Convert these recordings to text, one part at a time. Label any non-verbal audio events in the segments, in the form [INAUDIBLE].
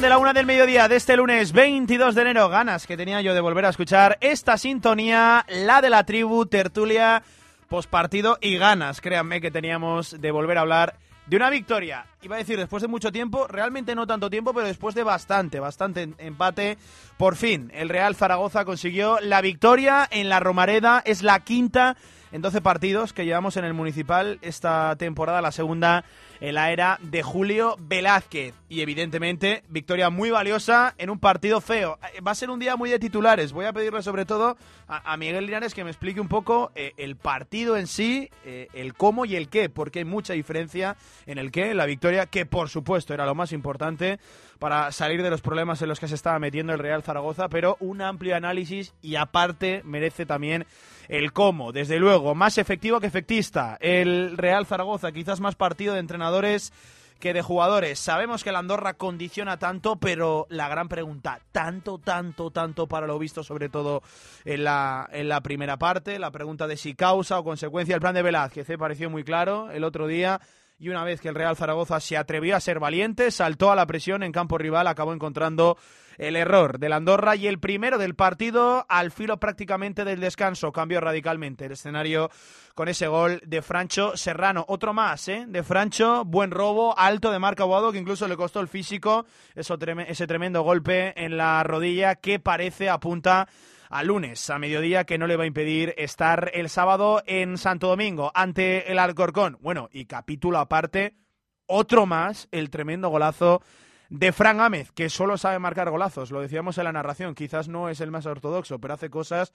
De la una del mediodía de este lunes 22 de enero. Ganas que tenía yo de volver a escuchar esta sintonía, la de la tribu, tertulia, pospartido y ganas, créanme, que teníamos de volver a hablar de una victoria. Iba a decir después de mucho tiempo, realmente no tanto tiempo, pero después de bastante, bastante empate. Por fin, el Real Zaragoza consiguió la victoria en la Romareda. Es la quinta en 12 partidos que llevamos en el Municipal esta temporada, la segunda en la era de Julio Velázquez. Y evidentemente, victoria muy valiosa en un partido feo. Eh, va a ser un día muy de titulares. Voy a pedirle sobre todo a, Miguel Linares que me explique un poco eh, el partido en sí, eh, el cómo y el qué, porque hay mucha diferencia en el qué, la victoria, que por supuesto era lo más importante para salir de los problemas en los que se estaba metiendo el Real Zaragoza, pero un amplio análisis y aparte merece también el cómo. Desde luego, más efectivo que efectista. El Real Zaragoza, quizás más partido de que de jugadores. Sabemos que la Andorra condiciona tanto, pero la gran pregunta, tanto, tanto, tanto para lo visto, sobre todo en la, en la primera parte, la pregunta de si causa o consecuencia el plan de Velázquez, ¿eh? pareció muy claro el otro día. Y una vez que el Real Zaragoza se atrevió a ser valiente, saltó a la presión en campo rival, acabó encontrando el error del Andorra y el primero del partido al filo prácticamente del descanso. Cambió radicalmente el escenario con ese gol de Francho Serrano. Otro más, ¿eh? De Francho, buen robo, alto de marca Boado, que incluso le costó el físico, eso, ese tremendo golpe en la rodilla que parece apunta a lunes, a mediodía, que no le va a impedir estar el sábado en Santo Domingo ante el Alcorcón. Bueno, y capítulo aparte, otro más, el tremendo golazo de Fran Gámez, que solo sabe marcar golazos, lo decíamos en la narración, quizás no es el más ortodoxo, pero hace cosas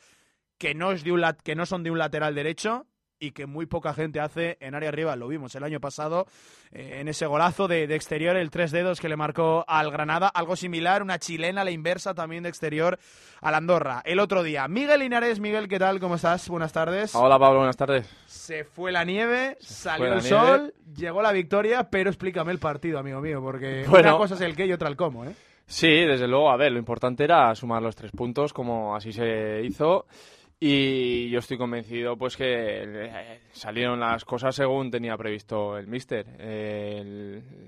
que no, es de un que no son de un lateral derecho y que muy poca gente hace en área arriba. Lo vimos el año pasado eh, en ese golazo de, exterior, el tres dedos que le marcó al Granada. Algo similar, una chilena, la inversa también de exterior al Andorra. El otro día, Miguel Linares. Miguel, ¿qué tal? ¿Cómo estás? Buenas tardes. Hola Pablo, buenas tardes. Se fue la nieve, salió el sol, llegó la victoria, pero explícame el partido, amigo mío, porque una cosa es el qué y otra el cómo, ¿eh? Sí, desde luego, a ver, lo importante era sumar los tres puntos, como así se hizo. Y yo estoy convencido pues que eh, salieron las cosas según tenía previsto el míster.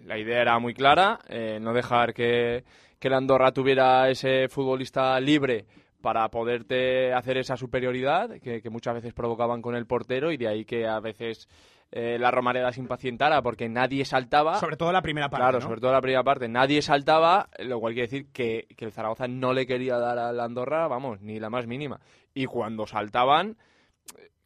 la idea era muy clara, eh, no dejar que, que la Andorra tuviera ese futbolista libre para poderte hacer esa superioridad que, muchas veces provocaban con el portero y de ahí que a veces eh, la Romareda se impacientara porque nadie saltaba. Sobre todo la primera parte. Claro, sobre todo la primera parte. Nadie saltaba, lo cual quiere decir que, que el Zaragoza no le quería dar a la Andorra, vamos, ni la más mínima y cuando saltaban,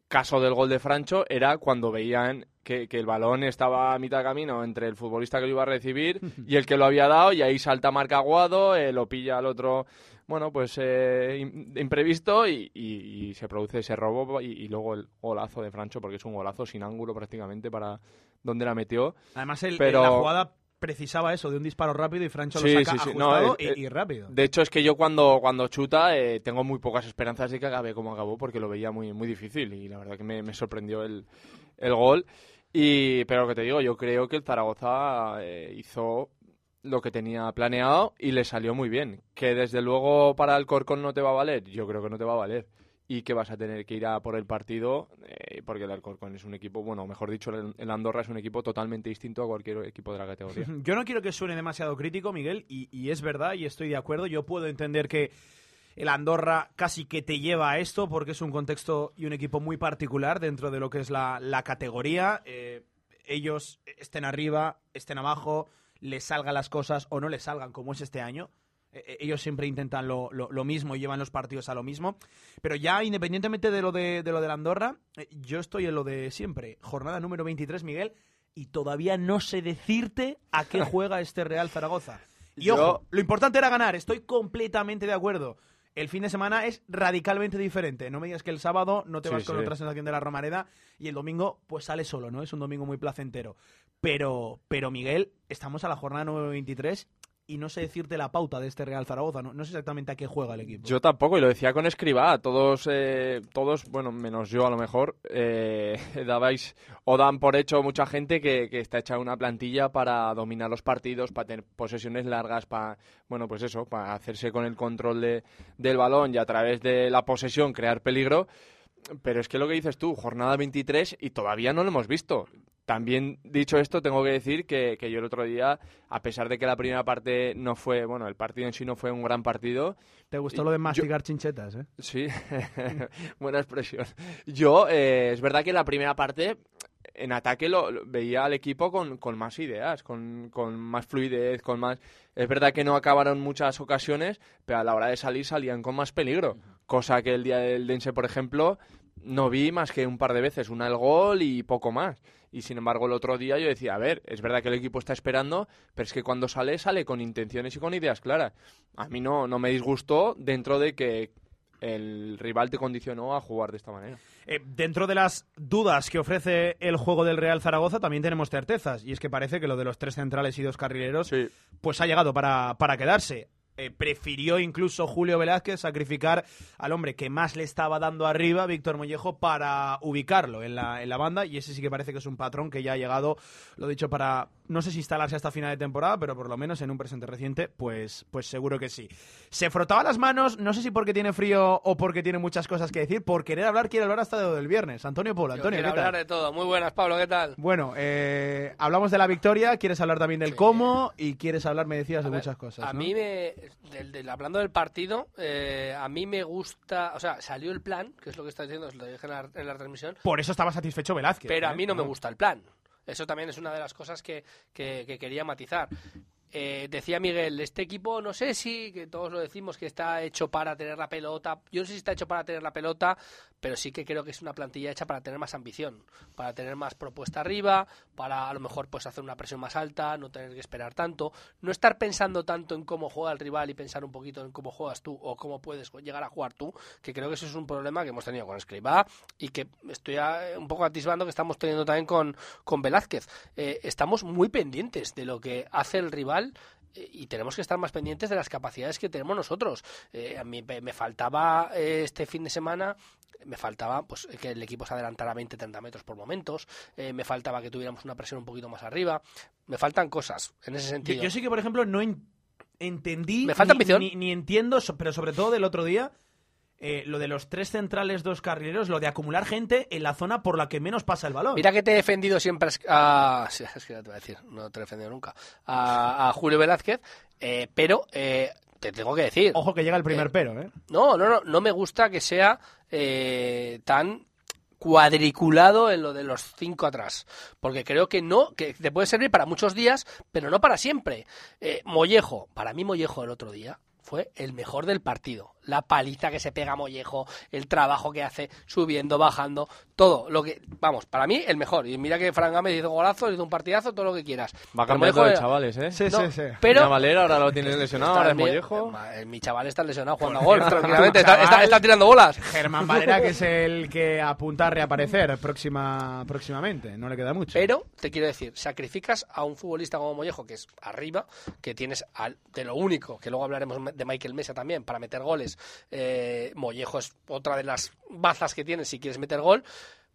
caso del gol de Francho, era cuando veían que, el balón estaba a mitad de camino entre el futbolista que lo iba a recibir [LAUGHS] y el que lo había dado, y ahí salta Marca Aguado, eh, lo pilla al otro, bueno, pues eh, imprevisto y, se produce ese robo y, luego el golazo de Francho, porque es un golazo sin ángulo prácticamente para donde la metió. Además, el, Pero... la jugada precisaba eso, de un disparo rápido y Francho lo saca ajustado eh, y, rápido. De hecho, es que yo cuando, cuando chuta eh, tengo muy pocas esperanzas de que acabe como acabó porque lo veía muy, muy difícil y la verdad que me, sorprendió el, el, gol. Y, pero lo que te digo, yo creo que el Zaragoza eh, hizo lo que tenía planeado y le salió muy bien. Que desde luego para el Corcón no te va a valer, yo creo que no te va a valer y que vas a tener que ir a por el partido eh, porque el Alcorcón es un equipo, bueno, mejor dicho, el Andorra es un equipo totalmente distinto a cualquier equipo de la categoría. [LAUGHS] Yo no quiero que suene demasiado crítico, Miguel, y, es verdad y estoy de acuerdo. Yo puedo entender que el Andorra casi que te lleva a esto porque es un contexto y un equipo muy particular dentro de lo que es la, categoría. Eh, ellos estén arriba, estén abajo, les salgan las cosas o no les salgan, como es este año. Eh, eh, ellos siempre intentan lo, lo- lo mismo y llevan los partidos a lo mismo. Pero ya, independientemente de lo de, de lo de la Andorra, eh, yo estoy en lo de siempre. Jornada número 23, Miguel, y todavía no sé decirte a qué [LAUGHS] juega este Real Zaragoza. Y Yo- ojo, lo importante era ganar, estoy completamente de acuerdo. El fin de semana es radicalmente diferente. No me digas que el sábado no te Sí, vas con sí. otra sensación de la Romareda y el domingo pues sale solo, ¿no? Es un domingo muy placentero. Pero, pero Miguel, estamos a la jornada número 23 y no sé decirte la pauta de este Real Zaragoza. No, sé exactamente a qué juega el equipo. Yo tampoco, y lo decía con Escribá, todos, eh, todos, bueno, menos yo a lo mejor, eh, [LAUGHS] dabais o dan por hecho mucha gente que, que está hecha una plantilla para dominar los partidos, para tener posesiones largas, para, bueno, pues eso, para hacerse con el control de, del balón y a través de la posesión crear peligro. Pero es que lo que dices tú, jornada 23 y todavía no lo hemos visto. También dicho esto, tengo que decir que, que yo el otro día, a pesar de que la primera parte no fue, bueno, el partido en sí no fue un gran partido, ¿Te gustó lo de yo- masticar chinchetas, eh? Sí, [LAUGHS] buena expresión. Yo, eh, es verdad que la primera parte, en ataque, lo, lo- veía al equipo con, con más ideas, con, con más fluidez, con más... Es verdad que no acabaron muchas ocasiones, pero a la hora de salir salían con más peligro. Cosa que el día del Dense, por ejemplo, no vi más que un par de veces, una el gol y poco más. Y sin embargo, el otro día yo decía, a ver, es verdad que el equipo está esperando, pero es que cuando sale, sale con intenciones y con ideas claras. A mí no, no me disgustó dentro de que el rival te condicionó a jugar de esta manera. Eh, dentro de las dudas que ofrece el juego del Real Zaragoza también tenemos certezas. Y es que parece que lo de los tres centrales y dos carrileros Sí. pues ha llegado para, para quedarse. Eh, prefirió incluso Julio Velázquez sacrificar al hombre que más le estaba dando arriba, Víctor Mollejo, para ubicarlo en la, en la banda. Y ese sí que parece que es un patrón que ya ha llegado, lo dicho, para no sé si instalarse hasta final de temporada, pero por lo menos en un presente reciente, pues, pues seguro que sí. Se frotaba las manos, no sé si porque tiene frío o porque tiene muchas cosas que decir, por querer hablar, quiere hablar hasta del viernes. Antonio Polo, Yo Antonio, quiero ¿qué tal? hablar de todo. Muy buenas, Pablo, ¿qué tal? Bueno, eh, hablamos de la victoria, quieres hablar también del Sí. cómo y quieres hablar, me decías, de ver, muchas cosas. A ¿no? mí me. Del- del- hablando del partido, eh, a mí me gusta. O sea, salió el plan, que es lo que está diciendo, os lo dije en la, en la transmisión, Por eso estaba satisfecho Velázquez. pero a ¿eh? mí no me gusta el plan. Eso también es una de las cosas que, que- que quería matizar. Eh, decía Miguel, este equipo no sé si, que todos lo decimos, que está hecho para tener la pelota. Yo no sé si está hecho para tener la pelota, pero sí que creo que es una plantilla hecha para tener más ambición, para tener más propuesta arriba, para a lo mejor pues hacer una presión más alta, no tener que esperar tanto, no estar pensando tanto en cómo juega el rival y pensar un poquito en cómo juegas tú o cómo puedes llegar a jugar tú, que creo que eso es un problema que hemos tenido con Escribá y que estoy eh, un poco atisbando que estamos teniendo también con, con Velázquez. Eh, estamos muy pendientes de lo que hace el rival y tenemos que estar más pendientes de las capacidades que tenemos nosotros. Eh, a mí me, faltaba eh, este fin de semana, me faltaba pues que el equipo se adelantara 20-30 metros por momentos, eh, me faltaba que tuviéramos una presión un poquito más arriba, me faltan cosas en ese Yo, sentido. yo sí que, por ejemplo, no en- entendí. Me falta ni, ambición. Ni, ni entiendo, pero sobre todo del otro día, eh, lo de los tres centrales, dos carrileros, lo de acumular gente en la zona por la que menos pasa el balón. Mira que te he defendido siempre a, [LAUGHS] sí, es que ya te voy a decir, no te he defendido nunca, a, a Julio Velázquez, eh, pero eh, te tengo que decir, Ojo que llega el primer Eh, pero, ¿eh? no, no, no, no me gusta que sea eh, tan cuadriculado en lo de los cinco atrás, porque creo que no, que te puede servir para muchos días, pero no para siempre. Eh, Mollejo, para mí Mollejo el otro día fue el mejor del partido. La paliza que se pega a Mollejo, el trabajo que hace subiendo, bajando, todo lo que, vamos, para mí el mejor. Y mira que Fran Gámez hizo golazo, hizo un partidazo, todo lo que quieras. Va cambiando Mollejo de chavales, ¿eh? Sí, no, sí, sí. Pero Valera ahora lo tienes lesionado, ahora es mi- Mollejo. ma- eh, Mi chaval está lesionado jugando a gol, tranquilamente. Está- está tirando bolas. Germán Valera, que es el que apunta a reaparecer próxima, próximamente. No le queda mucho. Pero te quiero decir, sacrificas a un futbolista como Mollejo, que es arriba, que tienes al, de lo único, que luego hablaremos de Michael Mesa también, para meter goles. Eh, Mollejo es otra de las bazas que tienes si quieres meter gol,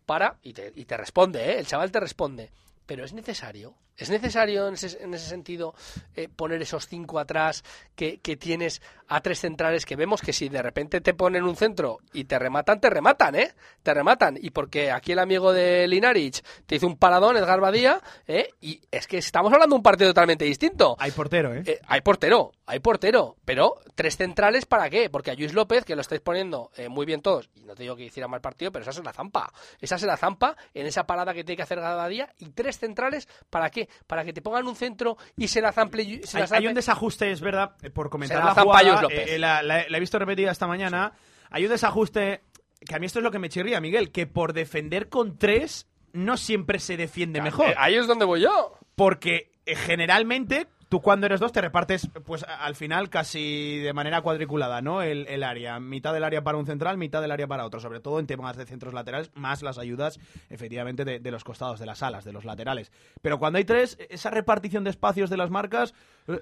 para, y te, y te responde, ¿eh? el chaval te responde. Pero es necesario, es necesario en ese, en ese sentido eh, poner esos cinco atrás que, que tienes a tres centrales que vemos que si de repente te ponen un centro y te rematan, te rematan, ¿eh? Te rematan. Y porque aquí el amigo de Linarich te hizo un paradón, Edgar Badía, ¿eh? Y es que estamos hablando de un partido totalmente distinto. Hay portero, ¿eh? Eh, hay portero, hay portero, pero tres centrales ¿para qué? Porque a Luis López, que lo estáis poniendo eh, muy bien todos, y no te digo que hiciera mal partido, pero esa es la zampa. Esa es la zampa en esa parada que tiene que hacer cada día, y tres centrales ¿para qué? Para que te pongan un centro y se la zample. Se Hay, la zample- hay un desajuste, es verdad, eh, por comentar Se la la zampa jugada, Lluís López. eh, la, la- la he visto repetida esta mañana. Hay un desajuste que a mí esto es lo que me chirría, Miguel, que por defender con tres no siempre se defiende mejor. Eh, Ahí es donde voy yo. Porque eh, generalmente tú cuando eres dos te repartes pues al final casi de manera cuadriculada, ¿no? El, área. Mitad del área para un central, mitad del área para otro. Sobre todo en temas de centros laterales, más las ayudas efectivamente de, de los costados, de las alas, de los laterales. Pero cuando hay tres, esa repartición de espacios de las marcas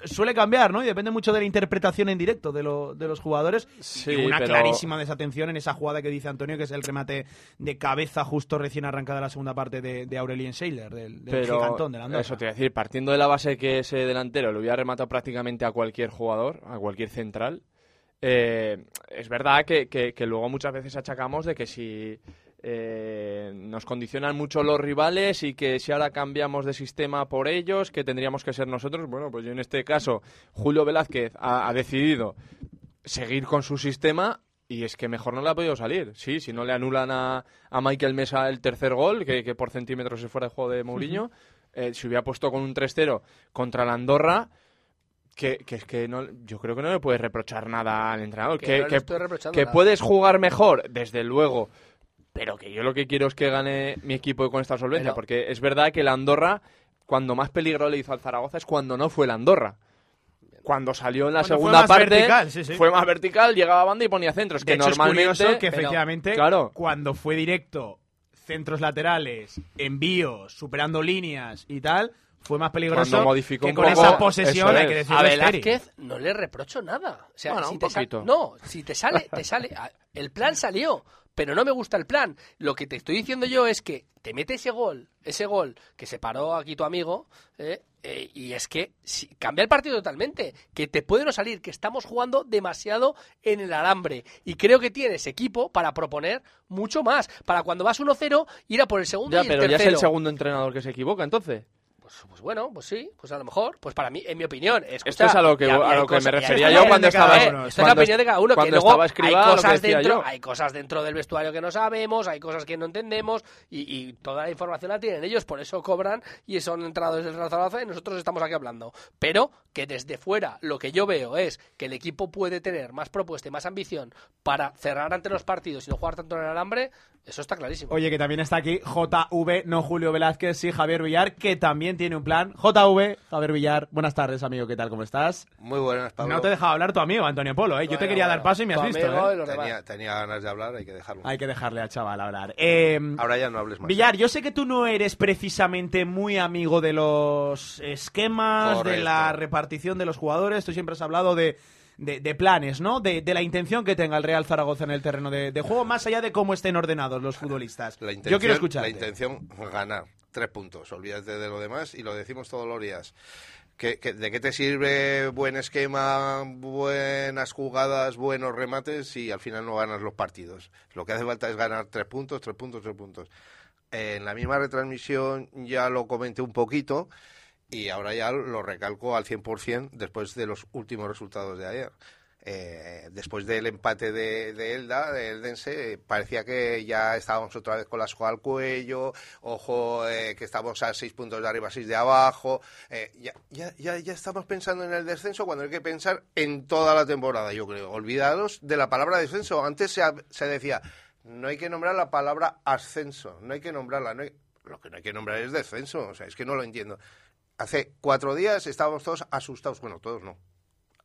suele cambiar, ¿no? Y depende mucho de la interpretación en directo de, lo- de los jugadores. Sí, y una pero- clarísima desatención en esa jugada que dice Antonio, que es el remate de cabeza justo recién arrancada la segunda parte de, de Aurelien Scheiler, del, del Pero gigantón de la eso te iba a decir, partiendo de la base que ese delantero le hubiera rematado prácticamente a cualquier jugador, a cualquier central, eh, es verdad que, que- que luego muchas veces achacamos de que si eh, nos condicionan mucho los rivales y que si ahora cambiamos de sistema por ellos, que tendríamos que ser nosotros, bueno, pues yo en este caso, Julio Velázquez ha, ha decidido seguir con su sistema y es que mejor no le ha podido salir. Sí, si no le anulan a, a Michael Mesa el tercer gol, que, que por centímetros se fuera de juego de Mourinho, eh, se hubiera puesto con un 3-0 contra la Andorra, que, que es que no, yo creo que no le puedes reprochar nada al entrenador. Que Que, no que- puedes jugar mejor, desde luego, pero que yo lo que quiero es que gane mi equipo con esta solvencia, Pero- porque es verdad que la Andorra, cuando más peligro le hizo al Zaragoza es cuando no fue la Andorra. Cuando salió en la Cuando segunda parte, vertical, sí, sí. fue más vertical, llegaba a banda y ponía centros. De que hecho, es normalmente. curioso que pero- efectivamente claro. cuando fue directo, centros laterales, envíos, superando líneas y tal, fue más peligroso Cuando modificó que un con poco, esa posesión, hay que decirlo, A. Velázquez no le reprocho nada. O sea, Bueno, si un te poquito. No, si te sale, te sale. [LAUGHS] El plan salió, pero no me gusta el plan. Lo que te estoy diciendo yo es que te mete ese gol, ese gol que se paró aquí tu amigo, ¿eh? Eh, y es que si- cambia el partido totalmente. Que te puede no salir, que estamos jugando demasiado en el alambre. Y creo que tienes equipo para proponer mucho más. Para cuando vas 1-0, ir a por el segundo Ya, y el pero ya es el segundo entrenador que se equivoca, entonces. Pues, pues bueno, pues sí, pues a lo mejor, pues para mí, en mi opinión, escucha, Esto es a lo que, a lo que cosas- me refería yo cuando estaba. uno. esto es la opinión de cada uno, que cuando luego estaba hay cosas dentro, yo. hay cosas dentro del vestuario que no sabemos, hay cosas que no entendemos y, y toda la información la tienen ellos, por eso cobran y son entrados del Real Zaragoza y nosotros estamos aquí hablando. Pero que desde fuera lo que yo veo es que el equipo puede tener más propuesta y más ambición para cerrar ante los partidos y no jugar tanto en el alambre, eso está clarísimo. Oye, que también está aquí JV, no Julio Velázquez, sí Javier Villar, que también tiene un plan. JV, Javier Villar, buenas tardes, amigo, ¿qué tal? ¿Cómo estás? Muy buenas, Pablo. No te he dejado hablar tu amigo, Antonio Polo, ¿eh? Yo te Bueno, quería dar paso y me has visto, ¿eh? tenía, tenía ganas de hablar, hay que dejarlo. Hay que dejarle al chaval hablar. Eh, Ahora ya no hables más. Villar, yo sé que tú no eres precisamente muy amigo de los esquemas, de la repartición de los jugadores. Tú siempre has hablado de, de- de planes, ¿no? De, de la intención que tenga el Real Zaragoza en el terreno de, de juego, más allá de cómo estén ordenados los futbolistas. La intención, yo quiero escuchar. La intención, ganar. Tres puntos. Olvídate de lo demás y lo decimos todos los días. ¿Qué- de qué te sirve buen esquema, buenas jugadas, buenos remates si al final no ganas los partidos? Lo que hace falta es ganar tres puntos, tres puntos, tres puntos. En la misma retransmisión ya lo comenté un poquito y ahora ya lo recalco al 100% después de los últimos resultados de ayer. Eh, después del empate de, Elda, de Eldense, eh, parecía que ya estábamos otra vez con la soga al cuello, ojo, eh, que estamos a seis puntos de arriba, seis de abajo. eh, ya, ya, ya, estamos pensando en el descenso cuando hay que pensar en toda la temporada, yo creo. Olvidados de la palabra descenso. Antes se, se decía, no hay que nombrar la palabra ascenso, no hay que nombrarla. No hay- lo que no hay que nombrar es descenso, o sea, es que no lo entiendo. Hace cuatro días estábamos todos asustados, bueno, todos no,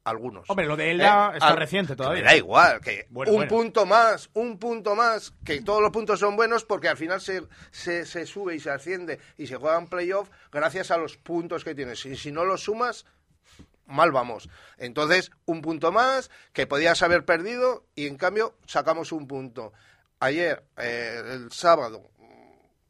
algunos. Hombre, lo de Elda Eh, está al- reciente todavía. Me da igual, que Bueno, un bueno. punto más, un punto más, que todos los puntos son buenos porque al final se, se, se sube y se asciende y se juega en playoff gracias a los puntos que tienes. Y si no los sumas, mal vamos. Entonces, un punto más que podías haber perdido y en cambio sacamos un punto. Ayer, eh, el sábado,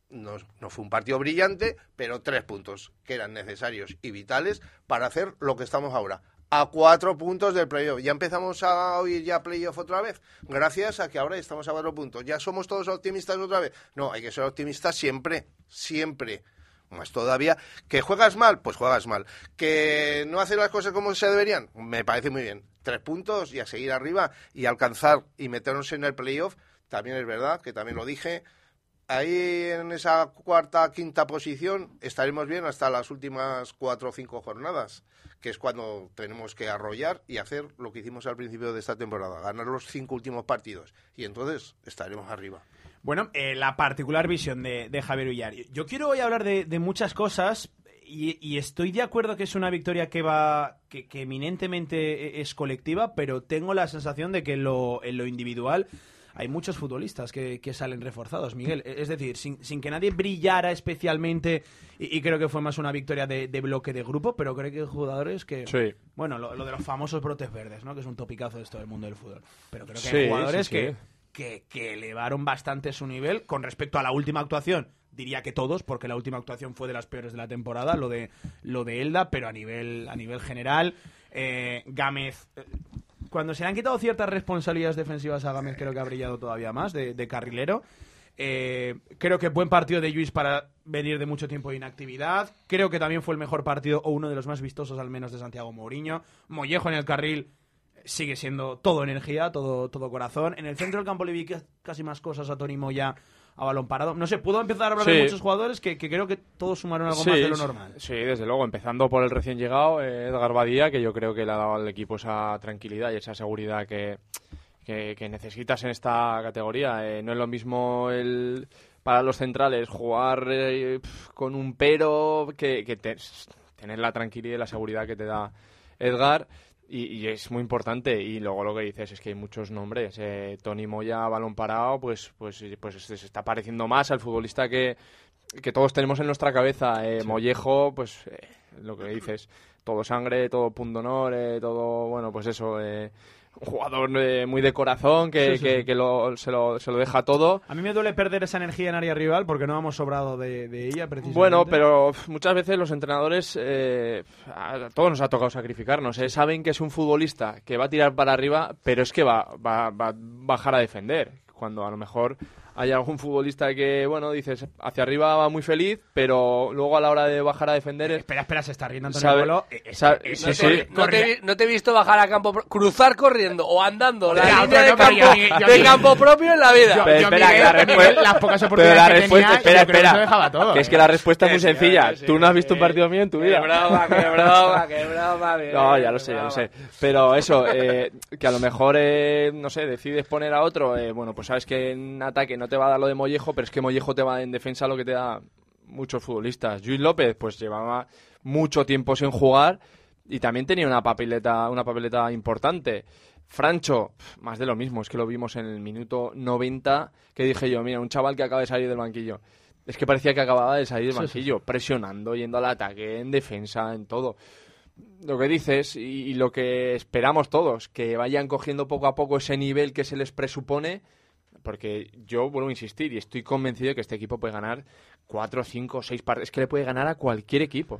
no, no fue un partido brillante, pero tres puntos que eran necesarios y vitales para hacer lo que estamos ahora. A cuatro puntos del playoff. Ya empezamos a oír ya playoff otra vez, gracias a que ahora estamos a cuatro puntos. ¿Ya somos todos optimistas otra vez? No, hay que ser optimistas siempre, siempre. Más todavía, que juegas mal, pues juegas mal. Que no haces las cosas como se deberían, me parece muy bien. Tres puntos y a seguir arriba y alcanzar y meternos en el playoff, también es verdad, que también lo dije, ahí en esa cuarta, quinta posición estaremos bien hasta las últimas cuatro o cinco jornadas, que es cuando tenemos que arrollar y hacer lo que hicimos al principio de esta temporada, ganar los cinco últimos partidos. Y entonces estaremos arriba. Bueno, eh, la particular visión de, de Javier Villar. Yo quiero hoy hablar de, muchas cosas y, estoy de acuerdo que es una victoria que va que, que eminentemente es colectiva, pero tengo la sensación de que lo, en lo individual hay muchos futbolistas que, que salen reforzados, Miguel. E, Es decir, sin, sin que nadie brillara especialmente, y, y creo que fue más una victoria de, de bloque de grupo, pero creo que hay jugadores que... Sí. Bueno, lo, lo de los famosos brotes verdes, ¿no? Que es un topicazo de esto del mundo del fútbol. Pero creo que Sí, hay jugadores sí. que que, que elevaron bastante su nivel con respecto a la última actuación. Diría que todos, porque la última actuación fue de las peores de la temporada, lo de lo de Elda, pero a nivel a nivel general, eh, Gámez. Cuando se le han quitado ciertas responsabilidades defensivas a Gámez, creo que ha brillado todavía más de, carrilero. Eh, creo que buen partido de Luis para venir de mucho tiempo de inactividad. Creo que también fue el mejor partido, o uno de los más vistosos al menos, de Santiago Mourinho. Mollejo en el carril sigue siendo todo energía, todo, todo corazón. En el centro del campo le vi casi más cosas a Tony Moya a balón parado. No sé, puedo empezar a hablar de muchos jugadores que, que creo que todos sumaron algo Sí, más de lo normal. Sí, desde luego, empezando por el recién llegado, eh, Edgar Badía, que yo creo que le ha dado al equipo esa tranquilidad y esa seguridad que, que, que necesitas en esta categoría. Eh, no es lo mismo el para los centrales jugar eh, con un pero que, que te- tener la tranquilidad y la seguridad que te da Edgar. Y, y es muy importante. Y luego lo que dices es que hay muchos nombres. Eh, Tony Moya, balón parado, pues, pues, pues se está pareciendo más al futbolista que, que todos tenemos en nuestra cabeza. Eh, Mollejo, pues eh, lo que dices, todo sangre, todo punto honor, eh, todo, bueno, pues eso, eh, un jugador eh, muy de corazón que, Sí, sí, que, sí. que lo- se, lo, se lo deja todo. A mí me duele perder esa energía en área rival porque no hemos sobrado de, de ella, precisamente. Bueno, pero muchas veces los entrenadores, eh, a todos nos ha tocado sacrificarnos, eh, saben que es un futbolista que va a tirar para arriba, pero es que va, va, va a bajar a defender. Cuando a lo mejor hay algún futbolista que, bueno, dices, hacia arriba va muy feliz, pero luego a la hora de bajar a defender es... Espera, espera, se está riendo Antonio Sabe- Bolo. Eh, eh, sabe- eh, sí, No, sí. te, no te no te he visto bajar a campo cruzar corriendo o andando la Ya, línea de, no, campo, yo- yo- de yo- campo propio en la vida. Yo- Pero yo, espera, Miguel, que la Miguel, respuesta- las pocas Pero oportunidades la que respuesta, tenía, espera, que espera. todo, que es eh. que la respuesta es muy Sí, sí, sencilla. sí, sí, Tú no has visto un sí. partido mío en tu Qué vida. broma, qué broma, qué broma. [LAUGHS] Miguel, No, ya qué lo sé, ya lo sé. Pero eso, eh, que a lo mejor, eh, no sé, decides poner a otro, eh, bueno, pues sabes que en ataque no te va a dar lo de Mollejo, pero es que Mollejo te va en defensa lo que te da muchos futbolistas. Luis López, pues llevaba mucho tiempo sin jugar y también tenía una papeleta, una papeleta importante. Francho, más de lo mismo, es que lo vimos en el minuto 90, que dije yo, mira, un chaval que acaba de salir del banquillo. Es que parecía que acababa de salir del Sí, sí, banquillo, presionando, yendo al ataque, en defensa, en todo lo que dices y, y lo que esperamos todos, que vayan cogiendo poco a poco ese nivel que se les presupone, porque yo vuelvo a insistir y estoy convencido de que este equipo puede ganar cuatro, cinco, seis partidos, es que le puede ganar a cualquier equipo.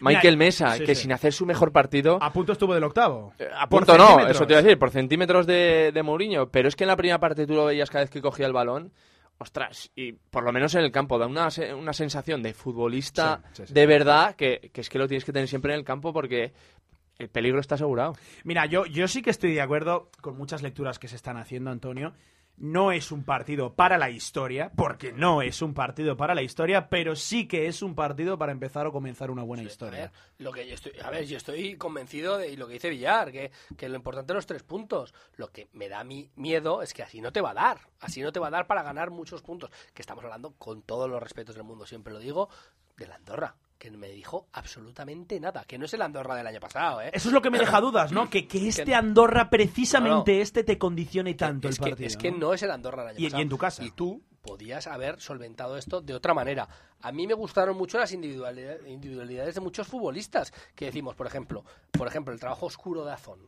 Michael Mesa, sí, que sí. sin hacer su mejor partido, A punto estuvo del octavo. eh, a punto no, eso te iba a decir, por centímetros de, de Mourinho, pero es que en la primera parte tú lo veías cada vez que cogía el balón, ostras, y por lo menos en el campo da una, se- una sensación de futbolista Sí, sí, sí. de verdad que, que es que lo tienes que tener siempre en el campo porque el peligro está asegurado. Mira, yo, yo sí que estoy de acuerdo con muchas lecturas que se están haciendo, Antonio. No es un partido para la historia, porque no es un partido para la historia, pero sí que es un partido para empezar o comenzar una buena A historia. ver, lo que yo estoy, a ver, yo estoy convencido de y lo que dice Villar, que, que lo importante son los tres puntos. Lo que me da mi miedo es que así no te va a dar, así no te va a dar para ganar muchos puntos. Que estamos hablando con todos los respetos del mundo, siempre lo digo, de la Andorra, que me dijo absolutamente nada, que no es el Andorra del año pasado, ¿eh? Eso es lo que me deja dudas, ¿no? [CLEARS THROAT] Que, que este Que- Andorra, precisamente No, no. este, te condicione tanto es el que, partido. es que no es el Andorra del año Y- y pasado. en tu casa. Y tú podías haber solventado esto de otra manera. A mí me gustaron mucho las individualidades, individualidades de muchos futbolistas que decimos, por ejemplo, por ejemplo, el trabajo oscuro de Azón.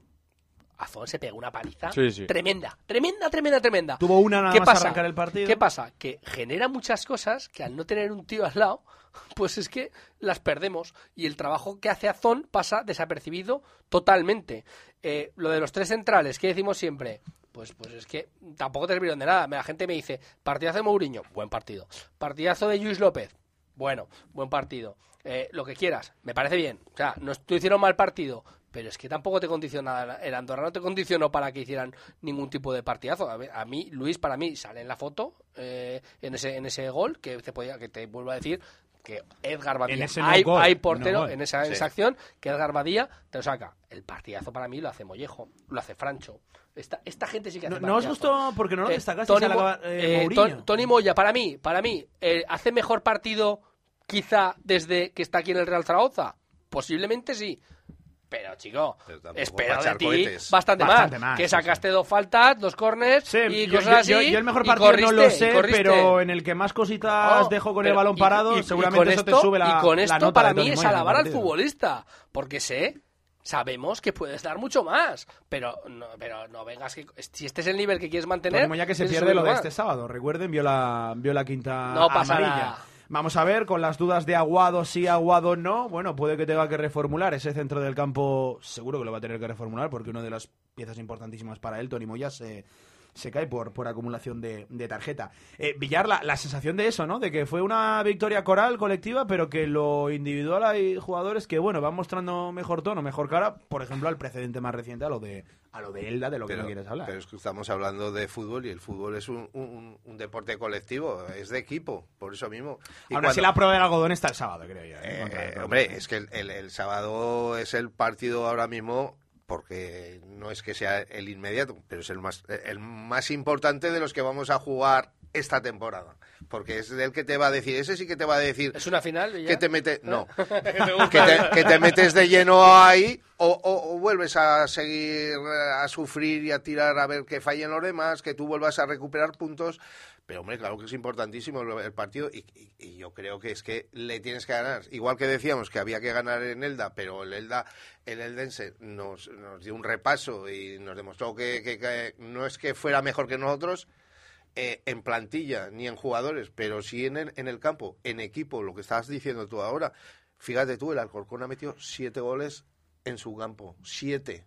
Azón se pegó una paliza Sí, sí. tremenda, tremenda, tremenda, tremenda. Tuvo una nada ¿Qué más pasa? arrancar el partido. ¿Qué pasa? Que genera muchas cosas que al no tener un tío al lado, [LAUGHS] pues es que las perdemos. Y el trabajo que hace Azón pasa desapercibido totalmente. Eh, lo de los tres centrales, ¿qué decimos siempre? Pues, pues es que tampoco te sirvieron de nada. La gente me dice, partidazo de Mourinho, buen partido. Partidazo de Luis López, Bueno, buen partido. Eh, lo que quieras, me parece bien. O sea, no est- hicieron mal partido, pero es que tampoco te condiciona, el Andorra no te condicionó para que hicieran ningún tipo de partidazo. A, ver, a mí, Luis, para mí, sale en la foto, eh, en, ese, en ese gol, que te, podía, que te vuelvo a decir que Edgar Badía, no hay, no portero en esa, en Sí. esa acción, que Edgar Badía te lo saca. El partidazo para mí lo hace Mollejo, lo hace Francho. Esta, esta gente sí que hace ¿No, ¿no os gustó porque no lo Eh, destacaste? Tony, la- eh, eh? Ton- Tony Moya, para mí, para mí, eh, ¿hace mejor partido quizá desde que está aquí en el Real Zaragoza? Posiblemente sí. Pero, chico, Pero tampoco espero de ti cohetes. bastante, Bastante más. más, Que sí, sacaste dos faltas, dos corners Sí, y yo, cosas yo- así. yo el mejor partido no lo sé, pero en el que más cositas No, dejo con pero- el balón y- parado, y- y seguramente con eso te esto- sube la Y con la esto, nota para mí, es alabar al futbolista. Porque sé, sabemos que puedes dar mucho más. Pero no, pero no vengas que. Si este es el nivel que quieres mantener. Moya que se pierde lo de este sábado. Recuerden, vio la, vio la quinta No pasa amarilla. nada. Vamos a ver, con las dudas de Aguado, sí, Aguado, no. Bueno, puede que tenga que reformular ese centro del campo. Seguro que lo va a tener que reformular porque una de las piezas importantísimas para él, Tony Moya, se, se cae por, por acumulación de, de tarjeta. Eh, Villar, la, la sensación de eso, ¿no? De que fue una victoria coral colectiva, pero que lo individual hay jugadores que, bueno, van mostrando mejor tono, mejor cara. Por ejemplo, al precedente más reciente, a lo de, a lo de Elda, de lo que no quieres hablar. pero es que estamos hablando de fútbol y el fútbol es un, un- un deporte colectivo, es de equipo, por eso mismo. Y cuando- así, la prueba del algodón está el sábado, creo yo. ¿eh? Eh, Porto. hombre, es que el, el- el sábado es el partido ahora mismo porque no es que sea el inmediato, pero es el más el más importante de los que vamos a jugar esta temporada, porque es el que te va a decir, ese sí que te va a decir Es una final. ya. que te mete, no, [LAUGHS] que te metes de lleno ahí o, o- o vuelves a seguir eh, a sufrir y a tirar a ver que fallen los demás, que tú vuelvas a recuperar puntos. Pero hombre, claro que es importantísimo el, partido y, yo creo que es que le tienes que ganar. Igual que decíamos que había que ganar en Elda, pero el Elda, el Eldense nos, nos dio un repaso y nos demostró que, no es que fuera mejor que nosotros, eh, en plantilla ni en jugadores, pero sí en el, en el campo, en equipo, lo que estabas diciendo tú ahora. Fíjate tú, el Alcorcón ha metido siete goles en su campo. Siete.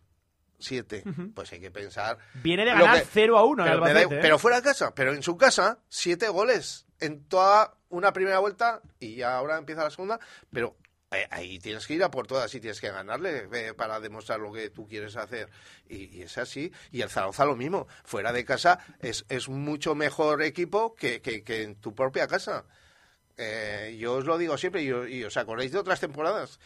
Siete. Pues hay que pensar. Viene de ganar que- 0 a 1 en pero, da- ¿eh? pero fuera de casa, pero en su casa, siete goles en toda una primera vuelta y ya ahora empieza la segunda, pero eh, ahí tienes que ir a por todas y tienes que ganarle eh, para demostrar lo que tú quieres hacer. Y, y es así. Y el Zaragoza lo mismo. Fuera de casa es, es mucho mejor equipo que, que- que en tu propia casa. Eh, yo os lo digo siempre y, os- y os acordáis de otras temporadas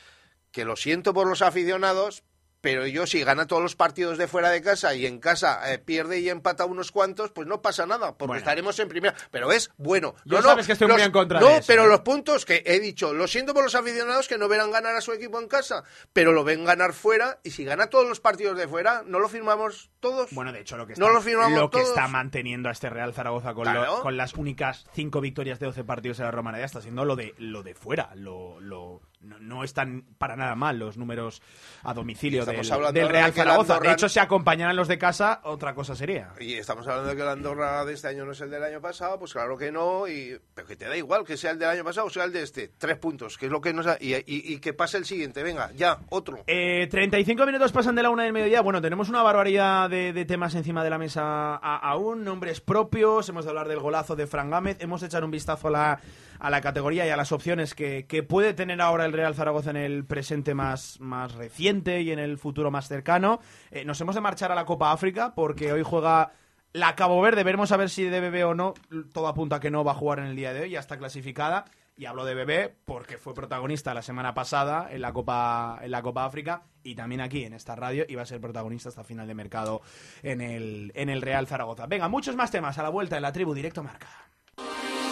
que lo siento por los aficionados, pero yo si gana todos los partidos de fuera de casa y en casa eh, pierde y empata unos cuantos, pues no pasa nada, porque Bueno. estaremos en primera. Pero es bueno. No, no, sabes que estoy muy en contra No, de eso, pero ¿eh? los puntos que he dicho, lo siento por los aficionados que no verán ganar a su equipo en casa, pero lo ven ganar fuera y si gana todos los partidos de fuera, ¿no lo firmamos todos? Bueno, de hecho, lo que No está, lo firmamos lo que todos. está manteniendo a este Real Zaragoza con, lo- con las únicas cinco victorias de 12 partidos en la Romareda está siendo lo de lo de fuera. Lo, lo- no, no están para nada mal los números a domicilio del, del Real de Zaragoza. Andorra- De hecho, si acompañaran los de casa, otra cosa sería. Y estamos hablando de que el Andorra de este año no es el del año pasado, pues claro que no, y, pero que te da igual que sea el del año pasado o sea el de este. Tres puntos, que es lo que nos. Y, y- y que pase el siguiente, venga, ya, otro. Eh, 35 minutos pasan de la una del mediodía. Bueno, tenemos una barbaridad de, de temas encima de la mesa aún. Nombres propios. Hemos de hablar del golazo de Fran Gámez. Hemos de echar un vistazo a la, a la categoría y a las opciones que, que puede tener ahora el Real Zaragoza en el presente más, más reciente y en el futuro más cercano. Eh, nos hemos de marchar a la Copa África porque hoy juega la Cabo Verde. Veremos a ver si de bebé o no. Todo apunta a que no va a jugar en el día de hoy. Ya está clasificada. Y hablo de Bebé porque fue protagonista la semana pasada en la Copa en la Copa África y también aquí en esta radio iba a ser protagonista hasta final de mercado en el en el Real Zaragoza. Venga, muchos más temas a la vuelta en la tribu directo marca.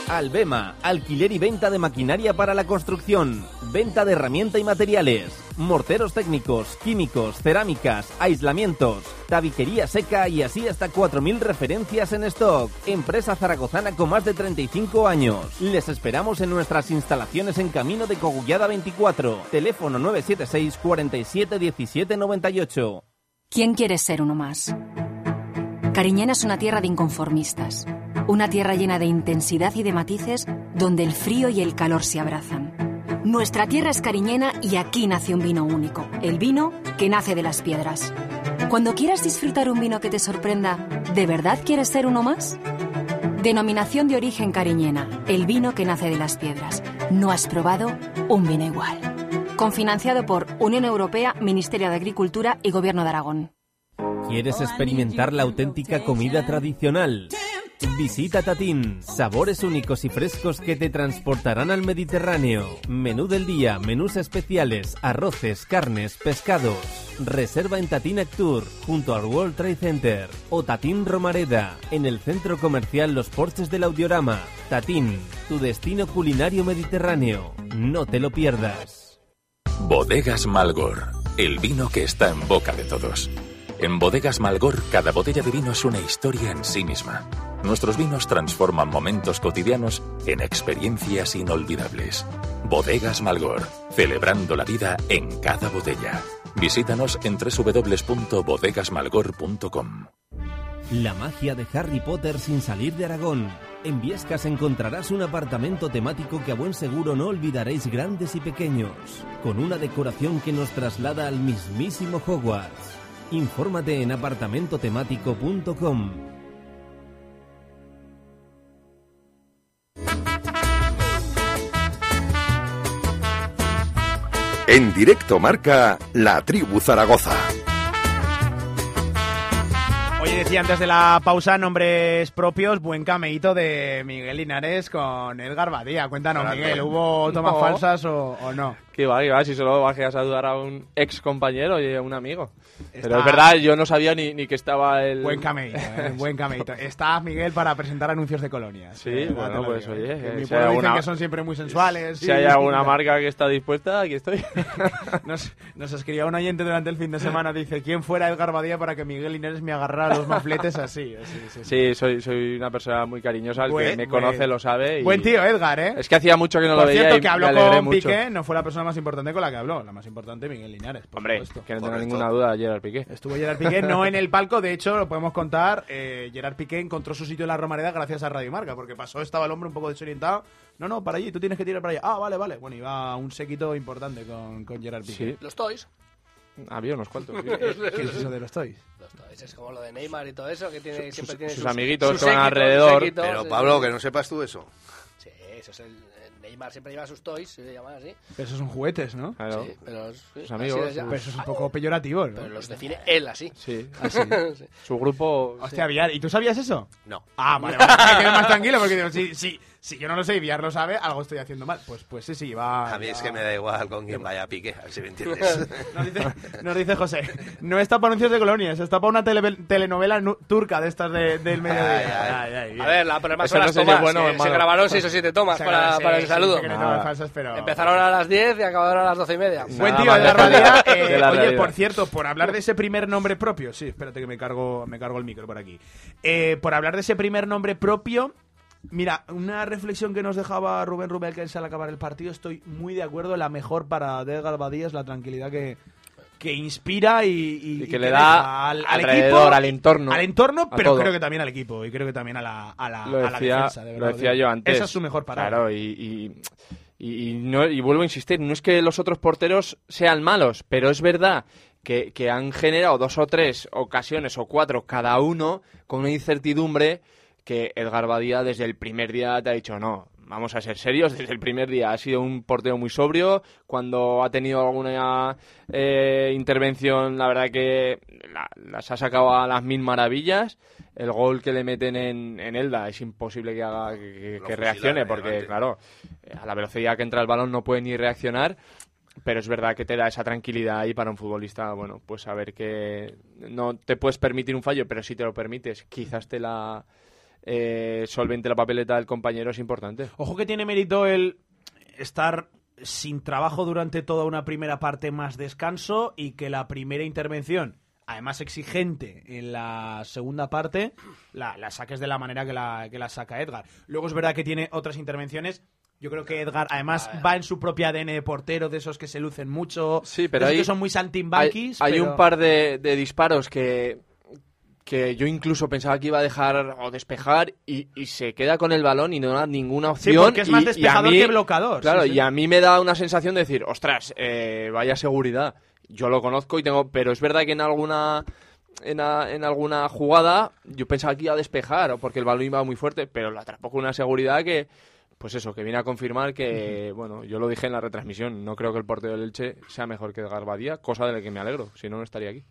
Albema, alquiler y venta de maquinaria para la construcción, venta de herramienta y materiales, morteros técnicos, químicos, cerámicas, aislamientos, tabiquería seca y así hasta 4.000 referencias en stock. Empresa zaragozana con más de 35 años. Les esperamos en nuestras instalaciones en Camino de Cogullada 24, teléfono 976 47 17 98. ¿Quién quiere ser uno más? Cariñena es una tierra de inconformistas, una tierra llena de intensidad y de matices donde el frío y el calor se abrazan. Nuestra tierra es cariñena y aquí nace un vino único, el vino que nace de las piedras. Cuando quieras disfrutar un vino que te sorprenda, ¿de verdad quieres ser uno más? Denominación de origen cariñena, el vino que nace de las piedras. no has probado un vino igual. Confinanciado por Unión Europea, Ministerio de Agricultura y Gobierno de Aragón. ¿Quieres experimentar la auténtica comida tradicional? Visita Tatín, sabores únicos y frescos que te transportarán al Mediterráneo. Menú del día, menús especiales, arroces, carnes, pescados. Reserva en Tatín Actur, junto al World Trade Center. O Tatín Romareda, en el centro comercial Los Porches del Audiorama. Tatín, tu destino culinario mediterráneo. No te lo pierdas. Bodegas Malgor, el vino que está en boca de todos. En Bodegas Malgor, cada botella de vino es una historia en sí misma. Nuestros vinos transforman momentos cotidianos en experiencias inolvidables. Bodegas Malgor, celebrando la vida en cada botella. Visítanos en www.bodegasmalgor.com. La magia de Harry Potter sin salir de Aragón. En Viescas encontrarás un apartamento temático que a buen seguro no olvidaréis grandes y pequeños, con una decoración que nos traslada al mismísimo Hogwarts. Infórmate en apartamentotemático.com. En directo marca La Tribu Zaragoza. Oye, decía antes de la pausa, nombres propios, buen cameíto de Miguel Linares con Edgar Badía. Cuéntanos. Miguel, ¿hubo tomas No. falsas o, o no? Que va, que va, si solo bajé a saludar a un ex compañero y a un amigo. Está- Pero es verdad, yo no sabía ni, ni que estaba el... Buen cameíto, eh, [LAUGHS] buen cameíto. Está Miguel para presentar anuncios de colonias. Sí, Eh, bueno, pues, digo, oye, eh. Que en eh, mi si pueblo alguna- que son siempre muy sensuales. Si sí. hay alguna [LAUGHS] marca que está dispuesta, aquí estoy. [LAUGHS] Nos, nos escribía un oyente durante el fin de semana, dice, ¿quién fuera Edgar Badía para que Miguel Linares me agarrara los mofletes así? sí, sí. Sí, soy, soy una persona muy cariñosa, el Buen- que me buen- conoce lo sabe. y- Buen tío, Edgar, ¿eh? Es que hacía mucho que no Por lo veía cierto, y que habló con mucho. Piqué, no fue la persona más importante con la que habló. La más importante, Miguel Linares. por Hombre, supuesto. que no tenga Correcto. ninguna duda, Gerard Piqué. Estuvo Gerard Piqué, no en el palco, de hecho, lo podemos contar. eh, Gerard Piqué encontró su sitio en la Romareda gracias a Radio Marca, porque pasó, estaba el hombre un poco desorientado. No, no, para allí, tú tienes que tirar para allá. Ah, vale, vale. Bueno, iba un séquito importante con, con Gerard Piqué. Sí, Los Toys. había unos cuantos. sí. [LAUGHS] ¿Qué es eso de los Toys? Los Toys es como lo de Neymar y todo eso, que tiene, Sus- siempre tiene sus sus, amiguitos sus que van alrededor. Pero sí, Pablo, sí. que no sepas tú eso. Sí, eso es el... Neymar siempre lleva sus Toys, se llaman así. Pero esos son juguetes, ¿no? Claro. Sí, pero... sí, Sus amigos. Pero eso es un poco peyorativo, ¿no? Pero los define él así. Sí. [LAUGHS] Así. Sí. Su grupo... Hostia, Villar, ¿y tú sabías eso? No. Ah, vale, vale. [LAUGHS] Me quedo más tranquilo porque digo, si, si, si yo no lo sé y Villar lo sabe, algo estoy haciendo mal. Pues, pues sí, sí, va. A mí es que me da igual con quién vaya a pique, a ver si me [LAUGHS] entiendes. Nos dice, nos dice José, no está para anuncios de colonias, está para una tele- telenovela nu- turca de estas de- del mediodía. Ay, Ay, A ver, la problema son no las es tomas. bueno se grabaron seis o siete tomas Se para, agradece, para el sí, saludo. que no tomas falsas, pero... Empezaron a las 10 y acabaron a las 12 y media. Buen Nada tío, más Edgar lejos Badía. de Eh, la oye, realidad. por cierto, por hablar de ese primer nombre propio, sí, espérate que me cargo, me cargo el micro por aquí. Eh, por hablar de ese primer nombre propio, mira, una reflexión que nos dejaba Rubén que al acabar el partido, estoy muy de acuerdo, la mejor para Edgar Badía es la tranquilidad que, que inspira y, y- Y que y le da al, equipo, al entorno, al entorno, pero creo que también al equipo y creo que también a la, a la, lo a la defensa, de lo verdad. decía yo antes. Esa es su mejor parada. Claro, y, y, y- y no, y vuelvo a insistir, no es que los otros porteros sean malos, pero es verdad que, que han generado dos o tres ocasiones o cuatro cada uno con una incertidumbre que Edgar Badía desde el primer día te ha dicho no. Vamos a ser serios, desde el primer día ha sido un portero muy sobrio. Cuando ha tenido alguna eh, intervención, la verdad que la- las ha sacado a las mil maravillas. El gol que le meten en, en Elda es imposible que haga que, reaccione, porque claro, a la velocidad que entra el balón no puede ni reaccionar. Pero es verdad que te da esa tranquilidad ahí para un futbolista, bueno, pues saber que no te puedes permitir un fallo, pero si te lo permites, quizás te la eh, solvente la papeleta del compañero es importante. Ojo que tiene mérito el estar sin trabajo durante toda una primera parte más descanso y que la primera intervención, además exigente en la segunda parte, la, la saques de la manera que la, que la saca Edgar. Luego es verdad que tiene otras intervenciones. Yo creo que Edgar, además, va en su propia ADN de portero, de esos que se lucen mucho, Sí, pero de esos hay- que son muy Hay, saltimbanquis. hay pero- un par de, de disparos que, que yo incluso pensaba que iba a dejar o despejar y, y se queda con el balón y no da ninguna Sí, opción. porque es más y- y a despejador mí- que blocador. Claro, sí, sí. y a mí me da una sensación de decir, ostras, eh, vaya seguridad. Yo lo conozco y tengo, pero es verdad que en alguna en, a- en alguna jugada yo pensaba que iba a despejar o porque el balón iba muy fuerte, pero lo atrapó con una seguridad que pues eso, que viene a confirmar que, bueno, yo lo dije en la retransmisión, no creo que el portero del Elche sea mejor que Edgar Badía, cosa de la que me alegro, si no, no estaría aquí.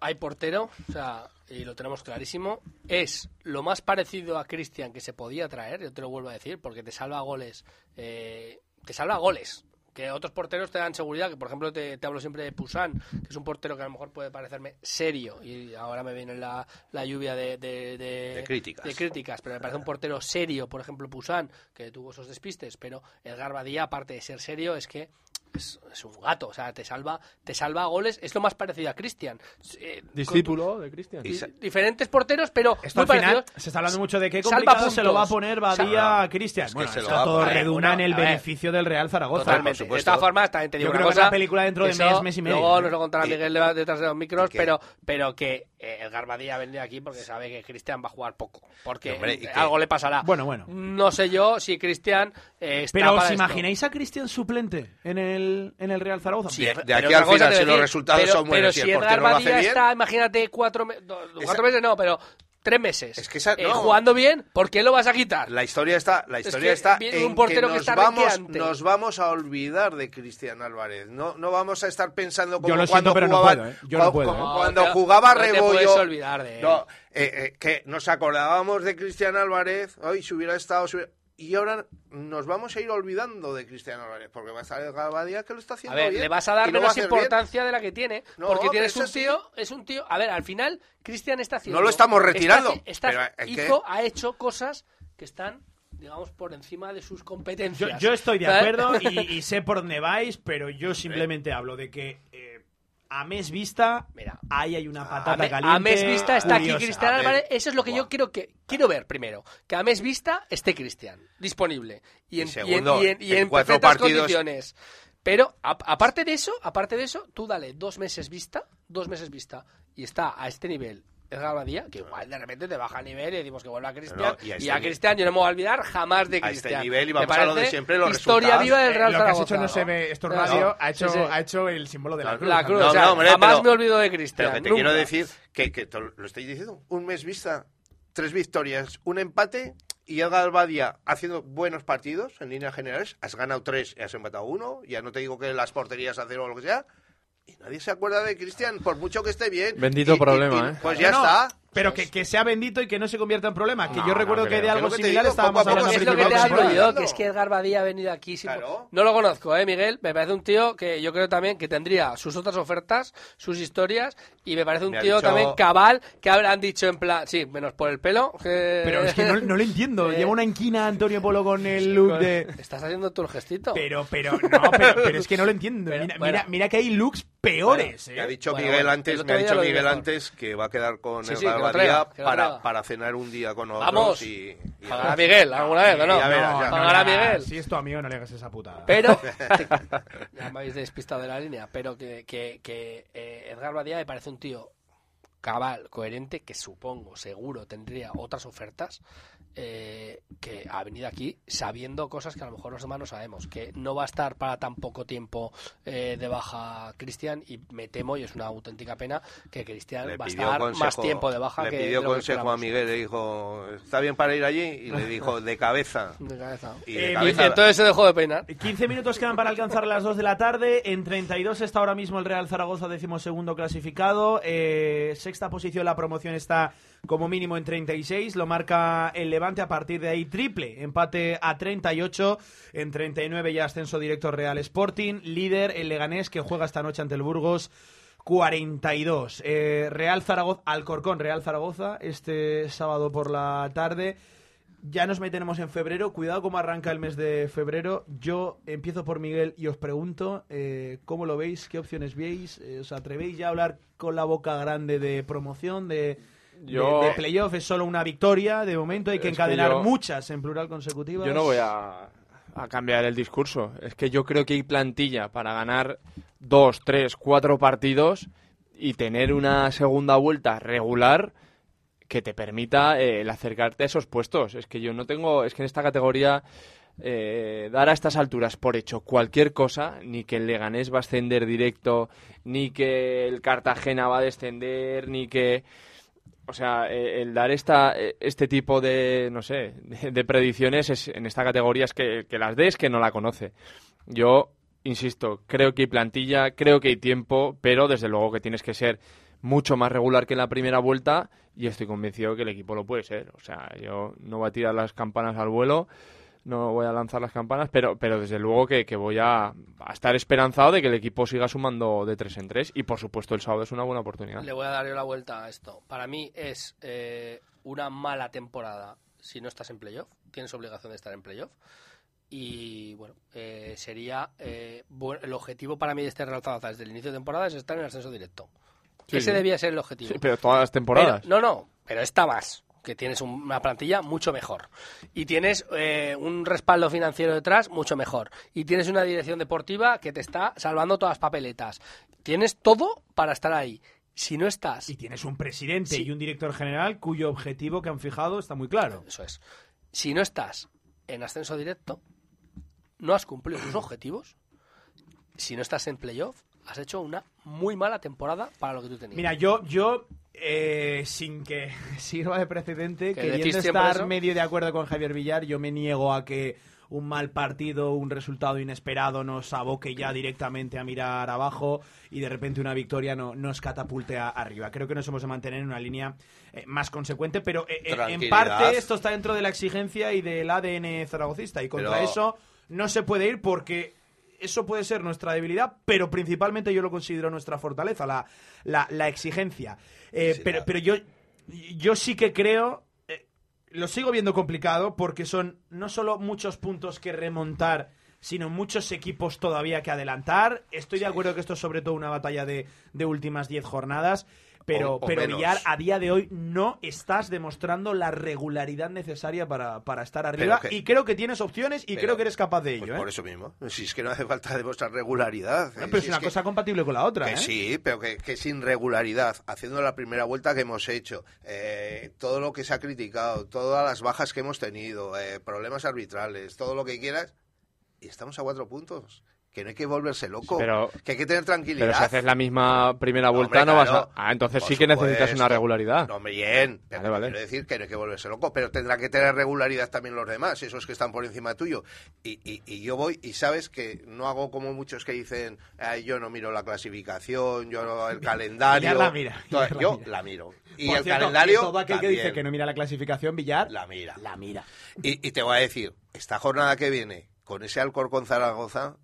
Hay portero, o sea, y lo tenemos clarísimo, es lo más parecido a Cristian que se podía traer, yo te lo vuelvo a decir, porque te salva goles, eh, te salva goles, que otros porteros te dan seguridad, que por ejemplo te, te hablo siempre de Pusan, que es un portero que a lo mejor puede parecerme serio, y ahora me viene la, la lluvia de, de, de- De críticas. de críticas, pero me parece un portero serio, por ejemplo Pusan, que tuvo esos despistes, pero Edgar Badía, aparte de ser serio, es que es, es un gato, o sea, te salva, te salva goles, es lo más parecido a Cristian. Eh, Discípulo de Cristian. Diferentes porteros, pero Esto muy al final se está hablando mucho de qué Salva complicado se lo va a poner Salva- Badía a Cristian. Es que Bueno, se lo va a todo redunda en el beneficio del Real Zaragoza. Totalmente. por De supuesto. todas formas, también te digo Yo una creo que cosa, la película dentro de mes, mes y medio. Luego nos lo contará Miguel de- detrás de los micros, que- pero, pero que eh, Edgar Badía ha venido aquí porque sabe que Cristian va a jugar poco. Porque hombre, algo le pasará. Bueno, bueno. No sé yo si Cristian eh, está Pero para ¿os esto. imagináis a Cristian suplente en el, en el Real Zaragoza? Sí, De- aquí al final, si los resultados pero- son buenos pero y el si portero Edgar lo hace Badía bien- está, imagínate, cuatro, me- do- Esa- cuatro meses, no, pero tres meses. Es que esa- eh, no. jugando bien, ¿por qué lo vas a quitar? La historia está, la Es historia que está en un portero que que nos está vamos, nos vamos a olvidar de Cristian Álvarez. No, no vamos a estar pensando como cuando jugaba, puedo. Yo no puedo, como cuando jugaba Rebollo. olvidar de él. No, eh, eh, que nos acordábamos de Cristian Álvarez. Hoy si hubiera estado, si hubiera- y ahora nos vamos a ir olvidando de Cristian Álvarez porque va a estar el Gabadía que lo está A haciendo ver, bien. le vas a dar menos bien. importancia de la que tiene, No, porque tienes un sí. tío, es un tío, a ver, al final Cristian está haciendo No lo estamos retirando, está- está- pero es que- hizo, ha hecho cosas que están digamos por encima de sus competencias. yo estoy de acuerdo y, [LAUGHS] y sé por dónde vais, pero yo simplemente hablo de que eh, a mes vista Mira, ahí hay una a, patata me- caliente. a mes vista está aquí. Cristian A Álvarez, eso es lo que yo quiero que quiero ver primero, que a mes vista esté Cristian disponible y Y en, y en- segundo, y en- y en en cuatro perfectas partidos- condiciones. Pero a- aparte de eso, aparte de eso, tú dale dos meses vista, dos meses vista y está a este nivel. Edgar Badía, que igual de repente te baja a nivel y decimos que vuelve a Cristian. No, y y a a, este Cristian yo no me voy a olvidar jamás de A este Cristian. nivel y vamos a lo de siempre, los Historia resultados. viva del Eh, Real lo que has Zaragoza. hecho no se ve, esto No, radio, ha, hecho, Sí, sí. ha hecho el símbolo de la, La- cruz. La cruz, No, o sea, no, hombre, jamás pero- me olvido de Cristian. Pero que te quiero nunca. decir que, que te lo estoy diciendo. Un mes vista, tres victorias, un empate y Edgar Albadia haciendo buenos partidos en líneas generales. Has ganado tres y has empatado uno. Ya no te digo que las porterías a cero o lo que sea. Y nadie se acuerda de Cristian, por mucho que esté bien. Bendito Y- y- problema, y- ¿eh? Pues ya No, está. Pero que, que sea bendito y que no se convierta en problema. Que No, yo no recuerdo que de algo que similar digo, estábamos poco hablando Es lo que te de hablo temporada. yo, que es que Edgar Badía ha venido aquí. sin- Claro. No lo conozco, ¿eh, Miguel? Me parece un tío que yo creo también que tendría sus otras ofertas, sus historias, y me parece un Me tío dicho- también cabal, que habrán dicho en plan, sí, menos por el pelo. que- Pero es que no, no lo entiendo. [LAUGHS] Eh, Lleva una inquina Antonio Polo con el look de... Estás haciendo tú el gestito. Pero, pero, no, pero, pero [LAUGHS] es que no lo entiendo. Pero, mira, bueno. mira, mira que hay looks peores. Me ha ¿eh? dicho Bueno, Miguel bueno, antes, me ha dicho Miguel antes que va a quedar con Sí, el para, para cenar un día con otros. Vamos. Y, y- Pagará Miguel alguna vez, ¿o no? Ya verás, ya. Pagará no, Miguel. Si es tu amigo, no le hagas esa putada. Pero, [LAUGHS] ya me habéis despistado de la línea, pero que, que, que eh, Edgar Badía me parece un tío cabal, coherente, que supongo, seguro, tendría otras ofertas, eh, que ha venido aquí sabiendo cosas que a lo mejor los demás no sabemos, que no va a estar para tan poco tiempo eh, de baja Cristian y me temo, y es una auténtica pena, que Cristian va a estar consejo, más tiempo de baja le que pidió que consejo a. Miguel, le dijo, ¿está bien para ir allí? Y le dijo, de cabeza. [LAUGHS] De cabeza. Y de Eh, Y entonces se dejó de peinar. 15 minutos quedan para alcanzar las 2 de la tarde. En 32 está ahora mismo el Real Zaragoza, decimosegundo clasificado. Eh, sexta posición, la promoción está como mínimo en 36. Lo marca el Levante a partir de ahí triple. Empate a 38. En 39 ya ascenso directo Real Sporting. Líder el Leganés que juega esta noche ante el Burgos. 42. Eh, Real Zaragoza, Alcorcón, Real Zaragoza, este sábado por la tarde. Ya nos meteremos en febrero. Cuidado cómo arranca el mes de febrero. Yo empiezo por Miguel y os pregunto eh, cómo lo veis, qué opciones veis. Eh, ¿Os atrevéis ya a hablar con la boca grande de promoción, de- Yo- de, playoff? Es solo una victoria de momento. Hay que Es que encadenar yo- muchas en plural consecutivas. Yo no voy a, a cambiar el discurso. Es que yo creo que hay plantilla para ganar dos, tres, cuatro partidos y tener una segunda vuelta regular que te permita eh, el acercarte a esos puestos. Es que yo no tengo, es que en esta categoría eh, dar a estas alturas por hecho cualquier cosa, ni que el Leganés va a ascender directo, ni que el Cartagena va a descender, ni que o sea, eh, el dar esta, eh, este tipo de, no sé, de, predicciones es, en esta categoría es que, que las des que no la conoce. Yo, insisto, creo que hay plantilla, creo que hay tiempo, pero desde luego que tienes que ser mucho más regular que en la primera vuelta y estoy convencido que el equipo lo puede ser. O sea, yo no voy a tirar las campanas al vuelo, no voy a lanzar las campanas, pero, pero desde luego que, que voy a, a estar esperanzado de que el equipo siga sumando de tres en tres y por supuesto el sábado es una buena oportunidad. Le voy a dar yo la vuelta a esto. Para mí es eh, una mala temporada si no estás en playoff. Tienes obligación de estar en playoff. Y bueno, eh, sería eh, bu- el objetivo para mí de este Real Zaragoza desde el inicio de temporada es estar en el ascenso directo. Sí, Ese sí. debía ser el objetivo. Sí, pero todas las temporadas. Pero- no, no, pero esta más, que tienes un- una plantilla mucho mejor. Y tienes eh, un respaldo financiero detrás mucho mejor. Y tienes una dirección deportiva que te está salvando todas las papeletas. Tienes todo para estar ahí. Si no estás, Y tienes un presidente Sí. y un director general cuyo objetivo que han fijado está muy claro. eso es. Si no estás en ascenso directo, no has cumplido tus objetivos. Si no estás en playoff, has hecho una muy mala temporada para lo que tú tenías. Mira, yo, yo eh, sin que [LAUGHS] sirva de precedente, Que queriendo estar eso. medio de acuerdo con Javier Villar, yo me niego a que un mal partido, un resultado inesperado nos aboque ya directamente a mirar abajo y de repente una victoria no, nos catapulte a- arriba. Creo que nos hemos de mantener en una línea eh, más consecuente, pero eh, eh, en parte esto está dentro de la exigencia y del ADN zaragocista y contra Pero- eso no se puede ir porque eso puede ser nuestra debilidad, pero principalmente yo lo considero nuestra fortaleza, la, la, la exigencia. Eh, Sí, pero, la- pero yo, yo sí que creo, eh, lo sigo viendo complicado porque son no solo muchos puntos que remontar, sino muchos equipos todavía que adelantar. Estoy de acuerdo que esto es sobre todo una batalla de, de últimas 10 jornadas. Pero, O- o pero. Villar, a día de hoy no estás demostrando la regularidad necesaria para, para estar arriba. que- y creo que tienes opciones y Pero- creo que eres capaz de ello. Pues ¿eh? por eso mismo. Si es que no hace falta demostrar regularidad. No, Eh, pero si es una cosa compatible con la otra. Que ¿eh? sí, pero que, que sin regularidad, haciendo la primera vuelta que hemos hecho, eh, todo lo que se ha criticado, todas las bajas que hemos tenido, problemas arbitrales, todo lo que quieras, y estamos a cuatro puntos. Que no hay que volverse loco, Pero- que hay que tener tranquilidad. Pero si haces la misma primera No, vuelta hombre, no vas a... Ah, entonces sí que necesitas supuesto. una regularidad. No, hombre, bien. Pero Vale, vale. quiero decir que no hay que volverse loco, pero tendrá que tener regularidad también los demás, esos que están por encima tuyo. Y, y- y yo voy, y sabes que no hago como muchos que dicen, "Ay, yo no miro la clasificación, yo no- el [LAUGHS] calendario. Villar la mira, Todo- Villar la yo mira. la miro. Y Por el cierto, calendario. todo aquel que dice que no mira la clasificación, Villar, la mira. la mira. Y, y te voy a decir, esta jornada que viene, con ese Alcorcón Zaragoza,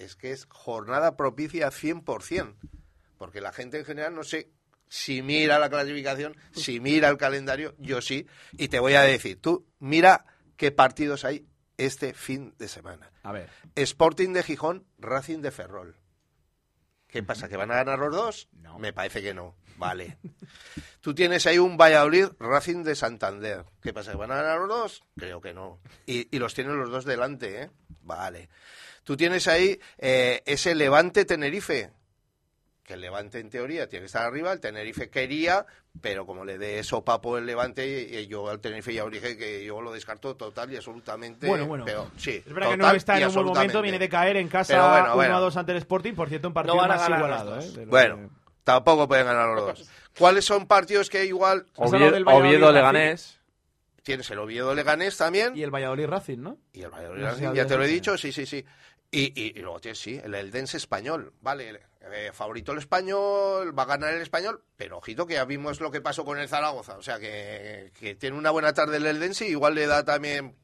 es que es jornada propicia 100%. Porque la gente en general no sé si mira la clasificación, si mira el calendario, yo sí. Y te voy a decir, tú mira qué partidos hay este fin de semana. A ver. Sporting de Gijón, Racing de Ferrol. ¿Qué pasa? ¿Que van a ganar los dos? No. Me parece que no. Vale. [LAUGHS] Tú tienes ahí un Valladolid Racing de Santander. ¿Qué pasa? ¿Que van a ganar los dos? Creo que no. Y, y los tienes los dos delante, ¿eh? Vale. Tú tienes ahí eh, ese Levante Tenerife. Que el Levante en teoría tiene que estar arriba. El Tenerife quería, pero como le dé sopapo el Levante, y yo al Tenerife ya os dije que yo lo descarto total y absolutamente. Bueno, bueno. Pero, sí, Es verdad que no está en un buen momento, viene de caer en casa Pero bueno, 1 bueno. a 2 ante el Sporting, por cierto, un partido No van a más ganar igualado. ¿eh? Bueno, que- tampoco pueden ganar los dos. [LAUGHS] ¿Cuáles son partidos que igual Oviedo, Oviedo. Leganés. Tienes el Oviedo Leganés también Y el Valladolid Racing, ¿no? y el Valladolid No sé si Racing, ya te lo he dicho. sí, sí, sí. Y, y, y luego tienes, sí, el Eldense español, vale, eh, favorito el español, va a ganar el español, pero ojito que ya vimos lo que pasó con el Zaragoza, o sea que, que tiene una buena tarde el Eldense, igual le da también...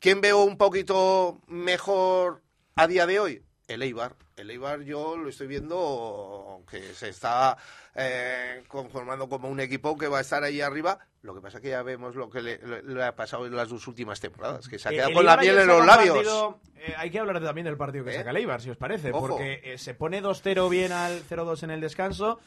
¿Quién veo un poquito mejor a día de hoy? El Eibar. El Eibar yo lo estoy viendo que se está eh, conformando como un equipo que va a estar ahí arriba. Lo que pasa que ya vemos lo que le, le- le ha pasado en las dos últimas temporadas, que se ha Eh, quedado el con la miel en los labios. partido- eh, hay que hablar también del partido que ¿Eh? saca el Eibar, si os parece, Ojo. porque eh, se pone 2-0 bien al 0-2 en el descanso,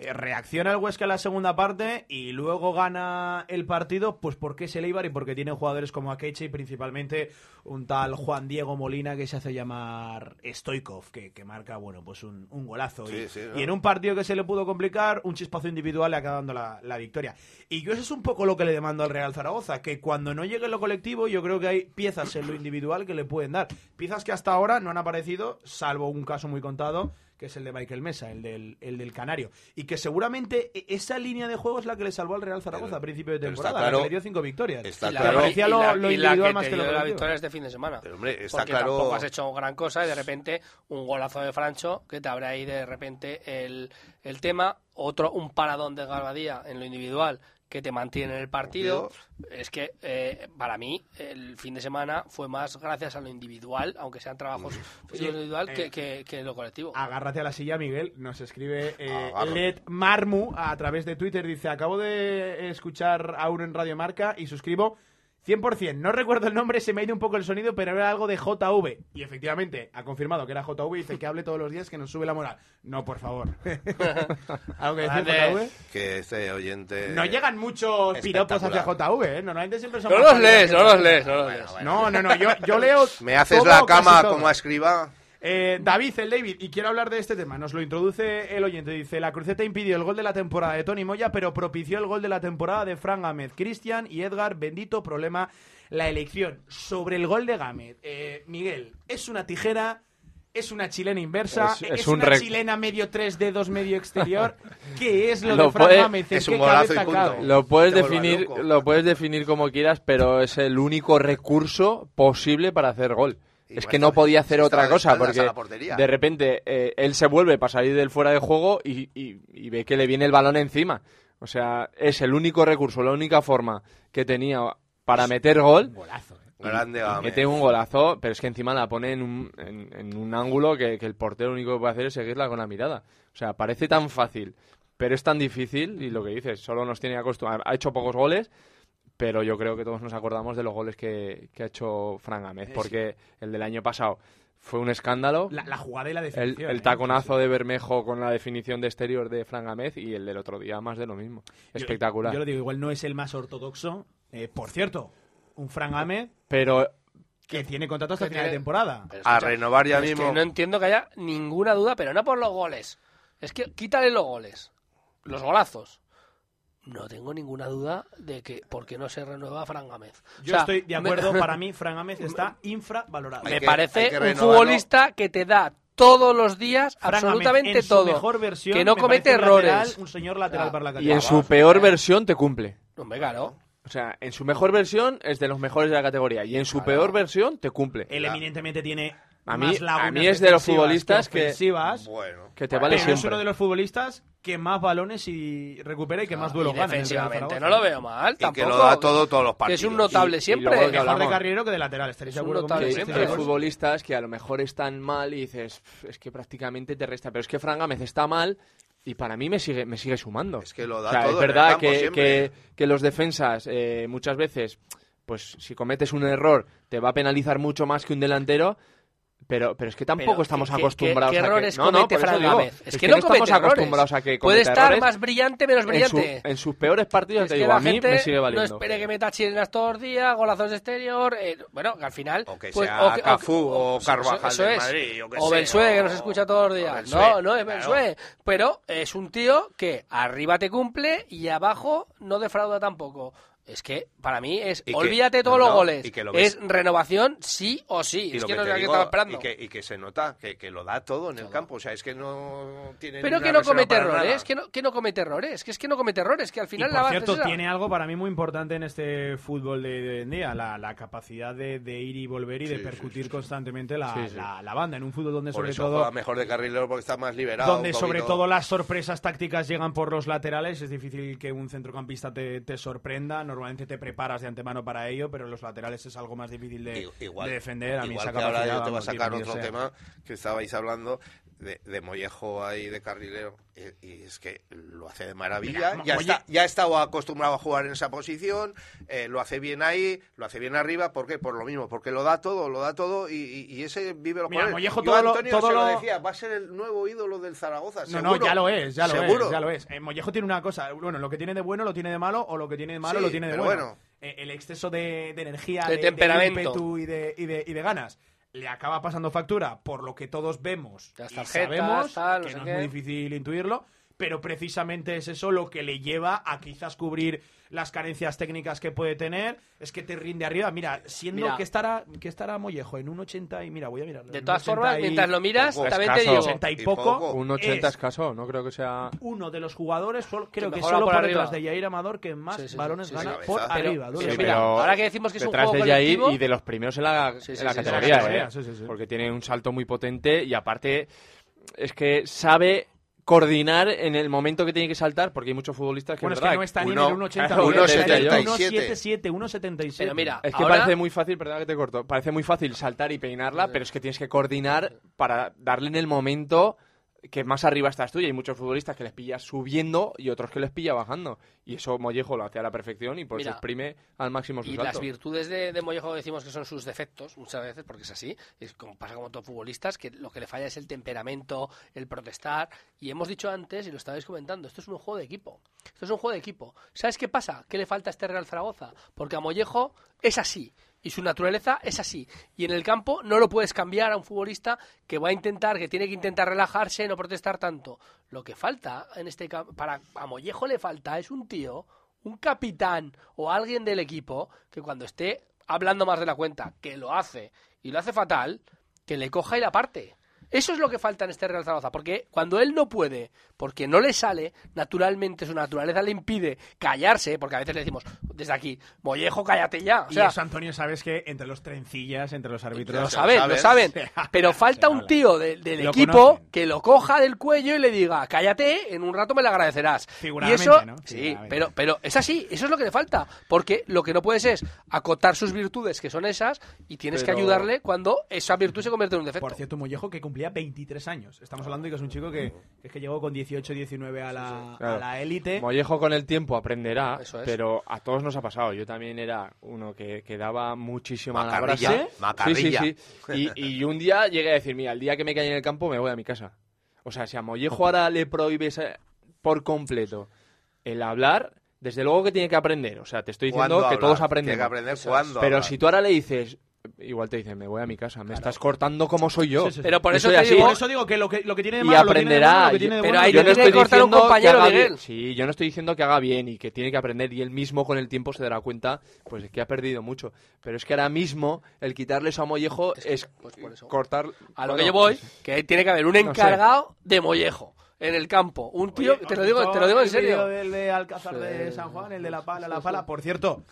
eh, reacciona el Huesca en la segunda parte y luego gana el partido, pues porque es el Eibar y porque tiene jugadores como Akeche y principalmente un tal Juan Diego Molina que se hace llamar Stoikov, que, que marca, bueno, pues un, un golazo. y, Sí, sí, ¿no? y en un partido que se le pudo complicar, un chispazo individual le acaba dando la, la victoria. Y yo eso es un poco lo que le demando al Real Zaragoza, que cuando no llegue lo colectivo, yo creo que hay piezas en lo individual que le pueden dar. Piezas que hasta ahora no han aparecido, salvo un caso muy contado, que es el de Michael Mesa, el del, el del Canario. Y que seguramente e- esa línea de juego es la que le salvó al Real Zaragoza Pero- a principio de temporada, la claro- que le dio cinco victorias. está la- claro- y lo, la- lo y la individual que más te que lo la victoria este fin de semana. Pero, hombre, está porque claro- tampoco has hecho gran cosa y de repente un golazo de Francho que te habrá ahí de repente el, el tema, otro un paradón de Garbadía en lo individual que te mantiene en el partido. Es que eh, para mí el fin de semana fue más gracias a lo individual, aunque sean trabajos Oye, individual, eh, que, que, que lo colectivo. Agárrate a la silla, Miguel. Nos escribe eh. Led Marmu a través de Twitter. Dice: Acabo de escuchar a uno en Radio Marca y suscribo 100%. No recuerdo el nombre, se me ha ido un poco el sonido, pero era algo de JV. Y efectivamente, ha confirmado que era JV y dice que hable todos los días que nos sube la moral. No, por favor. [LAUGHS] ¿Algo que decir. JV? Que este oyente... No llegan muchos piropos hacia. JV, ¿eh? Normalmente siempre son no los lees, no los lees, no los lees. No, no, no, yo, yo leo. ¿Me haces todo, la cama como escriba? Eh, David, el David, y quiero hablar de este tema. Nos lo introduce el oyente. Dice: La cruceta impidió el gol de la temporada de Tony Moya, pero propició el gol de la temporada de Fran Gámez. Cristian y Edgar, bendito problema la elección. Sobre el gol de Gámez, eh, Miguel, ¿es una tijera? ¿Es una chilena inversa? Es- ¿Es, es un una rec- chilena medio 3 dedos medio exterior? [LAUGHS] ¿Qué es lo, Lo de Fran puede- Gámez? ¿En es un golazo cabeza y punto. cabe? Lo puedes Te definir, lo puedes definir como quieras, pero es el único recurso posible para hacer gol. Es que no podía hacer otra cosa, porque de repente eh, él se vuelve para salir del fuera de juego y, y- y ve que le viene el balón encima. O sea, es el único recurso, la única forma que tenía para meter gol. Golazo, ¿eh? Grande mete un golazo, pero es que encima la pone en un, en, en un ángulo que, que el portero lo único que puede hacer es seguirla con la mirada. O sea, parece tan fácil, pero es tan difícil y lo que dices, solo nos tiene acostumbrados. Ha hecho pocos goles, pero yo creo que todos nos acordamos de los goles que, que ha hecho Fran Gámez, porque el del año pasado fue un escándalo. La, la jugada y la El, definición. el ¿eh? taconazo de Bermejo con la definición de exterior de Fran Gámez y el del otro día más de lo mismo. Espectacular. Yo, lo digo, igual no es el más ortodoxo. Eh, por cierto, un Fran Gámez Pero que tiene contrato hasta final de temporada. Pero A renovar ya es que mismo. no entiendo que haya ninguna duda, pero no por los goles. Es que quítale los goles, los golazos. No tengo ninguna duda de que por qué no se renueva Fran Gámez. O Yo sea, estoy de me- acuerdo, [LAUGHS] para mí Fran Gámez está [LAUGHS] infravalorado. Me que- parece un futbolista que te da todos los días Fran Gámez, absolutamente su todo. mejor versión, que no me comete lateral, errores. un señor lateral Ah, para la y categoría. en su peor versión te cumple. Hombre, claro. O sea, en su mejor versión es de los mejores de la categoría y en su peor versión te cumple. Él eminentemente tiene A mí- a mí es de los futbolistas que- ofensivas, Bueno. Que te pero vale es siempre. uno de los futbolistas que más balones y recupera y que más duelos Y gana. defensivamente no lo veo mal, Y que tampoco. lo da todo todos los que partidos. es un notable Y- y siempre. que Mejor de carrilero que de lateral, estaréis de Es un acuerdo conmigo. hay, siempre. hay futbolistas que a lo mejor están mal y dices, "Pf, es que prácticamente te resta. Pero es que Fran Gámez está mal y para mí me sigue, me sigue sumando. Es que lo da O sea, todo es en el verdad campo que, que, que los defensas eh, muchas veces, pues si cometes un error, te va a penalizar mucho más que un delantero. Pero, pero es que tampoco Pero, estamos ¿qué- qué- acostumbrados a que... No, no, comete eso digo? Es es que que no no estamos errores. acostumbrados a que Puede estar errores. más brillante, menos en, su- brillante. en sus peores partidos, Es te que digo, a mí me sigue no valiendo. espere que meta chilenas todos los días, golazos de exterior. eh, bueno, que al final. O que pues, sea que- Cafú que- o eso- Carvajal eso del es. Madrid, yo qué o que o- nos escucha todos los o días. No, no es. Belsue. Pero es un tío que arriba te cumple y abajo no defrauda tampoco. Es que para mí es Y que- olvídate todos no, los goles. y que lo es renovación sí o sí. Y es que, que no qué digo, estaba esperando. y, que, y que se nota que, que lo da todo en el campo. O sea, es que no tiene Pero que no comete errores, que no, que no comete errores, que es que no comete errores, que al Y final por la base cierto, es tiene algo para mí muy importante en este fútbol de, de hoy en día, la, la capacidad de, de ir y volver y de Sí, percutir sí, sí. constantemente la, la- la banda. En un fútbol donde Por sobre eso todo juega mejor de carrilero porque está más liberado. donde sobre todo las sorpresas tácticas llegan por los laterales, es difícil que un centrocampista te, te sorprenda. Normalmente te preparas de antemano para ello, pero los laterales es algo más difícil de, igual, de defender. A mí igual esa que ahora yo te voy a sacar otro sea. tema que estabais hablando de, de Mollejo ahí de carrilero y, y es que lo hace de maravilla Mira, ya Molle- está ya ha estado acostumbrado a jugar en esa posición eh, lo hace bien ahí lo hace bien arriba ¿por qué? por lo mismo porque lo da todo lo da todo y, y- y ese vive los Mira. Mollejo Yo todo lo- Antonio todo se lo lo- decía va a ser el nuevo ídolo del Zaragoza No, seguro. no, ya lo es, ya lo seguro es, ya lo es. Eh, Mollejo tiene una cosa, bueno, lo que tiene de bueno lo tiene de malo o lo que tiene de malo Sí, lo tiene de pero bueno. bueno. Eh, el exceso de, de energía, De de, temperamento. ímpetu y de, y, de, y de ganas le acaba pasando factura por lo que todos vemos Las y tarjetas, sabemos tal, no que sé no qué. es muy difícil intuirlo. Pero precisamente es eso lo que le lleva a quizás cubrir las carencias técnicas que puede tener, es que te rinde arriba. Mira, siendo Mira. que estará que estará Mollejo en un 80 y mira, voy a mirar. De todas formas, mientras lo miras, poco. también te digo. 80 y Y poco, poco. Un 80 es escaso, no creo que sea... uno de los jugadores, solo- creo que solo por detrás de Jair Amador que más Sí, balones sí, gana sí. por Pero- arriba. pero mira, ahora que decimos que es un detrás juego de Yair y de los primeros en la, Sí, en la sí, categoría, sí, ¿eh? sí, sí, sí. porque tiene un salto muy potente y aparte es que sabe coordinar en el momento que tiene que saltar, porque hay muchos futbolistas que Bueno, es que no está ni en uno- el 1.80, claro, Miguel, está en el 1.77. 1.77, 1.77. Pero mira, Es que ahora- parece muy fácil, perdona que te corto, parece muy fácil saltar y peinarla, pero es que tienes que coordinar para darle en el momento que más arriba estás tú y hay muchos futbolistas que les pilla subiendo y otros que les pilla bajando. Y eso Mollejo lo hace a la perfección y por eso exprime al máximo su Y las virtudes de, de Mollejo decimos que son sus defectos, muchas veces, porque es así, es como pasa como todos futbolistas, que lo que le falla es el temperamento, el protestar. Y hemos dicho antes, y lo estabais comentando, esto es un juego de equipo. Esto es un juego de equipo. ¿Sabes qué pasa? ¿Qué le falta a este Real Zaragoza? Porque a Mollejo es así. Y su naturaleza es así. Y en el campo no lo puedes cambiar a un futbolista que va a intentar, que tiene que intentar relajarse, no protestar tanto. Lo que falta en este para a Mollejo le falta es un tío, un capitán o alguien del equipo que cuando esté hablando más de la cuenta, que lo hace y lo hace fatal, que le coja y la parte. Eso es lo que falta en este Real Zaragoza, porque cuando él no puede, porque no le sale, naturalmente su naturaleza le impide callarse, porque a veces le decimos desde aquí, Mollejo, cállate ya. O y eso, Antonio, sabes que entre los trencillas, entre los árbitros... lo saben, lo saben. [LAUGHS] Pero falta un tío de- del Lo equipo conocen. que lo coja del cuello y le diga, cállate, en un rato me lo agradecerás. Y Figuradamente, eso, ¿no? sí, pero, pero es así, eso es lo que le falta. Porque lo que no puedes es acotar sus virtudes, que son esas, y tienes que ayudarle cuando esa virtud se convierte en un defecto. Por cierto, Mollejo que cumplía 23 años. Estamos hablando de que es un chico que, que es que llegó con 18, 19 a la, Claro. a la élite. Mollejo con el tiempo aprenderá, es. pero a todos nos ha pasado. Yo también era uno que, que daba muchísima la Macarrilla, brasa. macarrilla. Sí, sí, sí. Y, y un día llegué a decir, mira, el día que me cae en el campo me voy a mi casa. O sea, si a Mollejo ahora le prohíbes eh, por completo el hablar, desde luego que tiene que aprender. O sea, te estoy diciendo ¿Cuándo que hablar? todos Tiene aprenden. que aprender cuándo Pero hablar. si tú ahora le dices, igual te dicen, me voy a mi casa, me estás cortando como soy yo. Sí, sí, sí. Pero por Yo eso te digo, Por eso digo que lo que, lo que tiene de y malo, lo tiene de bueno, aprenderá. lo que tiene de Pero ahí tiene tiene de que cortar un diciendo compañero, Miguel. Sí, yo no estoy diciendo que haga bien y que tiene que aprender y él mismo con el tiempo se dará cuenta pues es que ha perdido mucho. Pero es que ahora mismo el quitarle eso a Mollejo es, pues por eso. cortar... A lo bueno, que yo voy, que tiene que haber un sé. encargado de Mollejo en el campo. Un tío, Oye, te lo ¿os digo, te lo digo en el serio. del de Alcázar de Sí, San Juan, el de la pala, la pala. Por cierto,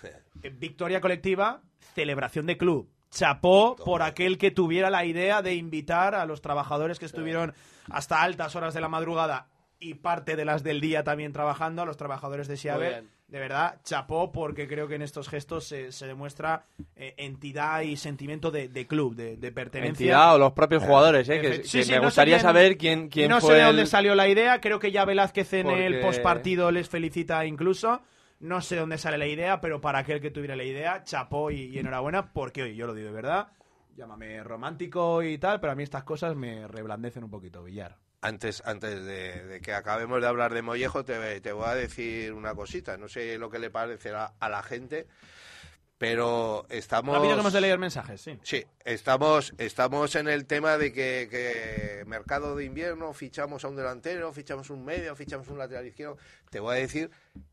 eh, victoria colectiva, celebración de club. Chapó por aquel que tuviera la idea de invitar a los trabajadores que estuvieron hasta altas horas de la madrugada y parte de las del día también trabajando, a los trabajadores de bien. De verdad, chapó porque creo que en estos gestos se, se demuestra eh, entidad y sentimiento de, de club, de, de pertenencia. Entidad o los propios jugadores, ¿eh? que, sí, me no sé gustaría quién- saber quién, quién no fue sé de dónde el- salió la idea, creo que ya Velázquez en el Porque- postpartido les felicita incluso. No sé dónde sale la idea, pero para aquel que tuviera la idea, chapó y, enhorabuena, porque oye, yo lo digo de verdad, llámame romántico y tal, pero a mí estas cosas me reblandecen un poquito, Villar. Antes, antes de, de que acabemos de hablar de Mollejo, te, te voy a decir una cosita. No sé lo que le parecerá a la gente, pero estamos... Que hemos de leer mensajes, sí. Sí, estamos, estamos en el tema de que, que mercado de invierno, fichamos a un delantero, fichamos un medio, fichamos un lateral izquierdo. Te voy a decir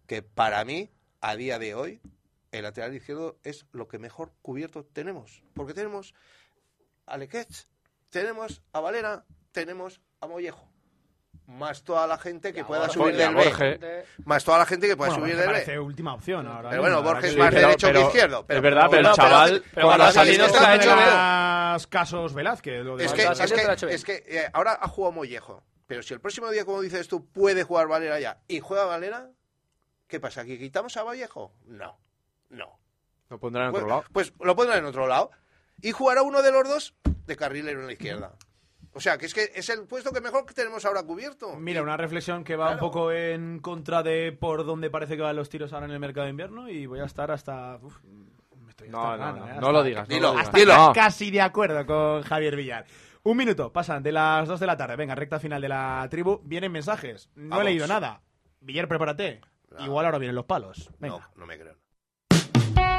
que para mí, a día de hoy, el lateral izquierdo es lo que mejor cubierto tenemos. Porque tenemos a Lequech, tenemos a Valera, tenemos a Mollejo. Más toda la gente que pueda subir del B. Más toda la gente que pueda Bueno, subir del B. parece última opción ahora. Pero mismo, bueno, Borges más sí. pero- derecho pero- que izquierdo. es verdad, pero el chaval, pero- cuando ha salido ha hecho las casos Velázquez. lo de Es que, es hecho que, bien. es que eh, ahora ha jugado Mollejo. Pero si el próximo día, como dices tú, puede jugar Valera ya y juega Valera, ¿qué pasa? ¿Que quitamos a Vallejo? No, no. Lo pondrán en Pues, otro lado. pues lo pondrán en otro lado. Y jugará uno de los dos de carrilero en la izquierda. O sea, que es que es el puesto que mejor que tenemos ahora cubierto. Mira, una reflexión que va un poco en contra de por dónde parece que van los tiros ahora en el mercado de invierno y voy a estar hasta... uf, me estoy No, hasta no, no, ¿eh? no Hasta- lo digas. no Dilo, lo digas. Hasta Dilo. No. casi de acuerdo con Javier Villar. Un minuto, pasan de las 2 de la tarde. Venga, recta final de la tribu. Vienen mensajes. No he leído nada. Villar, prepárate. No. Igual ahora vienen los palos. Venga. No, no me creo.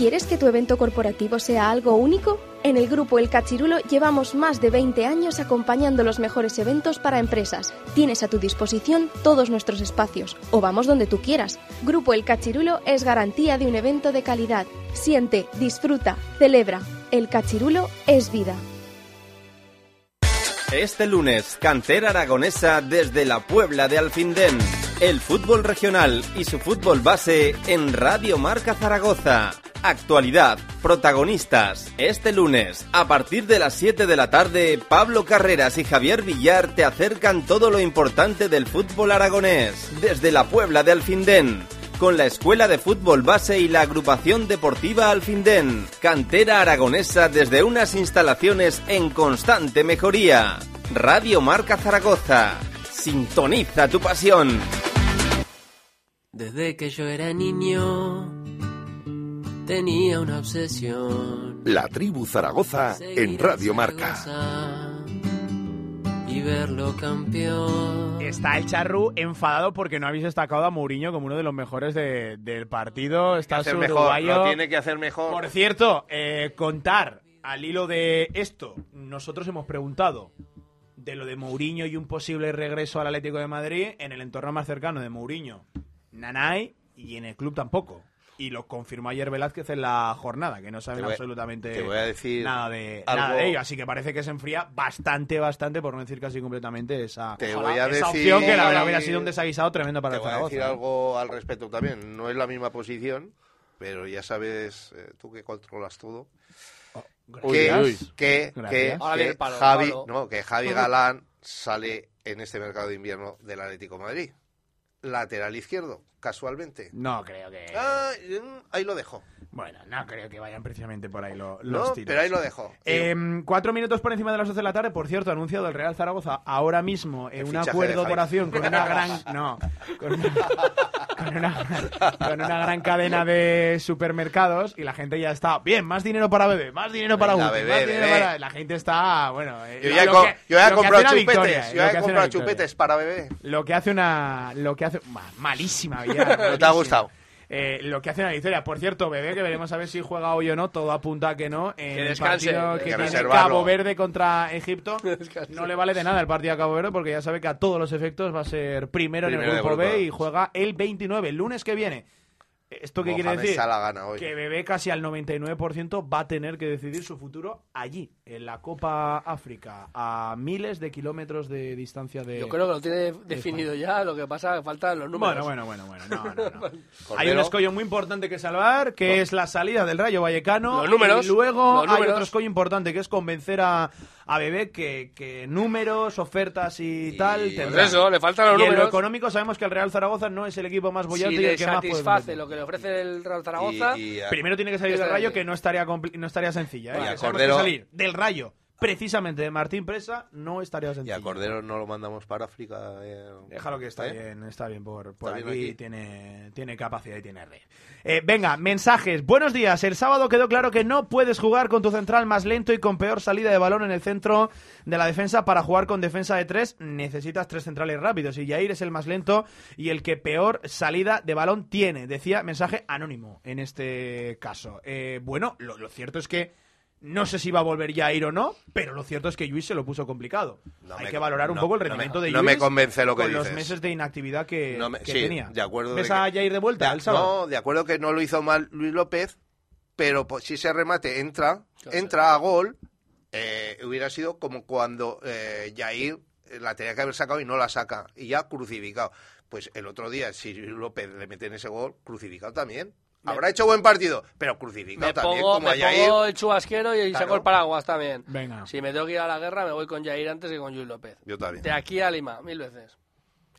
¿Quieres que tu evento corporativo sea algo único? En el grupo El Cachirulo llevamos más de 20 años acompañando los mejores eventos para empresas. Tienes a tu disposición todos nuestros espacios o vamos donde tú quieras. Grupo El Cachirulo es garantía de un evento de calidad. Siente, disfruta, celebra. El Cachirulo es vida. Este lunes, cantera aragonesa desde la Puebla de Alfindén. El fútbol regional y su fútbol base en Radio Marca Zaragoza. Actualidad, protagonistas. Este lunes, a partir de las 7 de la tarde, Pablo Carreras y Javier Villar te acercan todo lo importante del fútbol aragonés. Desde la Puebla de Alfindén con la Escuela de Fútbol Base y la Agrupación Deportiva Alfindén. Cantera aragonesa desde unas instalaciones en constante mejoría. Radio Marca Zaragoza. Sintoniza tu pasión. Desde que yo era niño tenía una obsesión. La tribu Zaragoza en Radio Marca. Y verlo campeón. Está el Charru enfadado porque no habéis destacado a Mourinho como uno de los mejores de- del partido. Está hacer su mejor, uruguayo. lo tiene que hacer mejor. Por cierto, eh, contar al hilo de esto, nosotros hemos preguntado de lo de Mourinho y un posible regreso al Atlético de Madrid en el entorno más cercano de Mourinho, Nanay, y en el club tampoco. Y lo confirmó ayer Velázquez en la jornada, que no saben voy- absolutamente te voy a decir nada, de, algo- nada de ello. Así que parece que se enfría bastante, bastante, por no decir casi completamente, esa, Te ojalá, voy a esa decir- opción que la verdad hubiera sido un desaguisado tremendo para Te el voy a Zaragoza. decir ¿eh? algo al respecto también. No es la misma posición, pero ya sabes, eh, tú que controlas todo, que, gracias. que, que, que el palo, Javi, palo. no, que Javi Galán sale en este mercado de invierno del Atlético de Madrid. Lateral izquierdo, casualmente. No creo que... Ah, ahí lo dejo. Bueno, no creo que vayan precisamente por ahí lo- los No, tiros. pero ahí lo dejo. Em, cuatro minutos por encima de las 12 de la tarde, por cierto, anunciado el Real Zaragoza ahora mismo en El un acuerdo de oración con una gran. [LAUGHS] No, con una, con una- con una gran cadena de supermercados y la gente ya está. Bien, más dinero para bebé, más dinero para Venga, bebé, más dinero para. La gente está. Bueno, eh, Yo lo ya he, que- co- yo ya he lo comprado victoria, chupetes. Yo lo ya he comprado chupetes para bebé. Lo que hace una. Lo que hace. malísima, [LAUGHS] ¿No te ha gustado? Eh, lo que hace una victoria. Por cierto, bebé, que veremos a ver si juega hoy o no. Todo apunta a que no. En Que el descanse. partido Hay que que tiene reservarlo. Cabo Verde contra Egipto. [LAUGHS] No le vale de nada el partido a Cabo Verde porque ya sabe que a todos los efectos va a ser primero, en el grupo grupo. B y juega el 29, el lunes que viene. ¿Esto qué quiere decir? Salah gana hoy. Que Bebé casi al 99% va a tener que decidir su futuro allí, en la Copa África, a miles de kilómetros de distancia de... Yo creo que lo tiene definido ya, lo que pasa que faltan los números. Bueno, bueno, bueno, bueno, no, no, no. [LAUGHS] Hay un escollo muy importante que salvar, que es la salida del Rayo Vallecano. Los números, Y luego los hay otro escollo importante, que es convencer a, a Bebé que, que números, ofertas y, Y- tal Pues tendrá. Pues eso, le faltan los y en lo números. económico sabemos que el Real Zaragoza no es el equipo más bollante si y el que más puede satisface lo que le ofrece el Real Zaragoza, Y- y a- Primero tiene que salir del Rayo, que no estaría, compli- no estaría sencilla. ¿eh? Y a Cordero- que salir del Rayo, precisamente de Martín Presa, no estaría Y sencilla. a Cordero no lo mandamos para África. eh, Déjalo que está ¿eh? bien, está bien por, por Está aquí, bien aquí. Tiene, tiene capacidad y tiene red. Eh, venga, mensajes. Buenos días. El sábado quedó claro que no puedes jugar con tu central más lento y con peor salida de balón en el centro de la defensa. Para jugar con defensa de tres necesitas tres centrales rápidos y Jair es el más lento y el que peor salida de balón tiene. Decía mensaje anónimo en este caso. Eh, bueno, lo, lo cierto es que No sé si va a volver ya a ir o no, pero lo cierto es que Lluís se lo puso complicado. No Hay me- que valorar un no, poco el no me- rendimiento de no Lluís me convence lo que con los meses de inactividad que, No me- que sí, tenía. de acuerdo. ¿Ves de a Jair de vuelta de-? No, de acuerdo que no lo hizo mal Luis López, pero pues, si ese remate entra, entra a gol, eh, hubiera sido como cuando eh, Jair eh, la tenía que haber sacado y no la saca, y ya crucificado. Pues el otro día, si Luis López le mete en ese gol, crucificado también. Habrá hecho buen partido, pero crucificado Me también, pongo, como a me pongo el chubasquero y Claro. saco el paraguas también. Venga. Si me tengo que ir a la guerra, me voy con Jair antes que con Luis López. Yo también. De aquí a Lima, mil veces.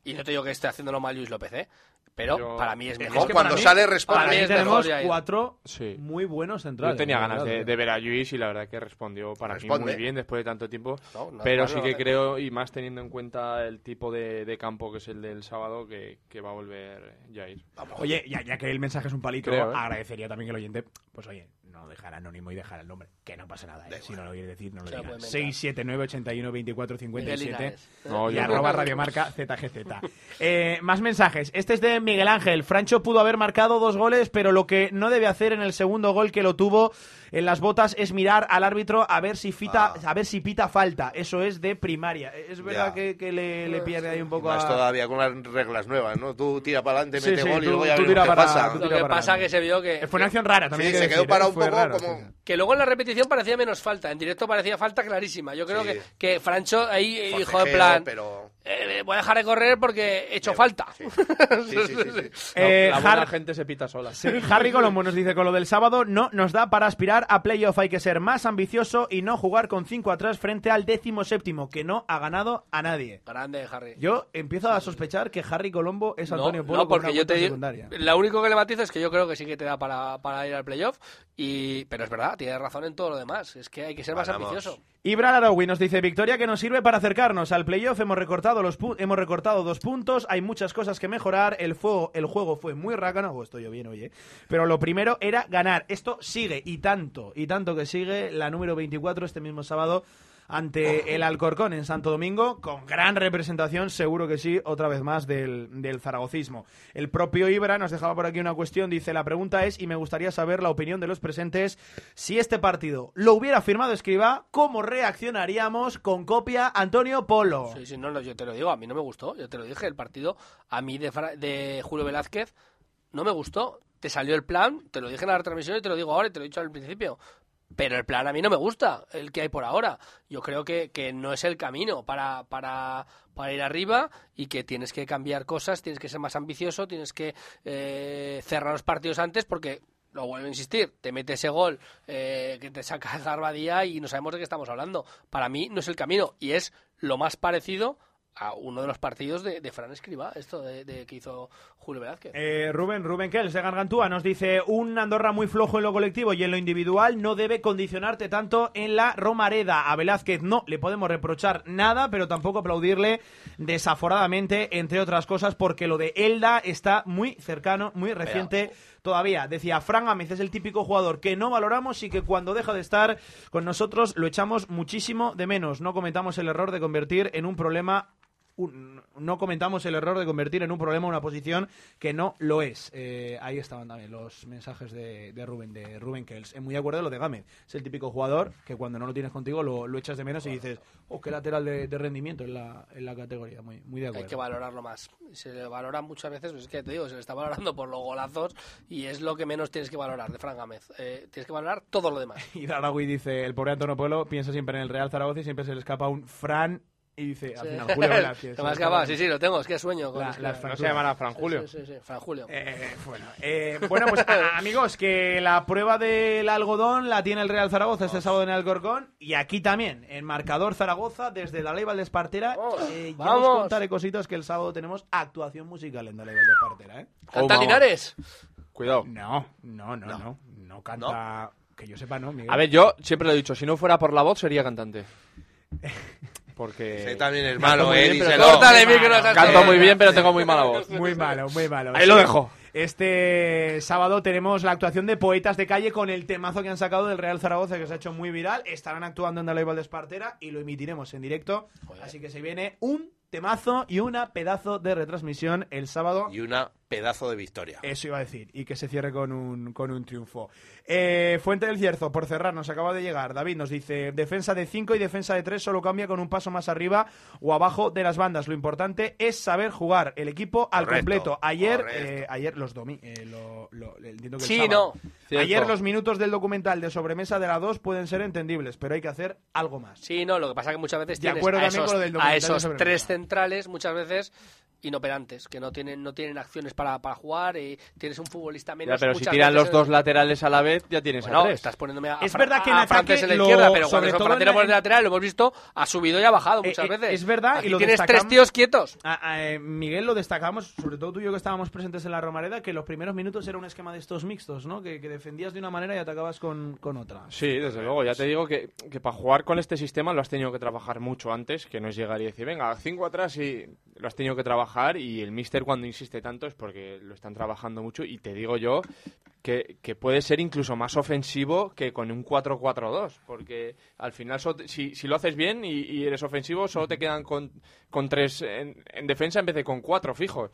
Y no te digo que esté haciéndolo mal Luis López, ¿eh? Pero Yo- para mí es Es mejor. que cuando mí- sale responde. Para mí es tenemos mejor cuatro Sí. muy buenos centrales. Yo tenía ganas de, de ver a Luis y la verdad que respondió para Responde. mí muy bien después de tanto tiempo. No, no, pero no, sí que creo, y más teniendo en cuenta el tipo de, de campo que es el del sábado, que, que va a volver Jair. Oye, ya, ya que el mensaje es un palito, Creo, ¿eh? agradecería también que el oyente, pues oye, no dejar anónimo y dejar el nombre, que no pasa nada, ¿eh? si no lo quieres decir, no lo digas. puede inventar. 679 81 24 Miguel 57 Linares. No, y no. arroba radiomarca ZGZ. Eh, más mensajes. Este es de Miguel Ángel. Francho pudo haber marcado dos goles, pero lo que no debe hacer en el segundo gol que lo tuvo en las botas es mirar al árbitro a ver si fita, Ah. a ver si pita falta. Eso es de primaria. Es verdad que, que le, le pierde ahí un poco Más a... todavía con las reglas nuevas, ¿no? Tú tira para adelante, Sí, mete sí, gol y tú- luego ya tú veremos tira qué para- pasa. tú Lo que para pasa adelante. que se vio que... Fue una acción rara también. Sí, se quedó decir, parado ¿eh? un poco rara, como- sí, sí. Que luego en la repetición parecía menos falta. En directo parecía falta clarísima. Yo creo Sí. que, que Francho ahí eh, dijo en Forcejeo, plan... Pero... eh, voy a dejar de correr porque he hecho falta. Sí, [LAUGHS] sí, sí, sí, sí. Eh, la buena gente se pita sola. Sí, Harry Colombo nos dice con lo del sábado no nos da para aspirar a playoff, hay que ser más ambicioso y no jugar con cinco atrás frente al décimo séptimo, que no ha ganado a nadie. Grande, Harry. Yo empiezo a sospechar que Harry Colombo es Antonio no, Polo no, porque con una yo te digo, secundaria. lo único que le matizo es que yo creo que sí que te da para, para ir al playoff, y, pero es verdad, tienes razón en todo lo demás, es que hay que ser más ambicioso. Ibra Larawi nos dice victoria que nos sirve para acercarnos al playoff. Hemos recortado los hemos recortado dos puntos. Hay muchas cosas que mejorar. El fuego, el juego fue muy rácano. Estoy yo bien, oye. Pero lo primero era ganar. Esto sigue y tanto y tanto que sigue la número 24 este mismo sábado ante el Alcorcón en Santo Domingo, con gran representación, seguro que sí, otra vez más del, del zaragocismo. El propio Ibra nos dejaba por aquí una cuestión, dice, la pregunta es, y me gustaría saber la opinión de los presentes, si este partido lo hubiera firmado Escriba, ¿cómo reaccionaríamos con copia Antonio Polo? Sí, sí, no, no, yo te lo digo, a mí no me gustó, yo te lo dije, el partido a mí de, de Julio Velázquez no me gustó. Te salió el plan, te lo dije en la retransmisión y te lo digo ahora y te lo he dicho al principio. Pero el plan a mí no me gusta, el que hay por ahora. Yo creo que, que no es el camino para, para, para ir arriba y que tienes que cambiar cosas, tienes que ser más ambicioso, tienes que eh, cerrar los partidos antes porque, lo vuelvo a insistir, te mete ese gol eh, que te saca Garbadía y no sabemos de qué estamos hablando. Para mí no es el camino y es lo más parecido a uno de los partidos de, de Fran Escribá, esto de, de que hizo Julio Velázquez. Eh, Rubén, Rubén Kells de Gargantúa nos dice un Andorra muy flojo en lo colectivo y en lo individual no debe condicionarte tanto en la Romareda. A Velázquez no le podemos reprochar nada, pero tampoco aplaudirle desaforadamente, entre otras cosas, porque lo de Elda está muy cercano, muy reciente todavía. Decía, Fran Gámez es el típico jugador que no valoramos y que cuando deja de estar con nosotros lo echamos muchísimo de menos. No cometamos el error de convertir en un problema un- no comentamos el error de convertir en un problema una posición que no lo es. Eh, ahí estaban también los mensajes de, de Rubén, de Rubén Kells. Eh, muy de acuerdo de lo de Gámez. Es el típico jugador que cuando no lo tienes contigo lo, lo echas de menos y dices, oh, qué lateral de, de rendimiento en la, en la categoría. Muy, muy de Hay acuerdo. que valorarlo más. Se le valora muchas veces, pues es que te digo, se le está valorando por los golazos y es lo que menos tienes que valorar de Fran Gámez. Eh, tienes que valorar todo lo demás. [LAUGHS] Y Daragui dice, el pobre Antonio Pueblo piensa siempre en el Real Zaragoza y siempre se le escapa un Fran y dice, al final, Julio Velázquez. [LAUGHS] Sí, sí, lo tengo, es que sueño. Con La- ¿No se llamará Fran Julio? Sí, sí, sí, [LAUGHS] Fran Julio. Eh, bueno, eh, bueno, pues a- [LAUGHS] amigos, que la prueba del algodón la tiene el Real Zaragoza este sábado en el Alcorcón y aquí también, en marcador Zaragoza, desde la Ley Valdespartera. Vamos, Eh, ya vamos. os contaré cositas que el sábado tenemos actuación musical en la Ley Valdespartera, ¿eh? ¿Canta Oh, vamos. Linares? Cuidado. No, no, no, no, no, canta... Que yo sepa, no, Miguel. A ver, yo siempre lo he dicho, si no fuera por la voz sería cantante. Porque... Ese también es malo, eh, bien, pero Córtale este. Canto muy bien, pero tengo muy mala voz. [LAUGHS] Muy malo, muy malo. Ahí lo dejo. Este sábado tenemos la actuación de Poetas de Calle con el temazo que han sacado del Real Zaragoza que se ha hecho muy viral. Estarán actuando en la de Espartera y lo emitiremos en directo. Así que se viene un temazo y una pedazo de retransmisión el sábado. Y una pedazo de victoria. Eso iba a decir, y que se cierre con un, con un triunfo. Eh, Fuente del Cierzo, por cerrar, nos acaba de llegar. David nos dice, defensa de 5 y defensa de 3 solo cambia con un paso más arriba o abajo de las bandas. Lo importante es saber jugar el equipo al Correcto, completo. Ayer, eh, ayer los domi eh, lo- lo- entiendo que el Sí, sábado. no. Cierto. Ayer los minutos del documental de sobremesa de la 2 pueden ser entendibles, pero hay que hacer algo más. Sí, no, lo que pasa es que muchas veces De tienes acuerdo a también esos, con lo del a esos tres centrales muchas veces inoperantes, que no tienen no tienen acciones para, para jugar y tienes un futbolista menos. Ya, pero si tiran los dos laterales a la vez, ya tienes Bueno, a tres. estás poniéndome a, Es a- verdad que en a ataque Francés en la lo- izquierda, pero sobre cuando todo Frontera en- por el lateral lo hemos visto, ha subido y ha bajado muchas Eh, eh, veces. es verdad, Aquí y lo tienes tres tíos quietos. A- a- eh, Miguel, lo destacamos, sobre todo tú y yo que estábamos presentes en la Romareda, que los primeros minutos era un esquema de estos mixtos, ¿no? Que, que defendías de una manera y atacabas con, con otra. Sí, desde luego. Ya te digo que, que para jugar con este sistema lo has tenido que trabajar mucho antes, que no es llegar y decir, venga, cinco atrás y lo has tenido que trabajar y el míster cuando insiste tanto es porque lo están trabajando mucho y te digo yo que, que puede ser incluso más ofensivo que con un 4-4-2, porque al final so- si, si lo haces bien y, y eres ofensivo solo te quedan con, con tres en, en defensa en vez de con cuatro fijos.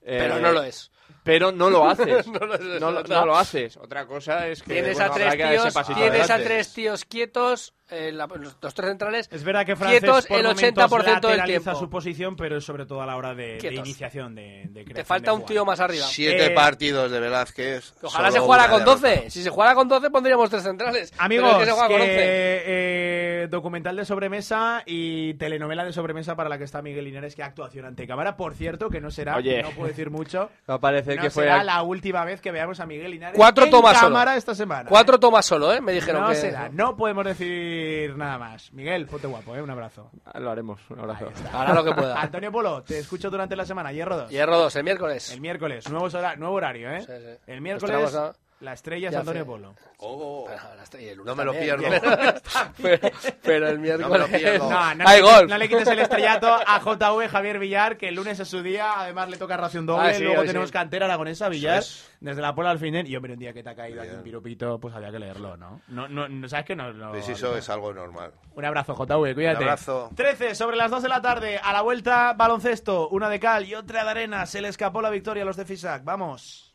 Pero Eh, no lo es. Pero no lo haces. [LAUGHS] No lo es, es no, lo- verdad. no lo haces. Otra cosa es que Tienes bueno, a tres tíos, tienes a tres tíos quietos, eh, la- los, los tres centrales Es verdad que Francés quietos por el momentos 80% del tiempo. su posición, pero es sobre todo a la hora de, iniciación, de, de creación Te falta de un tío más arriba. Siete Eh, partidos de Velázquez. Ojalá se jugara con derrota. 12. Si se jugara con 12 pondríamos tres centrales. Amigos, es que se juega con 11. que, eh, documental de sobremesa y telenovela de sobremesa para la que está Miguel Linares, que actuación ante cámara. Por cierto, que no será, Oye. no puedo decir mucho, [LAUGHS] Va a parecer no que fue será al- la última vez que veamos a Miguel Linares Cuatro en tomas solo. cámara esta semana. Cuatro tomas solo, ¿eh? Me dijeron no que... será, no podemos decir nada más. Miguel, ponte guapo, ¿eh? un abrazo. Lo haremos. Un abrazo. Hará lo que pueda. [LAUGHS] Antonio Polo, te escucho durante la semana, Hierro 2. Hierro 2, el miércoles. El miércoles, nuevo, hora- nuevo horario, ¿eh? Sí, sí. El miércoles, la estrella es Ya Antonio sé. Polo. Oh, Pero, está- y [LAUGHS] el no me lo pierdo. pero, pero el miércoles... No me lo pierdo. No, no, Hay le, no le quites el estrellato a JV Javier Villar, que el lunes es su día, además le toca ración doble, Ah, sí, luego tenemos sí. cantera aragonesa, Villar, es. desde la Pola al final, y hombre, un día que te ha caído aquí un piropito, pues había que leerlo, ¿no? No, no, no ¿Sabes que no? no- Pues eso es algo normal. Un abrazo, JV, cuídate. Un abrazo. 13 sobre las 2 de la tarde, a la vuelta baloncesto, una de cal y otra de arena, se le escapó la victoria a los de Fisac, vamos.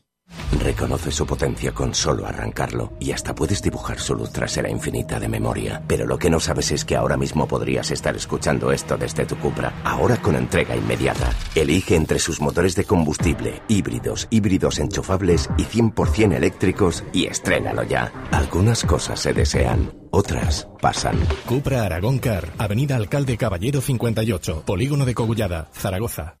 Reconoce su potencia con solo arrancarlo y hasta puedes dibujar su luz trasera infinita de memoria. Pero lo que no sabes es que ahora mismo podrías estar escuchando esto desde tu Cupra, ahora con entrega inmediata. Elige entre sus motores de combustible, híbridos, híbridos enchufables y 100% eléctricos y estrénalo ya. Algunas cosas se desean, otras pasan. Cupra Aragón Car, Avenida Alcalde Caballero 58, Polígono de Cogullada, Zaragoza.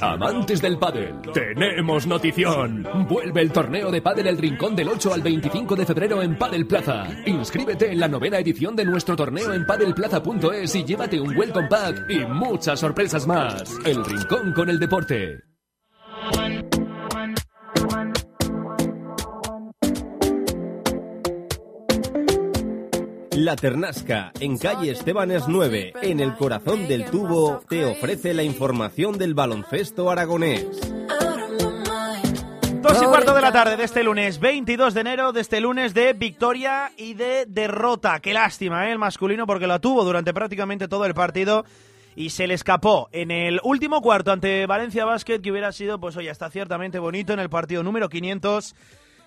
Amantes del pádel, tenemos notición. Vuelve el torneo de pádel El Rincón del 8 al 25 de febrero en Padel Plaza. Inscríbete en la novena edición de nuestro torneo en padelplaza.es y llévate un welcome pack y muchas sorpresas más. El Rincón con el deporte. La Ternasca, en calle Estebanes 9, en el corazón del tubo, te ofrece la información del baloncesto aragonés. Dos y cuarto de la tarde de este lunes, 22 de enero, de este lunes de victoria y de derrota. Qué lástima, ¿eh? el masculino, porque la tuvo durante prácticamente todo el partido y se le escapó en el último cuarto ante Valencia Basket, que hubiera sido, pues oye, está ciertamente bonito en el partido número 500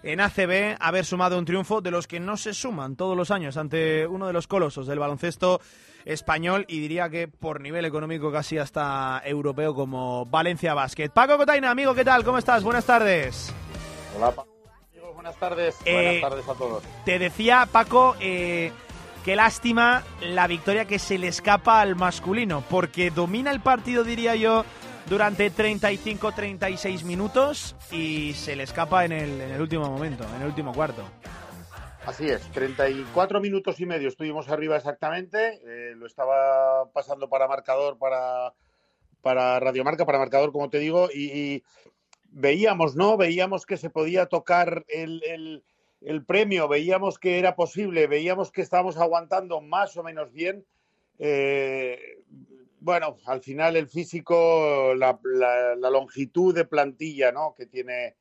en ACB haber sumado un triunfo de los que no se suman todos los años ante uno de los colosos del baloncesto español y diría que por nivel económico casi hasta europeo como Valencia Basket. Paco Cotaina, amigo, ¿qué tal? ¿Cómo estás? Buenas tardes. Hola, Pa- amigos, buenas tardes. Eh, buenas tardes a todos. Te decía, Paco, eh, qué lástima la victoria que se le escapa al masculino, porque domina el partido, diría yo, durante 35-36 minutos y se le escapa en el, en el último momento, en el último cuarto. Así es, 34 minutos y medio estuvimos arriba exactamente. eh, lo estaba pasando para marcador, para, para radiomarca, para marcador, como te digo, y, y veíamos, ¿no? Veíamos que se podía tocar el, el- el premio, veíamos que era posible, veíamos que estábamos aguantando más o menos bien. Eh, bueno, al final el físico, la, la- la longitud de plantilla, ¿no? Que tiene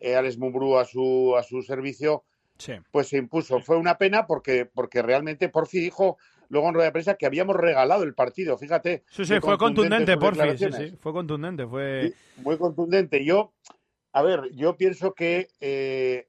eh, Alex Mumbrú a su, a su servicio, Sí. pues se impuso. Fue una pena porque, porque realmente Porfi dijo luego en rueda de prensa que habíamos regalado el partido, fíjate. Sí, sí, fue contundente, Porfi, sí, sí, fue contundente, fue... Sí, muy contundente. Yo, a ver, yo pienso que eh,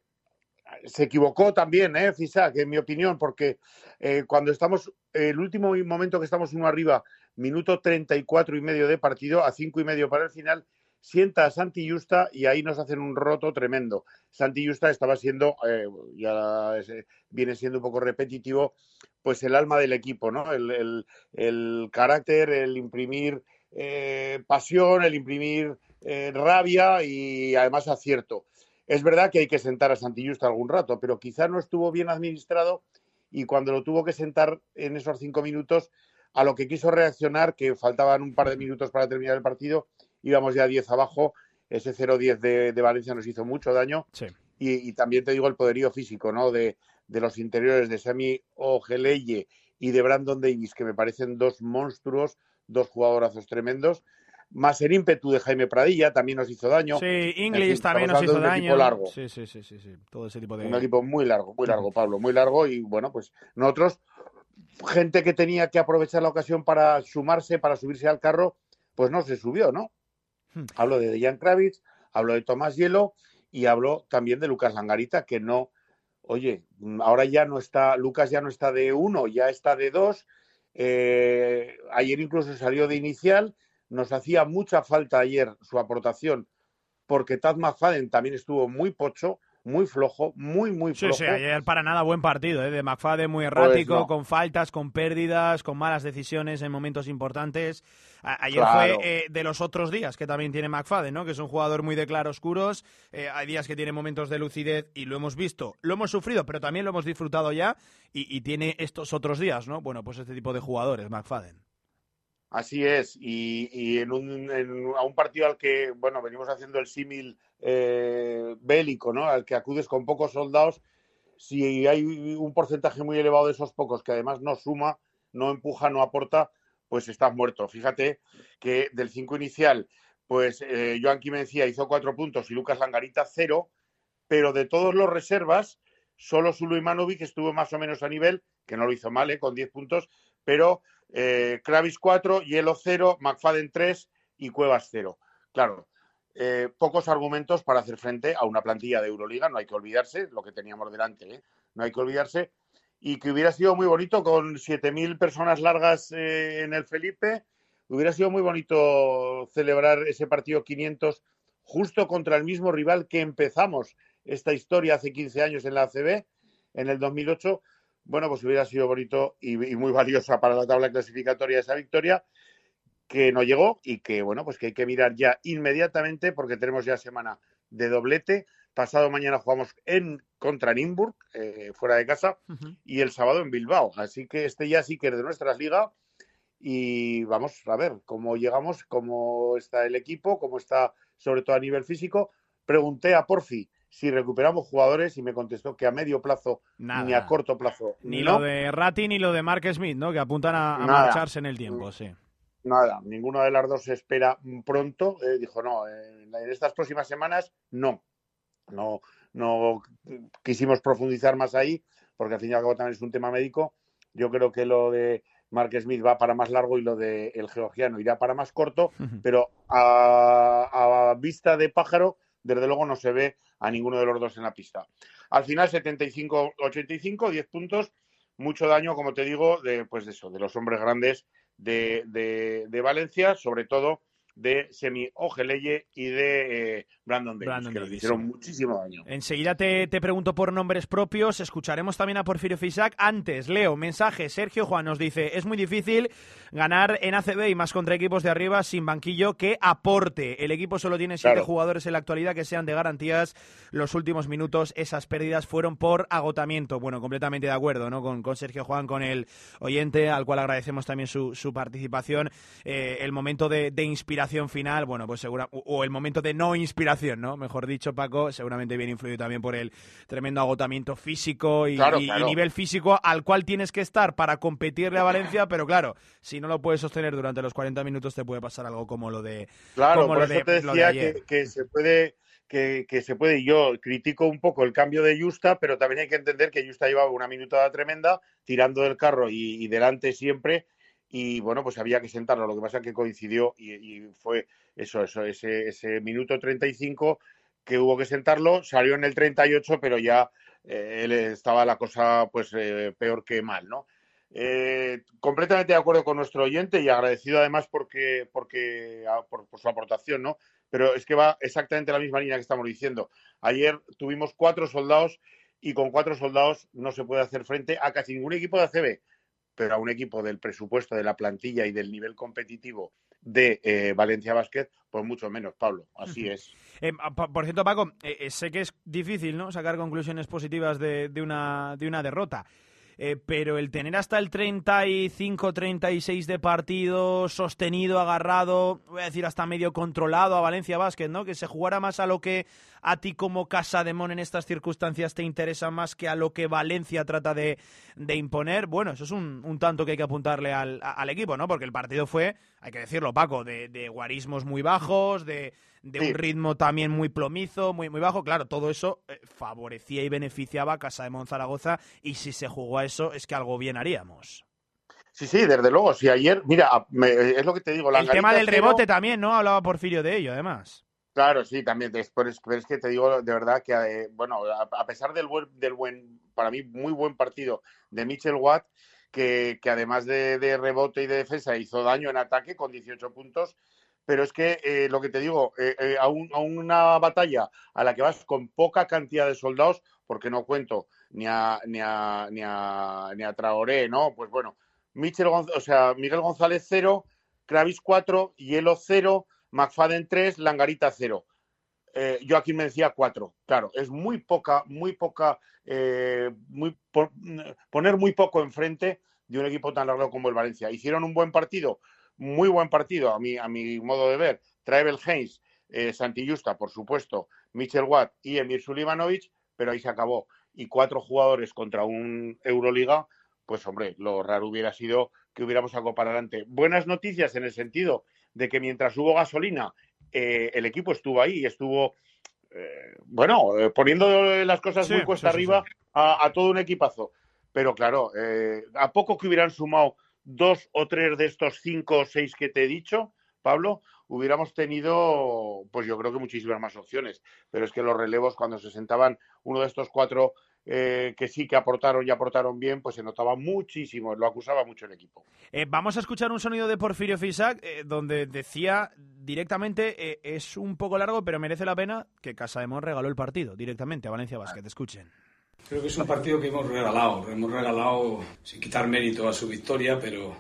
se equivocó también, ¿eh? Fisac, en mi opinión, porque eh, cuando estamos, el último momento que estamos uno arriba, minuto 34 y medio de partido, a cinco y medio para el final, sienta a Santi Justa y ahí nos hacen un roto tremendo. Santi Justa estaba siendo, eh, ya es- viene siendo un poco repetitivo, pues el alma del equipo, ¿no? El, el- carácter, el imprimir eh, pasión, el imprimir eh, rabia y además acierto. Es verdad que hay que sentar a Santi Justa algún rato, pero quizá no estuvo bien administrado y cuando lo tuvo que sentar en esos cinco minutos, a lo que quiso reaccionar, que faltaban un par de minutos para terminar el partido, íbamos ya 10 abajo, ese 0-10 de, de Valencia nos hizo mucho daño. Sí. Y, y también te digo el poderío físico, ¿no? De, de los interiores de Sami Ogeleye y de Brandon Davis, que me parecen dos monstruos, dos jugadorazos tremendos. Más el ímpetu de Jaime Pradilla también nos hizo daño. Sí, En Inglis fin, también nos hizo daño. largo. Sí, sí, sí, sí, sí, todo ese tipo de... Un equipo muy largo, muy largo, Pablo, muy largo. Y bueno, pues nosotros, gente que tenía que aprovechar la ocasión para sumarse, para subirse al carro, pues no se subió, ¿no? Hmm. Hablo de Dejan Kravitz, hablo de Tomás Hielo y hablo también de Lucas Langarita, que no, oye, ahora ya no está, Lucas ya no está de uno, ya está de dos. Eh, ayer incluso salió de inicial. Nos hacía mucha falta ayer su aportación, porque Tad McFadden también estuvo muy pocho, muy flojo, muy, muy Sí, flojo. sí, ayer para nada buen partido, ¿eh? de McFadden muy errático, Pues no. con faltas, con pérdidas, con malas decisiones en momentos importantes. A- ayer Claro. fue eh, de los otros días que también tiene McFadden, ¿no? que es un jugador muy de claroscuros. Eh, hay días que tiene momentos de lucidez y lo hemos visto, lo hemos sufrido, pero también lo hemos disfrutado ya y, y tiene estos otros días, ¿no? Bueno, pues este tipo de jugadores, McFadden. Así es, y, y en, un, en- a un partido al que, bueno, venimos haciendo el símil eh, bélico, ¿no? Al que acudes con pocos soldados, si hay un porcentaje muy elevado de esos pocos que además no suma, no empuja, no aporta, pues estás muerto. Fíjate que del 5 inicial, pues eh, Joan Quimencía hizo cuatro puntos y Lucas Langarita cero, pero de todos los reservas, solo Zulu Imanovic estuvo más o menos a nivel, que no lo hizo mal, ¿eh? con 10 puntos, pero eh, Kravis 4, Hielo 0, McFadden 3 y Cuevas 0. Claro, eh, pocos argumentos para hacer frente a una plantilla de Euroliga, no hay que olvidarse lo que teníamos delante, ¿eh? no hay que olvidarse. Y que hubiera sido muy bonito con 7.000 personas largas eh, en el Felipe, hubiera sido muy bonito celebrar ese partido 500 justo contra el mismo rival que empezamos esta historia hace 15 años en la ACB, en el 2008 bueno, pues hubiera sido bonito y, y muy valiosa para la tabla clasificatoria esa victoria que no llegó y que, bueno, pues que hay que mirar ya inmediatamente porque tenemos ya semana de doblete. Pasado mañana jugamos en contra Nimburg, eh, fuera de casa, y el sábado en Bilbao. Así que este ya sí que es de nuestras ligas y vamos a ver cómo llegamos, cómo está el equipo, cómo está sobre todo a nivel físico. Pregunté a Porfi si recuperamos jugadores y me contestó que a medio plazo Nada. ni a corto plazo Ni no. lo de Ratti ni lo de Mark Smith, ¿no? Que apuntan a, marcharse en el tiempo, sí. Nada, ninguna de las dos se espera pronto. Eh, dijo, no, en, en estas próximas semanas no. No, no quisimos profundizar más ahí, porque al fin y al cabo también es un tema médico. Yo creo que lo de Mark Smith va para más largo y lo de el georgiano irá para más corto, pero a, a vista de pájaro, desde luego no se ve a ninguno de los dos en la pista. Al final, 75-85, 10 puntos, mucho daño, como te digo, de, pues de eso, de los hombres grandes de, de- de Valencia, sobre todo de Semi Ojeleye y de eh, Brandon Davis, Brandon que Davis, hicieron sí. muchísimo daño. Enseguida te, te pregunto por nombres propios, escucharemos también a Porfirio Fisac. Antes, Leo, mensaje, Sergio Juan nos dice, es muy difícil ganar en ACB y más contra equipos de arriba sin banquillo que aporte. El equipo solo tiene siete Claro. jugadores en la actualidad que sean de garantías. Los últimos minutos, esas pérdidas fueron por agotamiento. Bueno, completamente de acuerdo ¿no? con, con Sergio Juan, con el oyente, al cual agradecemos también su, su participación. Eh, el momento de, de inspiración final, bueno, pues segura, o- el momento de no inspiración, ¿no? Mejor dicho, Paco, seguramente bien influido también por el tremendo agotamiento físico y, Claro, y- y claro. nivel físico al cual tienes que estar para competirle a Valencia, pero claro, si no lo puedes sostener durante los 40 minutos te puede pasar algo como lo de Claro, como por lo eso de- te de decía que, que se puede que, que se puede. y Yo critico un poco el cambio de Justa, pero también hay que entender que Justa llevaba una minutada tremenda, tirando del carro y, y delante siempre. Y bueno, pues había que sentarlo. Lo que pasa es que coincidió y, fue eso, eso, ese, minuto 35 que hubo que sentarlo. Salió en el 38, pero ya eh, él estaba la cosa pues eh, peor que mal, ¿no? Eh, completamente de acuerdo con nuestro oyente y agradecido además porque, porque por, por su aportación, ¿no? Pero es que va exactamente la misma línea que estamos diciendo. Ayer tuvimos cuatro soldados y con cuatro soldados no se puede hacer frente a casi ningún equipo de ACB, pero a un equipo del presupuesto, de la plantilla y del nivel competitivo de eh, Valencia Basket, pues mucho menos, Pablo. Así es. Eh, pa- por cierto, Paco, eh, eh, sé que es difícil ¿no? sacar conclusiones positivas de, de una, de una derrota. Eh, pero el tener hasta el 35-36 de partido sostenido, agarrado, voy a decir hasta medio controlado a Valencia Basket, ¿no? Que se jugara más a lo que a ti como Casa de Mon en estas circunstancias te interesa más que a lo que Valencia trata de, imponer. Bueno, eso es un, tanto que hay que apuntarle al, al equipo, ¿no? Porque el partido fue, hay que decirlo, Paco, de guarismos muy bajos, de, de Sí. un ritmo también muy plomizo, muy, muy bajo. Claro, todo eso eh, favorecía y beneficiaba a Casa de Monzaragoza y si se jugó a eso es que algo bien haríamos. Sí, sí, desde luego. Si ayer, mira, me- es lo que te digo. El tema del cero- rebote también, ¿no? Hablaba Porfirio de ello, además. Claro, sí, también. Pero es, pero es que te digo de verdad que, eh, bueno, a, a pesar del buen, del buen, para mí, muy buen partido de Mitchell Watt, que, que además de, de rebote y de defensa hizo daño en ataque con 18 puntos, pero es que eh, lo que te digo, eh, eh, a, un- a una batalla a la que vas con poca cantidad de soldados, porque no cuento ni a, ni a, ni a, ni a Traoré, ¿no? Pues bueno, Michel o sea, Miguel González 0, Kravis 4, Hielo 0, McFadden 3, Langarita 0. Eh, yo aquí me decía 4. Claro, es muy poca, muy poca, muy, po- poner muy poco enfrente de un equipo tan largo como el Valencia. Hicieron un buen partido, muy buen partido a mi, a mi modo de ver. Travel Haynes, eh, Santi Justa, por supuesto, Mitchell Watt y Emir Sulivanovic, pero ahí se acabó. Y cuatro jugadores contra un Euroliga, pues hombre, lo raro hubiera sido que hubiéramos sacado para adelante. Buenas noticias en el sentido de que mientras hubo gasolina, eh, el equipo estuvo ahí y estuvo, eh, bueno, eh, poniendo las cosas Sí, muy cuesta sí, sí, arriba A, a todo un equipazo. Pero claro, a poco que hubieran sumado dos o tres de estos cinco o seis que te he dicho, Pablo, hubiéramos tenido, pues yo creo que muchísimas más opciones. Pero es que los relevos, cuando se sentaban uno de estos cuatro eh, que sí que aportaron y aportaron bien, pues se notaba muchísimo, lo acusaba mucho el equipo. Eh, vamos a escuchar un sonido de Porfirio Fisac eh, donde decía directamente, eh, es un poco largo, pero merece la pena que Casa de Mon regaló el partido directamente a Valencia Basket. Escuchen. Creo que es un partido que hemos regalado, hemos regalado sin quitar mérito a su victoria, pero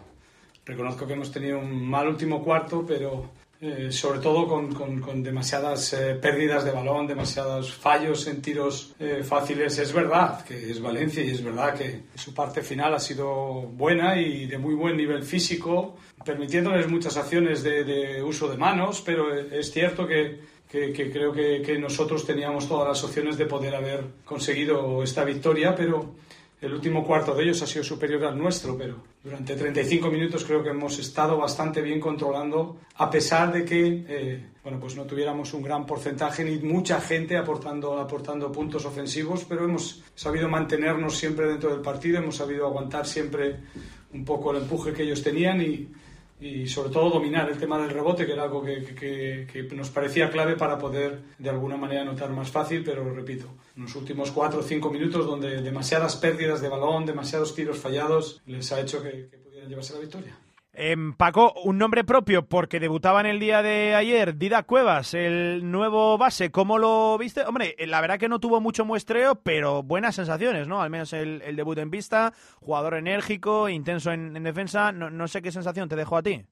reconozco que hemos tenido un mal último cuarto, pero eh, sobre todo con, con- con demasiadas eh, pérdidas de balón, demasiados fallos en tiros eh, fáciles. Es verdad que es Valencia y es verdad que su parte final ha sido buena y de muy buen nivel físico, permitiéndoles muchas acciones de, de uso de manos, pero es cierto que que, que creo que, que nosotros teníamos todas las opciones de poder haber conseguido esta victoria, pero el último cuarto de ellos ha sido superior al nuestro, pero durante 35 minutos creo que hemos estado bastante bien controlando, a pesar de que eh, bueno, pues no tuviéramos un gran porcentaje ni mucha gente aportando, aportando puntos ofensivos, pero hemos sabido mantenernos siempre dentro del partido, hemos sabido aguantar siempre un poco el empuje que ellos tenían y, y sobre todo dominar el tema del rebote, que era algo que, que- nos parecía clave para poder de alguna manera anotar más fácil, pero repito, en los últimos cuatro o cinco minutos donde demasiadas pérdidas de balón, demasiados tiros fallados, les ha hecho que, que pudieran llevarse la victoria. Em, Paco, un nombre propio porque debutaba en el día de ayer, Dida Cuevas, el nuevo base. ¿Cómo lo viste? Hombre, la verdad que no tuvo mucho muestreo, pero buenas sensaciones, ¿no? Al menos el, debut en pista, jugador enérgico, intenso en, en defensa. No, no sé qué sensación te dejó a ti.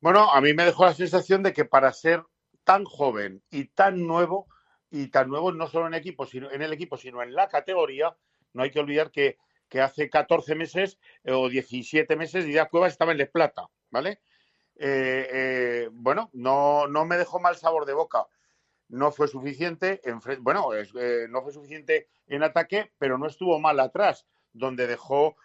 Bueno, a mí me dejó la sensación de que para ser tan joven y tan nuevo, y tan nuevo no solo en, equipo, sino, en el equipo, sino en la categoría, no hay que olvidar que, que hace 14 meses eh, o 17 meses Díaz Cuevas estaba en Les Plata, ¿vale? Eh, eh, bueno, no, no me dejó mal sabor de boca. No fue suficiente, en, bueno, no fue suficiente en ataque, pero no estuvo mal atrás, donde dejó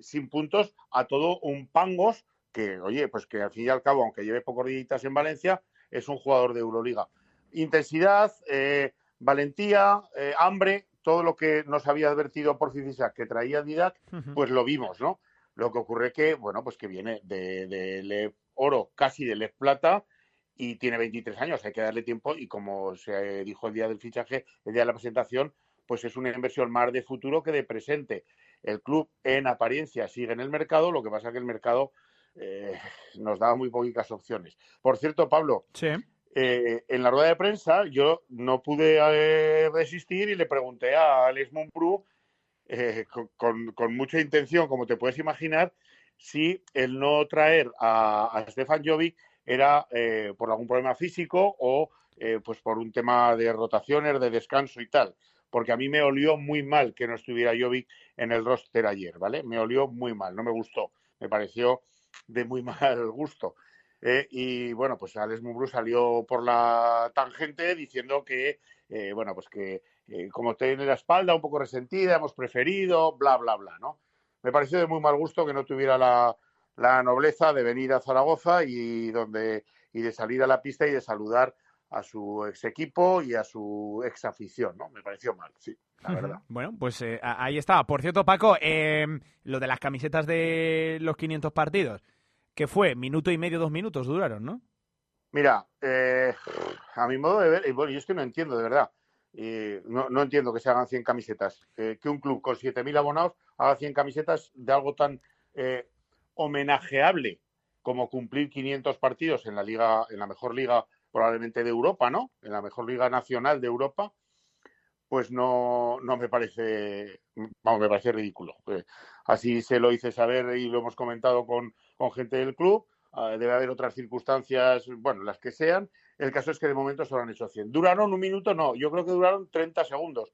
sin puntos a todo un Pangos que, oye, pues que al fin y al cabo, aunque lleve pocos días en Valencia, es un jugador de Euroliga. Intensidad, valentía, hambre, todo lo que nos había advertido por Cicisa que traía Didac, pues lo vimos, ¿no? Lo que ocurre que, bueno, pues que viene de, oro, casi de Les Plata, y tiene 23 años, hay que darle tiempo, y como se dijo el día del fichaje, el día de la presentación, pues es una inversión más de futuro que de presente. El club, en apariencia, sigue en el mercado, lo que pasa que el mercado eh, [LAUGHS] nos da muy poquitas opciones. Por cierto, Pablo, Sí. Eh, en la rueda de prensa yo no pude eh, resistir y le pregunté a Alex Mumprú, eh, con mucha intención, como te puedes imaginar, si el no traer a, a Stefan Jovic era eh, por algún problema físico o eh, pues por un tema de rotaciones, de descanso y tal. Porque a mí me olió muy mal que no estuviera Jovic en el roster ayer, ¿vale? Me olió muy mal, no me gustó. Me pareció de muy [LAUGHS] mal gusto. Eh, y bueno, pues Alex Mumbrú salió por la tangente diciendo que, eh, bueno, pues que eh, como tiene la espalda un poco resentida, hemos preferido, bla, bla, bla, ¿no? Me pareció de muy mal gusto que no tuviera la, la nobleza de venir a Zaragoza y, donde, y de salir a la pista y de saludar a su ex equipo y a su ex afición, ¿no? Me pareció mal, sí, la verdad. Bueno, pues ahí está. Por cierto, Paco, eh, lo de las camisetas de los 500 partidos, que fue minuto y medio, dos minutos duraron, ¿no? Mira, eh, a mi modo de ver, y bueno, yo es que no entiendo, de verdad. no, entiendo que se hagan 100 camisetas. que un club con 7.000 abonados haga 100 camisetas de algo tan eh, homenajeable como cumplir 500 partidos en la liga, en la mejor liga probablemente de Europa, ¿no? En la mejor liga nacional de Europa, pues no, no me parece, vamos, me parece ridículo. Eh, así se lo hice saber y lo hemos comentado con, con gente del club. Ah, debe haber otras circunstancias, bueno, las que sean. El caso es que de momento solo han hecho 100. ¿Duraron un minuto? No, yo creo que duraron 30 segundos.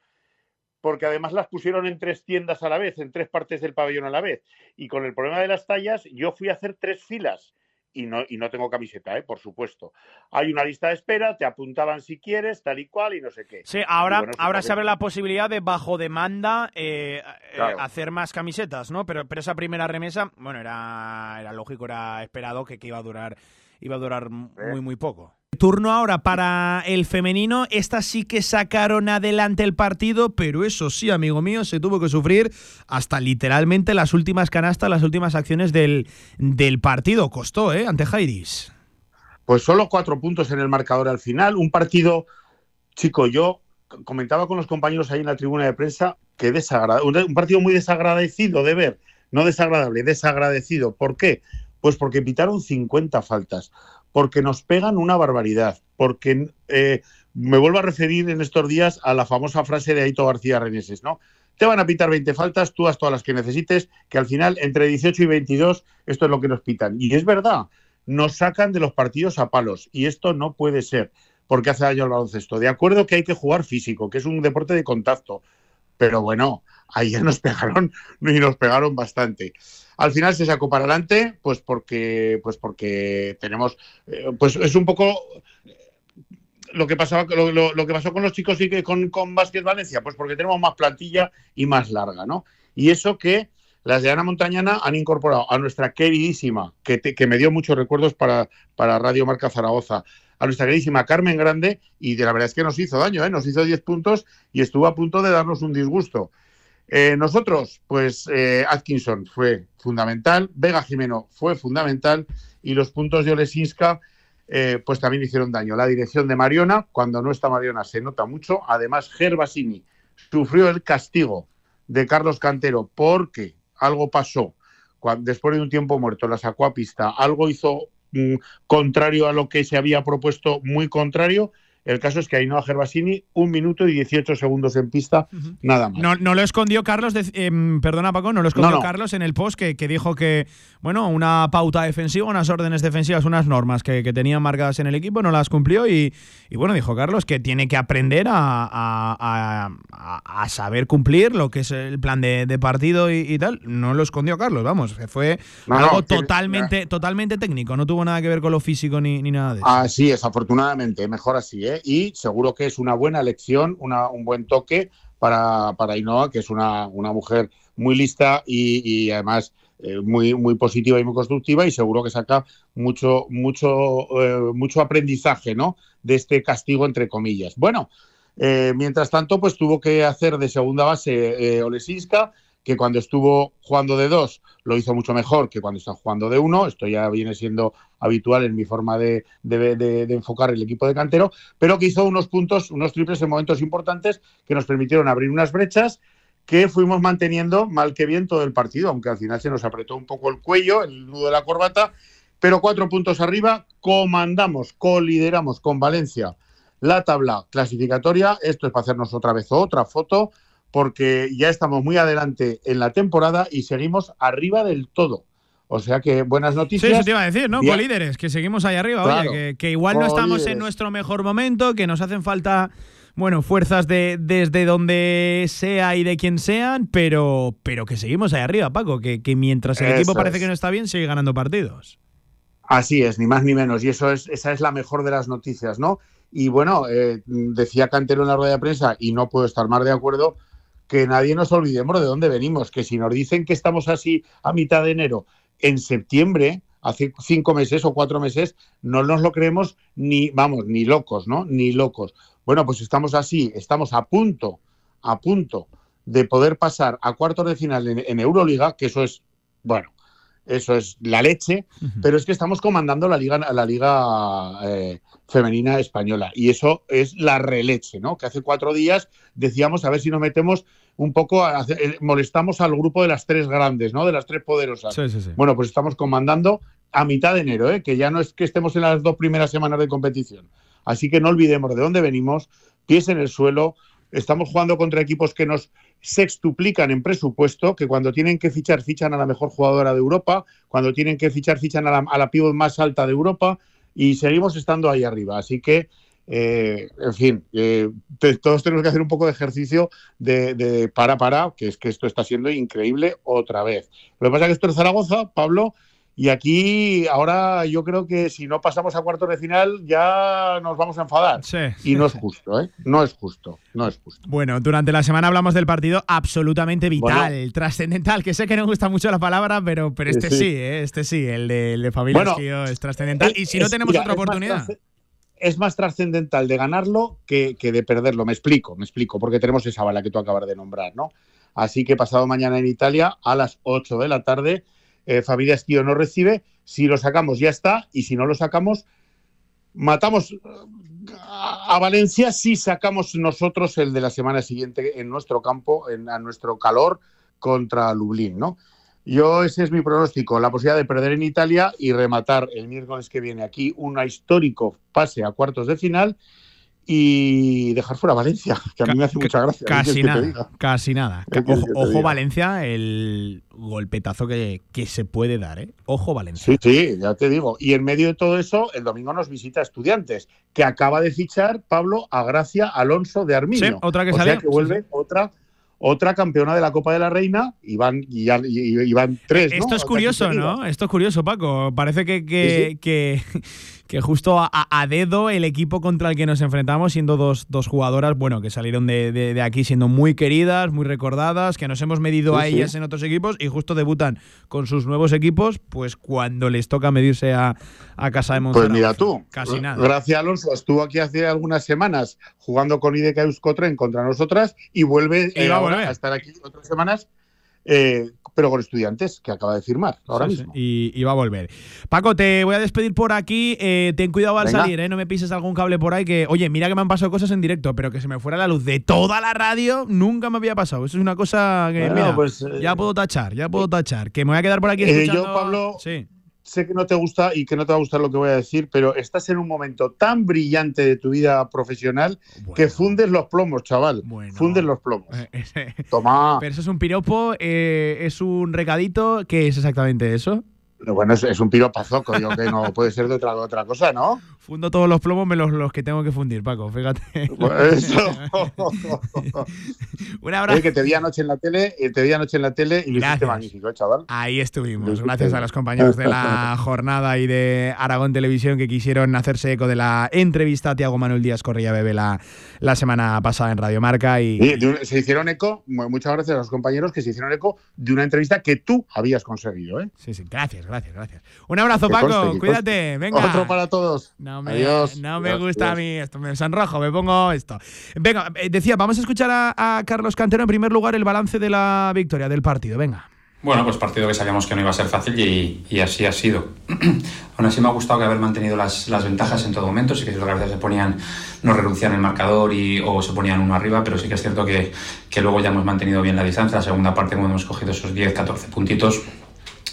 Porque además las pusieron en tres tiendas a la vez, en tres partes del pabellón a la vez. Y con el problema de las tallas, yo fui a hacer tres filas. Y no, y no tengo camiseta, ¿eh? por supuesto. Hay una lista de espera, te apuntaban si quieres, tal y cual, y no sé qué. Sí, ahora, bueno, ahora supongo se abre la posibilidad de bajo demanda eh, eh, hacer más camisetas, ¿no? Pero, pero esa primera remesa, bueno, era, era lógico, era esperado que, que iba a durar, iba a durar muy, muy poco. Turno ahora para el femenino. Estas sí que sacaron adelante el partido, pero eso sí, amigo mío, se tuvo que sufrir hasta literalmente las últimas canastas, las últimas acciones del, del partido. Costó, ¿eh? Ante Jairis. Pues solo cuatro puntos en el marcador al final. Un partido, chico, yo comentaba con los compañeros ahí en la tribuna de prensa que desagrada, un, un partido muy desagradecido de ver, no desagradable, desagradecido. ¿Por qué? Pues porque pitaron 50 faltas, porque nos pegan una barbaridad, porque eh, me vuelvo a referir en estos días a la famosa frase de Aito García Reneses, ¿no? Te van a pitar 20 faltas, tú haz todas las que necesites, que al final entre 18 y 22 esto es lo que nos pitan. Y es verdad, nos sacan de los partidos a palos y esto no puede ser porque hace daño al baloncesto. De acuerdo que hay que jugar físico, que es un deporte de contacto, pero bueno, ayer nos [LAUGHS] pegaron y nos pegaron bastante. Al final se sacó para adelante, pues porque, pues porque tenemos, eh, pues es un poco lo que pasaba, lo, que pasó con los chicos y con, con Vázquez Valencia, pues porque tenemos más plantilla y más larga, ¿no? Y eso que las de Ana Montañana han incorporado a nuestra queridísima, que, te- que me dio muchos recuerdos para, para Radio Marca Zaragoza, a nuestra queridísima Carmen Grande, y de la verdad es que nos hizo daño, ¿eh? nos hizo 10 puntos y estuvo a punto de darnos un disgusto. Eh, nosotros, pues eh, Atkinson fue fundamental, Vega Jimeno fue fundamental y los puntos de Olesinska eh, pues también hicieron daño. La dirección de Mariona, cuando no está Mariona se nota mucho. Además, Gervasini sufrió el castigo de Carlos Cantero porque algo pasó después de un tiempo muerto, la sacó a pista, algo hizo mm, contrario a lo que se había propuesto, muy contrario. El caso es que Ainhoa Gervasini, un minuto y 18 segundos en pista, nada más. No, no lo escondió Carlos, de- em, perdona Paco, no lo escondió No, no. Carlos en el post que, que dijo que, bueno, una pauta defensiva, unas órdenes defensivas, unas normas que, que tenían marcadas en el equipo, no las cumplió y, y bueno, dijo Carlos que tiene que aprender a, a- a- saber cumplir lo que es el plan de, de partido y, y tal. No lo escondió Carlos, vamos, fue algo totalmente, totalmente técnico, no tuvo nada que ver con lo físico ni, ni nada de eso. Así es, afortunadamente, mejor así, ¿eh? Y seguro que es una buena lección, un buen toque para, para Ainhoa, que es una, una mujer muy lista y, y además eh, muy, muy positiva y muy constructiva y seguro que saca mucho, mucho, eh, mucho aprendizaje, ¿no? De este castigo, entre comillas. Bueno, eh, mientras tanto, pues tuvo que hacer de segunda base Olesinska, que cuando estuvo jugando de dos lo hizo mucho mejor que cuando está jugando de uno. Esto ya viene siendo habitual en mi forma de, de- enfocar el equipo de cantero, pero que hizo unos puntos, unos triples en momentos importantes que nos permitieron abrir unas brechas que fuimos manteniendo mal que bien todo el partido, aunque al final se nos apretó un poco el cuello, el nudo de la corbata, pero cuatro puntos arriba, comandamos, colideramos con Valencia la tabla clasificatoria. Esto es para hacernos otra vez otra foto, porque ya estamos muy adelante en la temporada y seguimos arriba del todo. O sea que buenas Sí, noticias. eso te iba a decir, ¿no? Bien. Colíderes, que seguimos ahí arriba, Claro. oye, que, que igual no estamos en nuestro mejor momento, que nos hacen falta, bueno, fuerzas de, desde donde sea y de quien sean, pero, pero que seguimos ahí arriba, Paco, que, que mientras el equipo parece es. que no está bien, sigue ganando partidos. Así es, ni más ni menos. Y eso es, esa es la mejor de las noticias, ¿no? Y bueno, eh, decía Cantero en la rueda de prensa, y no puedo estar más de acuerdo, que nadie nos olvidemos de dónde venimos, que si nos dicen que estamos así a mitad de enero, en septiembre, hace cinco meses o cuatro meses, no nos lo creemos ni, vamos, ni locos, ¿no? Ni locos. Bueno, pues estamos así, estamos a punto, a punto de poder pasar a cuartos de final en, en Euroliga, que eso es, bueno, eso es la leche, pero es que estamos comandando la liga, la liga eh, femenina española y eso es la releche, ¿no? Que hace cuatro días decíamos a ver si nos metemos un poco, a eh, molestamos al grupo de las tres grandes, ¿no? De las tres poderosas. Sí, sí, sí. Bueno, pues estamos comandando a mitad de enero, ¿eh? que ya no es que estemos en las dos primeras semanas de competición. Así que no olvidemos de dónde venimos, pies en el suelo. Estamos jugando contra equipos que nos sextuplican en presupuesto, que cuando tienen que fichar, fichan a la mejor jugadora de Europa, cuando tienen que fichar, fichan a la, a la pívot más alta de Europa y seguimos estando ahí arriba. Así que, eh, en fin, eh, todos tenemos que hacer un poco de ejercicio de, de para, para, que es que esto está siendo increíble otra vez. Lo que pasa es que esto es Zaragoza, Pablo, y aquí ahora yo creo que si no pasamos a cuartos de final ya nos vamos a enfadar. y no es justo, ¿eh? No es justo, no es justo. Bueno, durante la semana hablamos del partido absolutamente vital, Bueno. trascendental, que sé que no gusta mucho la palabra, pero, pero este Sí. sí, ¿eh? este sí, el de, el de Bueno, es trascendental. Y si no Es- tenemos mira, otra oportunidad. Es más trascendental de ganarlo que, que de perderlo. Me explico, me explico, porque tenemos esa bala que tú acabas de nombrar, ¿no? Así que pasado mañana en Italia, a las 8 de la tarde, eh, Familia Esquío no recibe. Si lo sacamos, ya está. Y si no lo sacamos, matamos eh, a a Valencia si sacamos nosotros el de la semana siguiente en nuestro campo, en, a nuestro calor, contra Lublin, ¿no? Yo ese es mi pronóstico, la posibilidad de perder en Italia y rematar el miércoles que viene aquí un histórico pase a cuartos de final y dejar fuera Valencia, que a mí me hace mucha gracia. ¿qué Casi nada, casi nada. ¿Qué quieres Ojo? Valencia, el golpetazo que, que se puede dar, ¿eh? Ojo Valencia. Sí, sí, ya te digo. Y en medio de todo eso, el domingo nos visita Estudiantes, que acaba de fichar Pablo a Gracia Alonso de Arminio. Sí, otra que o salió, sea que vuelve otra otra campeona de la Copa de la Reina y van, y, ya- y- y van tres. ¿no? Esto es curioso. ¿no? Esto es curioso, Paco. Parece que, que, que, que justo a, a dedo el equipo contra el que nos enfrentamos, siendo dos, dos jugadoras, bueno, que salieron de, de- de aquí siendo muy queridas, muy recordadas, que nos hemos medido Sí, a sí. ellas en otros equipos y justo debutan con sus nuevos equipos, pues cuando les toca medirse a, a Casa de Pues mira tú, Casi nada. Gracia Alonso estuvo aquí hace algunas semanas jugando con IDK Euskotren contra nosotras y vuelve eh, ahora a estar aquí otras semanas eh, pero con estudiantes, que acaba de firmar ahora Sí, sí. mismo. Y, y va a volver. Paco, te voy a despedir por aquí. eh, ten cuidado al Venga. salir, ¿eh? No me pises algún cable por ahí que, oye, mira que me han pasado cosas en directo, pero que se me fuera la luz de toda la radio nunca me había pasado. Eso es una cosa que, Bueno, mira, pues, eh, ya puedo tachar, ya puedo tachar. Que me voy a quedar por aquí Eh, escuchando. yo, Pablo, Sí. Sé que no te gusta y que no te va a gustar lo que voy a decir, pero estás en un momento tan brillante de tu vida profesional que fundes los plomos, chaval. Fundes los plomos. Toma. Pero eso es un piropo, eh, es un recadito. ¿Qué es exactamente eso? Bueno, es, es un piropazoco, digo que no puede ser de otra, otra cosa, ¿no? Fundo todos los plomos menos los que tengo que fundir, Paco, fíjate. Pues eso. [LAUGHS] Un abrazo. Oye, que te vi anoche en la tele, eh, te vi anoche en la tele y lo hiciste magnífico, ¿eh, chaval. Ahí estuvimos, gracias a los compañeros de la [LAUGHS] jornada y de Aragón Televisión que quisieron hacerse eco de la entrevista a Tiago Manuel Díaz Correa Bebe la, la semana pasada en Radio Marca y, se hicieron eco, mu- muchas gracias a los compañeros que se hicieron eco de una entrevista que tú habías conseguido, ¿eh? Sí, sí, gracias, gracias, gracias. Un abrazo, Que Paco, conste, que cuídate, venga. Otro para todos. No me, Adiós. no me Adiós, gusta a mí esto, me sonrojo, me pongo esto. Venga, eh, decía, vamos a escuchar a, a Carlos Cantero en primer lugar el balance de la victoria del partido, venga. Bueno, pues partido que sabíamos que no iba a ser fácil y, y así ha sido. [CLEARS THROAT] Aún así me ha gustado que haber mantenido las, las ventajas en todo momento. Sí que es cierto que a veces se ponían, no reducían el marcador y, o se ponían uno arriba, pero sí que es cierto que, que luego ya hemos mantenido bien la distancia. La segunda parte, cuando hemos cogido esos 10, 14 puntitos,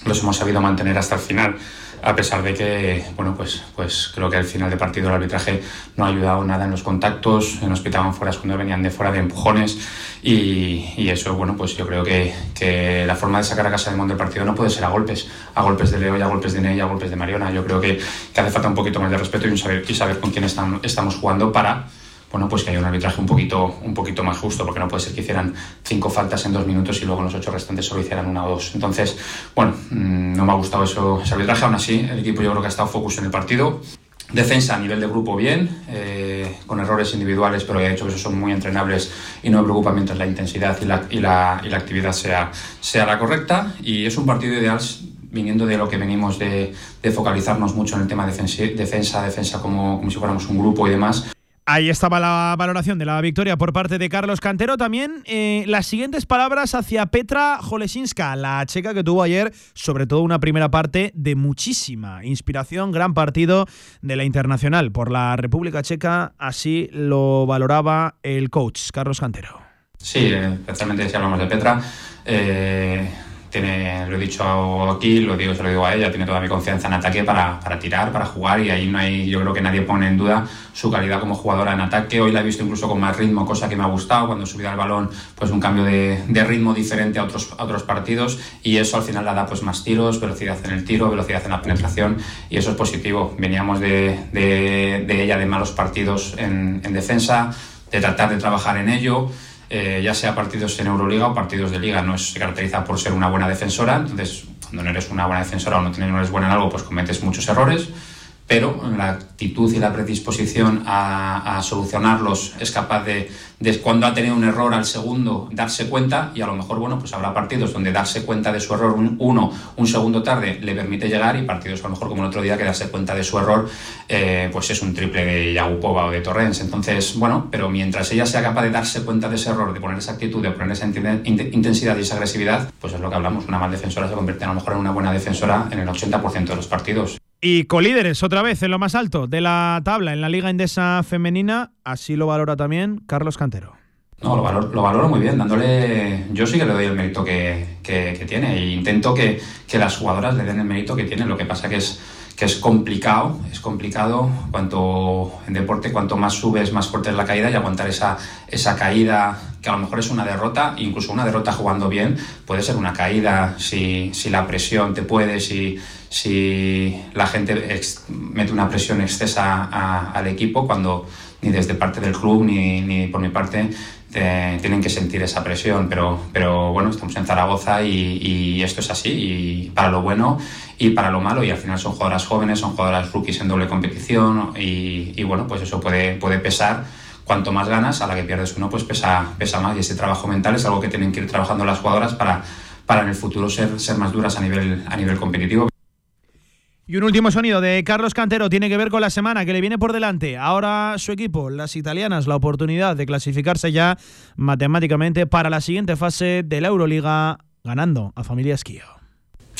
los hemos sabido mantener hasta el final. A pesar de que, bueno, pues, pues creo que al final de partido el arbitraje no ha ayudado nada en los contactos, nos pitaban fuera cuando venían de fuera de empujones y, eso, bueno, pues yo creo que, que la forma de sacar a casa de Monte el partido no puede ser a golpes, a golpes de Leo y a golpes de Ney y a golpes de Mariona. Yo creo que, que hace falta un poquito más de respeto y un saber, con quién estamos jugando para bueno, pues que haya un arbitraje un poquito, un poquito más justo, porque no puede ser que hicieran cinco faltas en dos minutos y luego en los ocho restantes solo hicieran una o dos. Entonces, bueno, mm, no me ha gustado eso, ese arbitraje. Aún así, el equipo yo creo que ha estado focus en el partido. Defensa a nivel de grupo bien, eh, con errores individuales, pero ya he dicho que esos son muy entrenables y no me preocupa mientras la intensidad y la, y la, y la actividad sea, sea la correcta. Y es un partido ideal viniendo de lo que venimos de, de focalizarnos mucho en el tema defensi- defensa, defensa como, como si fuéramos un grupo y demás. Ahí estaba la valoración de la victoria por parte de Carlos Cantero. También eh, las siguientes palabras hacia Petra Jolesinska, la checa que tuvo ayer, sobre todo una primera parte de muchísima inspiración, gran partido de la Internacional por la República Checa. Así lo valoraba el coach Carlos Cantero. Sí, eh, especialmente si hablamos de Petra. eh, tiene, lo he dicho aquí, lo digo, se lo digo a ella, tiene toda mi confianza en ataque para, para tirar, para jugar y ahí no hay, yo creo que nadie pone en duda su calidad como jugadora en ataque. Hoy la he visto incluso con más ritmo, cosa que me ha gustado, cuando subía al balón, pues un cambio de, de ritmo diferente a otros, a otros partidos y eso al final le da pues más tiros, velocidad en el tiro, velocidad en la penetración y eso es positivo. Veníamos de, de, de ella de malos partidos en, en defensa, de tratar de trabajar en ello eh, ya sea partidos en Euroliga o partidos de Liga. No es- se caracteriza por ser una buena defensora, entonces cuando no eres una buena defensora o no, tienes- no eres buena en algo, pues cometes muchos errores, pero la actitud y la predisposición a, solucionarlos es capaz de, de, cuando ha tenido un error al segundo, darse cuenta y a lo mejor, bueno, pues habrá partidos donde darse cuenta de su error un, uno, un segundo tarde le permite llegar y partidos a lo mejor como el otro día que darse cuenta de su error, eh, pues es un triple de Yagupova o de Torrens. Entonces, bueno, pero mientras ella sea capaz de darse cuenta de ese error, de poner esa actitud, de poner esa inten- int- intensidad y esa agresividad, pues es lo que hablamos, una mal defensora se convierte a lo mejor en una buena defensora en el 80% de los partidos. Y colíderes otra vez en lo más alto de la tabla en la Liga Endesa Femenina, así lo valora también Carlos Cantero. No, lo valoro, lo valoro muy bien, dándole. Yo sí que le doy el mérito que, que- que tiene e intento que, que las jugadoras le den el mérito que tienen. Lo que pasa que es que es complicado, es complicado. Cuanto en deporte, cuanto más subes, más fuerte es la caída y aguantar esa, esa caída, que a lo mejor es una derrota, incluso una derrota jugando bien, puede ser una caída si, si la presión te puede, si, si la gente ex- mete una presión excesa a- al equipo cuando ni desde parte del club ni, ni por mi parte tienen que sentir esa presión, pero, pero bueno, estamos en Zaragoza y, y esto es así, y para lo bueno y para lo malo, y al final son jugadoras jóvenes, son jugadoras rookies en doble competición, y, y bueno, pues eso puede, puede pesar. Cuanto más ganas, a la que pierdes uno, pues pesa, pesa más, y ese trabajo mental es algo que tienen que ir trabajando las jugadoras para, para en el futuro ser, ser más duras a nivel, a nivel competitivo. Y un último sonido de Carlos Cantero tiene que ver con la semana que le viene por delante. Ahora su equipo, las italianas, la oportunidad de clasificarse ya matemáticamente para la siguiente fase de la Euroliga ganando a Familia Esquío.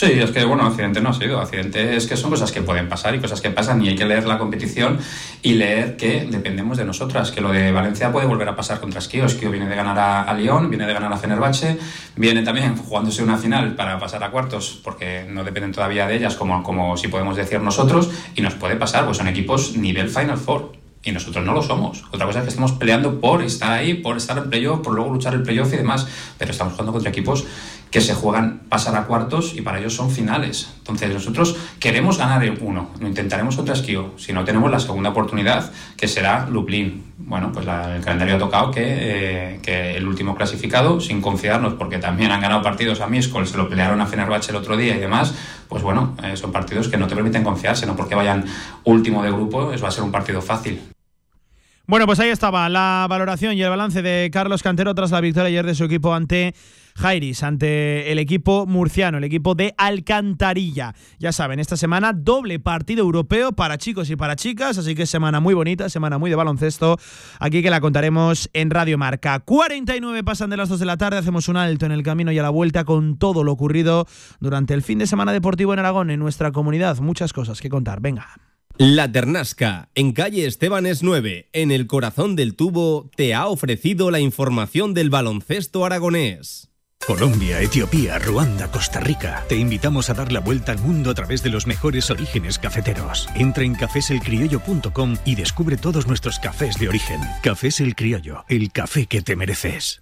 Sí, es que, bueno, accidente no ha sido. Accidente es que son cosas que pueden pasar y cosas que pasan y hay que leer la competición y leer que dependemos de nosotras, que lo de Valencia puede volver a pasar contra Esquío. Esquío viene de ganar a, a Lyon, viene de ganar a Fenerbahce, viene también jugándose una final para pasar a cuartos porque no dependen todavía de ellas como, como si podemos decir nosotros y nos puede pasar, pues son equipos nivel Final Four y nosotros no lo somos. Otra cosa es que estemos peleando por estar ahí, por estar en playoff, por luego luchar el playoff y demás, pero estamos jugando contra equipos que se juegan pasar a cuartos y para ellos son finales. Entonces nosotros queremos ganar el uno, lo intentaremos contra Esquío. Si no tenemos la segunda oportunidad, que será Lublin. Bueno, pues la, el calendario ha tocado que, eh, que, el último clasificado, sin confiarnos, porque también han ganado partidos a Miscol, se lo pelearon a Fenerbahce el otro día y demás, pues bueno, eh, son partidos que no te permiten confiarse, no porque vayan último de grupo, eso va a ser un partido fácil. Bueno, pues ahí estaba la valoración y el balance de Carlos Cantero tras la victoria ayer de su equipo ante Jairis, ante el equipo murciano, el equipo de Alcantarilla. Ya saben, esta semana doble partido europeo para chicos y para chicas, así que semana muy bonita, semana muy de baloncesto, aquí que la contaremos en Radio Marca. 49 pasan de las 2 de la tarde, hacemos un alto en el camino y a la vuelta con todo lo ocurrido durante el fin de semana deportivo en Aragón, en nuestra comunidad. Muchas cosas que contar, venga. La Ternasca, en calle Estebanes 9, en el corazón del tubo, te ha ofrecido la información del baloncesto aragonés. Colombia, Etiopía, Ruanda, Costa Rica. Te invitamos a dar la vuelta al mundo a través de los mejores orígenes cafeteros. Entra en cafeselcriollo.com y descubre todos nuestros cafés de origen. Cafés El Criollo, el café que te mereces.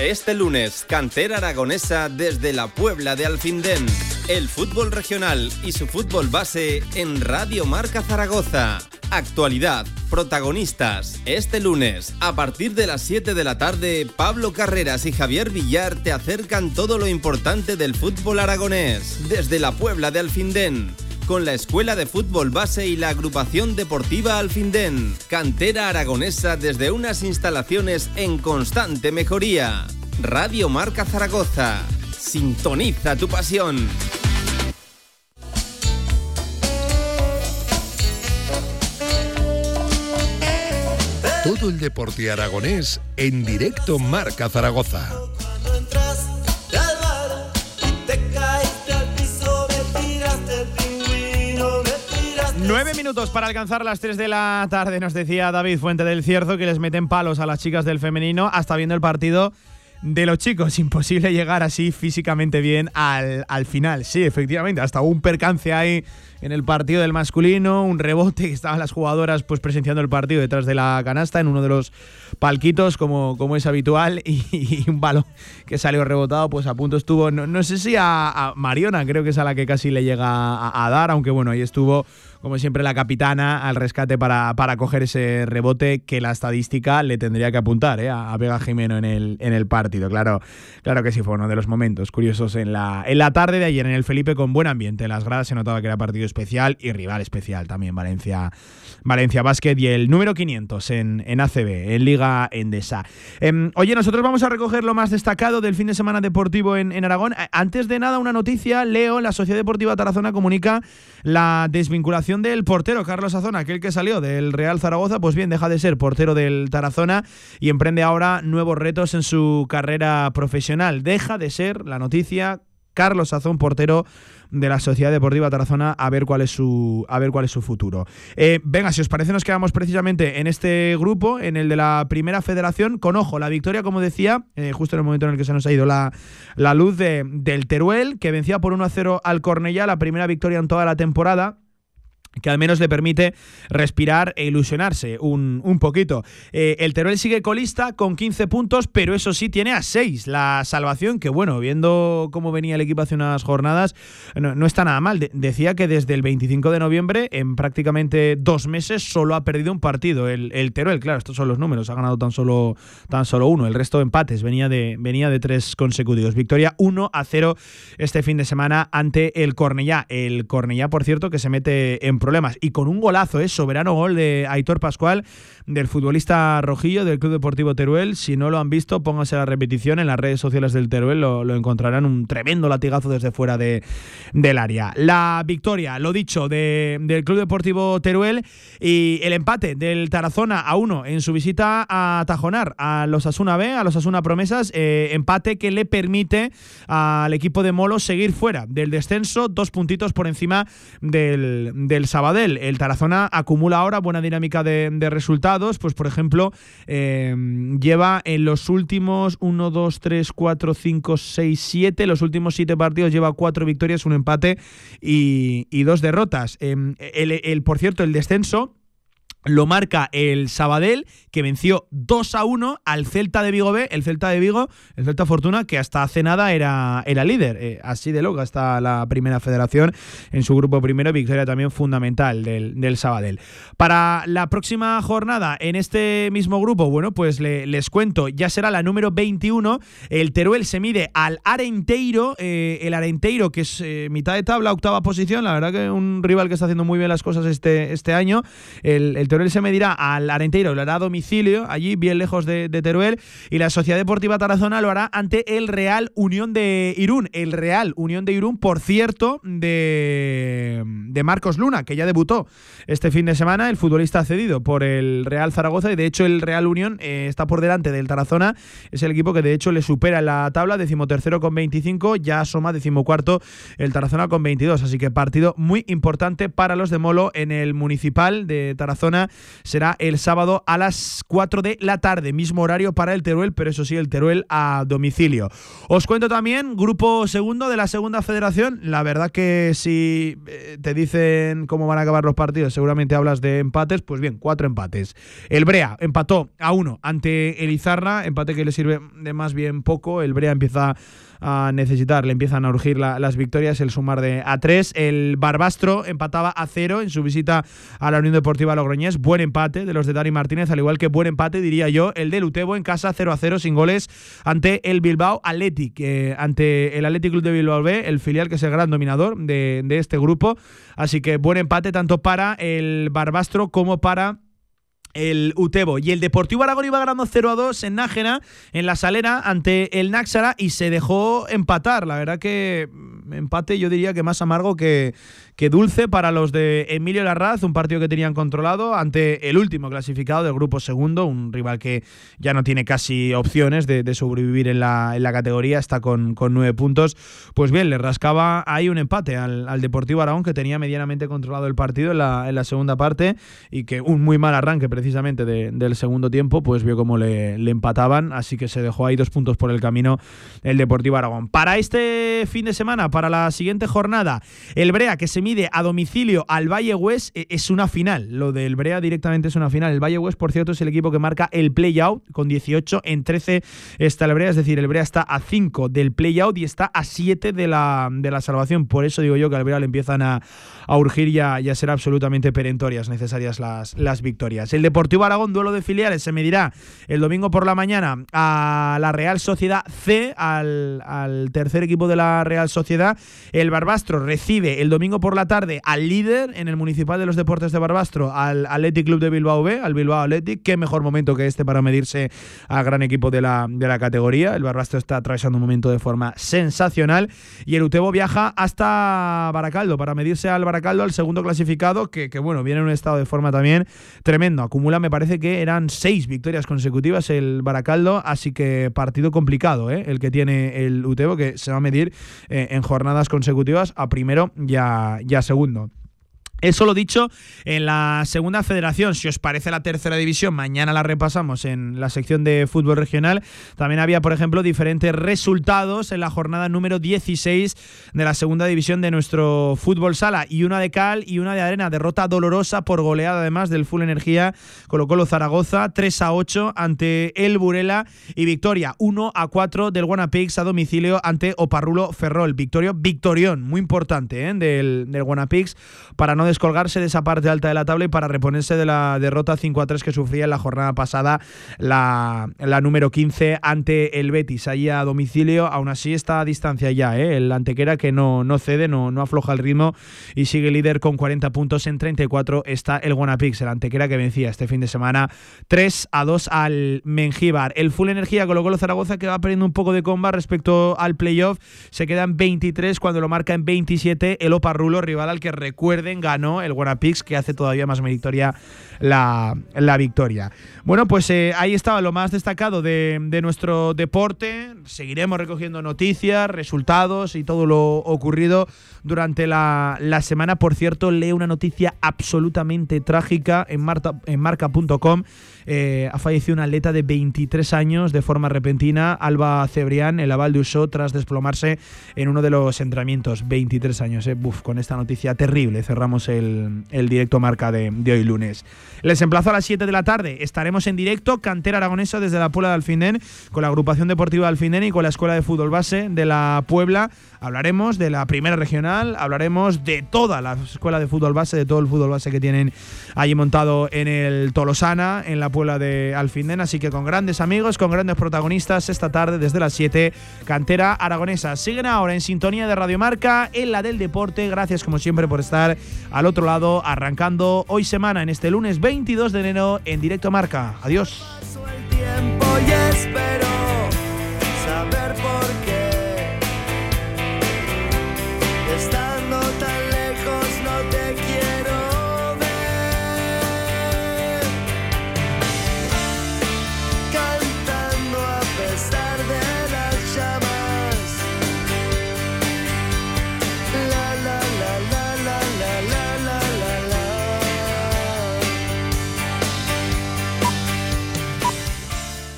Este lunes, cantera aragonesa desde la Puebla de Alfindén. El fútbol regional y su fútbol base en Radio Marca Zaragoza. Actualidad, protagonistas. Este lunes, a partir de las 7 de la tarde, Pablo Carreras y Javier Villar te acercan todo lo importante del fútbol aragonés. Desde la Puebla de Alfindén con la Escuela de Fútbol Base y la Agrupación Deportiva Alfindén. Cantera aragonesa desde unas instalaciones en constante mejoría. Radio Marca Zaragoza. Sintoniza tu pasión. Todo el deporte aragonés en directo Marca Zaragoza. Nueve minutos para alcanzar las 3 de la tarde, nos decía David Fuente del Cierzo, que les meten palos a las chicas del femenino hasta viendo el partido de los chicos. [LAUGHS] Imposible llegar así físicamente bien al, al final. Sí, efectivamente, hasta un percance ahí en el partido del masculino, un rebote [LAUGHS] que estaban las jugadoras pues presenciando el partido detrás de la canasta en uno de los palquitos como, como es habitual [LAUGHS] y, un balón que salió rebotado pues a punto estuvo, no, sé si a, Mariona creo que es a la que casi le llega a dar, aunque bueno, ahí estuvo como siempre la capitana al rescate para, para coger ese rebote que la estadística le tendría que apuntar ¿eh? a Vega Jimeno en el, en el partido. Claro, claro que sí, fue uno de los momentos curiosos en la, en la tarde de ayer en el Felipe con buen ambiente. Las gradas se notaba que era partido especial y rival especial también Valencia, Valencia Basket y el número 500 en, en ACB, en Liga Endesa. Eh, oye, nosotros vamos a recoger lo más destacado del fin de semana deportivo en, en Aragón. Antes de nada, una noticia, Leo, la Sociedad Deportiva Tarazona comunica la desvinculación del portero Carlos Azona, aquel que salió del Real Zaragoza, pues bien, deja de ser portero del Tarazona y emprende ahora nuevos retos en su carrera profesional. Deja de ser la noticia Carlos Azón, portero de la Sociedad Deportiva Tarazona, a ver cuál es su, a ver cuál es su futuro. Eh, venga, si os parece, nos quedamos precisamente en este grupo, en el de la primera federación, con ojo, la victoria, como decía, eh, justo en el momento en el que se nos ha ido la, la luz de, del Teruel, que vencía por 1 a 0 al Cornellá, la primera victoria en toda la temporada que al menos le permite respirar e ilusionarse un, un poquito. Eh, el Teruel sigue colista con 15 puntos, pero eso sí tiene a 6 la salvación, que bueno, viendo cómo venía el equipo hace unas jornadas, no, no está nada mal. De- decía que desde el 25 de noviembre, en prácticamente dos meses, solo ha perdido un partido. El, el Teruel, claro, estos son los números, ha ganado tan solo, tan solo uno, el resto empates, venía de, venía de tres consecutivos. Victoria 1 a 0 este fin de semana ante el Cornellá. El Cornellá, por cierto, que se mete en problemas. Y con un golazo, ¿eh? soberano gol de Aitor Pascual, del futbolista rojillo del Club Deportivo Teruel. Si no lo han visto, pónganse la repetición en las redes sociales del Teruel, lo, encontrarán un tremendo latigazo desde fuera de, del área. La victoria, lo dicho, de- del Club Deportivo Teruel y el empate del Tarazona a uno en su visita a Tajonar, a los Asuna B, a los Asuna Promesas, eh, empate que le permite al equipo de Molo seguir fuera del descenso, dos puntitos por encima del Sabadell. El Tarazona acumula ahora buena dinámica de, de resultados, pues por ejemplo, eh, lleva en los últimos 1, 2, 3, 4, 5, 6, 7, los últimos 7 partidos lleva 4 victorias, un empate y, y dos derrotas. Eh, el, el- por cierto, el descenso lo marca el Sabadell, que venció 2 a 1 al Celta de Vigo B, el Celta de Vigo, el Celta Fortuna, que hasta hace nada era, era líder. Eh, así de loca está la primera federación en su grupo primero, victoria también fundamental del, del Sabadell. Para la próxima jornada en este mismo grupo, bueno, pues le- les cuento, ya será la número 21. El Teruel se mide al Arenteiro, eh, el Arenteiro, que es eh, mitad de tabla, octava posición, la verdad que un rival que está haciendo muy bien las cosas este, este año. El, el Teruel se medirá al Arenteiro, lo hará a domicilio, allí bien lejos de, de Teruel, y la Sociedad Deportiva Tarazona lo hará ante el Real Unión de Irún. El Real Unión de Irún, por cierto, de, de Marcos Luna, que ya debutó este fin de semana, el futbolista cedido por el Real Zaragoza, y de hecho el Real Unión eh, está por delante del Tarazona, es el equipo que de hecho le supera en la tabla, decimotercero con 25, ya asoma decimocuarto el Tarazona con 22, así que partido muy importante para los de Molo en el municipal de Tarazona será el sábado a las 4 de la tarde, mismo horario para el Teruel, pero eso sí, el Teruel a domicilio. Os cuento también, grupo segundo de la segunda federación, la verdad que si eh, te dicen cómo van a acabar los partidos, seguramente hablas de empates, pues bien, cuatro empates. El Brea empató a uno ante el Izarra, empate que le sirve de más bien poco, el Brea empieza a necesitar, le empiezan a urgir la- las victorias, el sumar de a 3. El Barbastro empataba a 0 en su visita a la Unión Deportiva Logroñés. Buen empate de los de Dani Martínez, al igual que buen empate, diría yo, el de Lutebo en casa 0 a 0 sin goles ante el Bilbao Athletic, eh, ante el Athletic Club de Bilbao B, el filial que es el gran dominador de este grupo. Así que buen empate tanto para el Barbastro como para el Utebo. Y el Deportivo Aragón iba ganando 0 a 2 en Nájera, en la salera, ante el Náxara y se dejó empatar. La verdad que mm, empate yo diría que más amargo que, que dulce para los de Emilio Larraz, un partido que tenían controlado ante el último clasificado del grupo segundo, un rival que ya no tiene casi opciones de, sobrevivir en la, en la categoría, está con, con nueve puntos. Pues bien, le rascaba ahí un empate al, al Deportivo Aragón que tenía medianamente controlado el partido en la, en la segunda parte y que un muy mal arranque precisamente de- del segundo tiempo, pues vio cómo le, le empataban, así que se dejó ahí dos puntos por el camino el Deportivo Aragón. Para este fin de semana, para la siguiente jornada, el Brea que se mide a domicilio al Valle West eh, es una final. Lo del Brea directamente es una final. El Valle West, por cierto, es el equipo que marca el play-out con 18 en 13 está el Brea, es decir, el Brea está a 5 del play-out y está a 7 de la, de la salvación. Por eso digo yo que al Brea le empiezan a, a urgir y a, y ser absolutamente perentorias necesarias las, las victorias. El Deportivo Aragón, duelo de filiales, se medirá el domingo por la mañana a la Real Sociedad C, al, al tercer equipo de la Real Sociedad. El Barbastro recibe el domingo por la tarde al líder en el Municipal de los Deportes de Barbastro, al Athletic Club de Bilbao B, al Bilbao Athletic. Qué mejor momento que este para medirse al gran equipo de la, de la categoría. El Barbastro está atravesando un momento de forma sensacional y el Utebo viaja hasta Baracaldo para medirse al Baracaldo, al segundo clasificado, que, que, bueno, viene en un estado de forma también tremendo. Acumula, me parece que eran seis victorias consecutivas el Baracaldo, así que partido complicado, ¿eh? el que tiene el Utebo, que se va a medir eh, en jornadas consecutivas a primero y a, y a segundo. Eso lo dicho en la segunda federación. Si os parece la tercera división, mañana la repasamos en la sección de fútbol regional. También había, por ejemplo, diferentes resultados en la jornada número 16 de la segunda división de nuestro fútbol sala. Y una de cal y una de arena. Derrota dolorosa por goleada, además del Full Energía. Colocó lo Zaragoza 3 a 8 ante el Burela. Y victoria 1 a 4 del Guanapix a domicilio ante Oparrulo Ferrol. Victorio, victorión, muy importante ¿eh? del, del Guanapix para no descolgarse de esa parte alta de la tabla y para reponerse de la derrota 5 a 3 que sufría en la jornada pasada la, número 15 ante el Betis, ahí a domicilio. Aún así está a distancia ya, ¿eh? el Antequera que no, no cede, no, no afloja el ritmo y sigue líder con 40 puntos en 34 está el Guanapix, el Antequera que vencía este fin de semana 3 a 2 al Mengíbar. El Full Energía colocó el Zaragoza que va perdiendo un poco de comba respecto al playoff, se quedan 23 cuando lo marca en 27 el Oparrulo, rival al que recuerden ganó el Guanapix, que hace todavía más meritoria la, la victoria. Bueno, pues eh, ahí estaba lo más destacado de, de, nuestro deporte. Seguiremos recogiendo noticias, resultados y todo lo ocurrido durante la, la semana. Por cierto, lee una noticia absolutamente trágica en, en marca.com. Eh, ha fallecido un atleta de 23 años de forma repentina, Alba Cebrián, el aval de Uso, tras desplomarse en uno de los entrenamientos. 23 años, eh. Buf, con esta noticia terrible cerramos el, el directo marca de, de, hoy lunes. Les emplazo a las 7 de la tarde. Estaremos en directo, Cantera Aragonesa desde la Puebla de Alfindén, con la agrupación deportiva de Alfindén y con la Escuela de Fútbol Base de la Puebla. Hablaremos de la primera regional, hablaremos de toda la escuela de fútbol base, de todo el fútbol base que tienen allí montado en el Tolosana, en la Puebla de Alfindén. Así que con grandes amigos, con grandes protagonistas esta tarde desde las 7, Cantera Aragonesa. Siguen ahora en sintonía de Radio Marca, en la del deporte. Gracias como siempre por estar al otro lado, arrancando hoy semana en este lunes 22 de enero en directo Marca. Adiós. El tiempo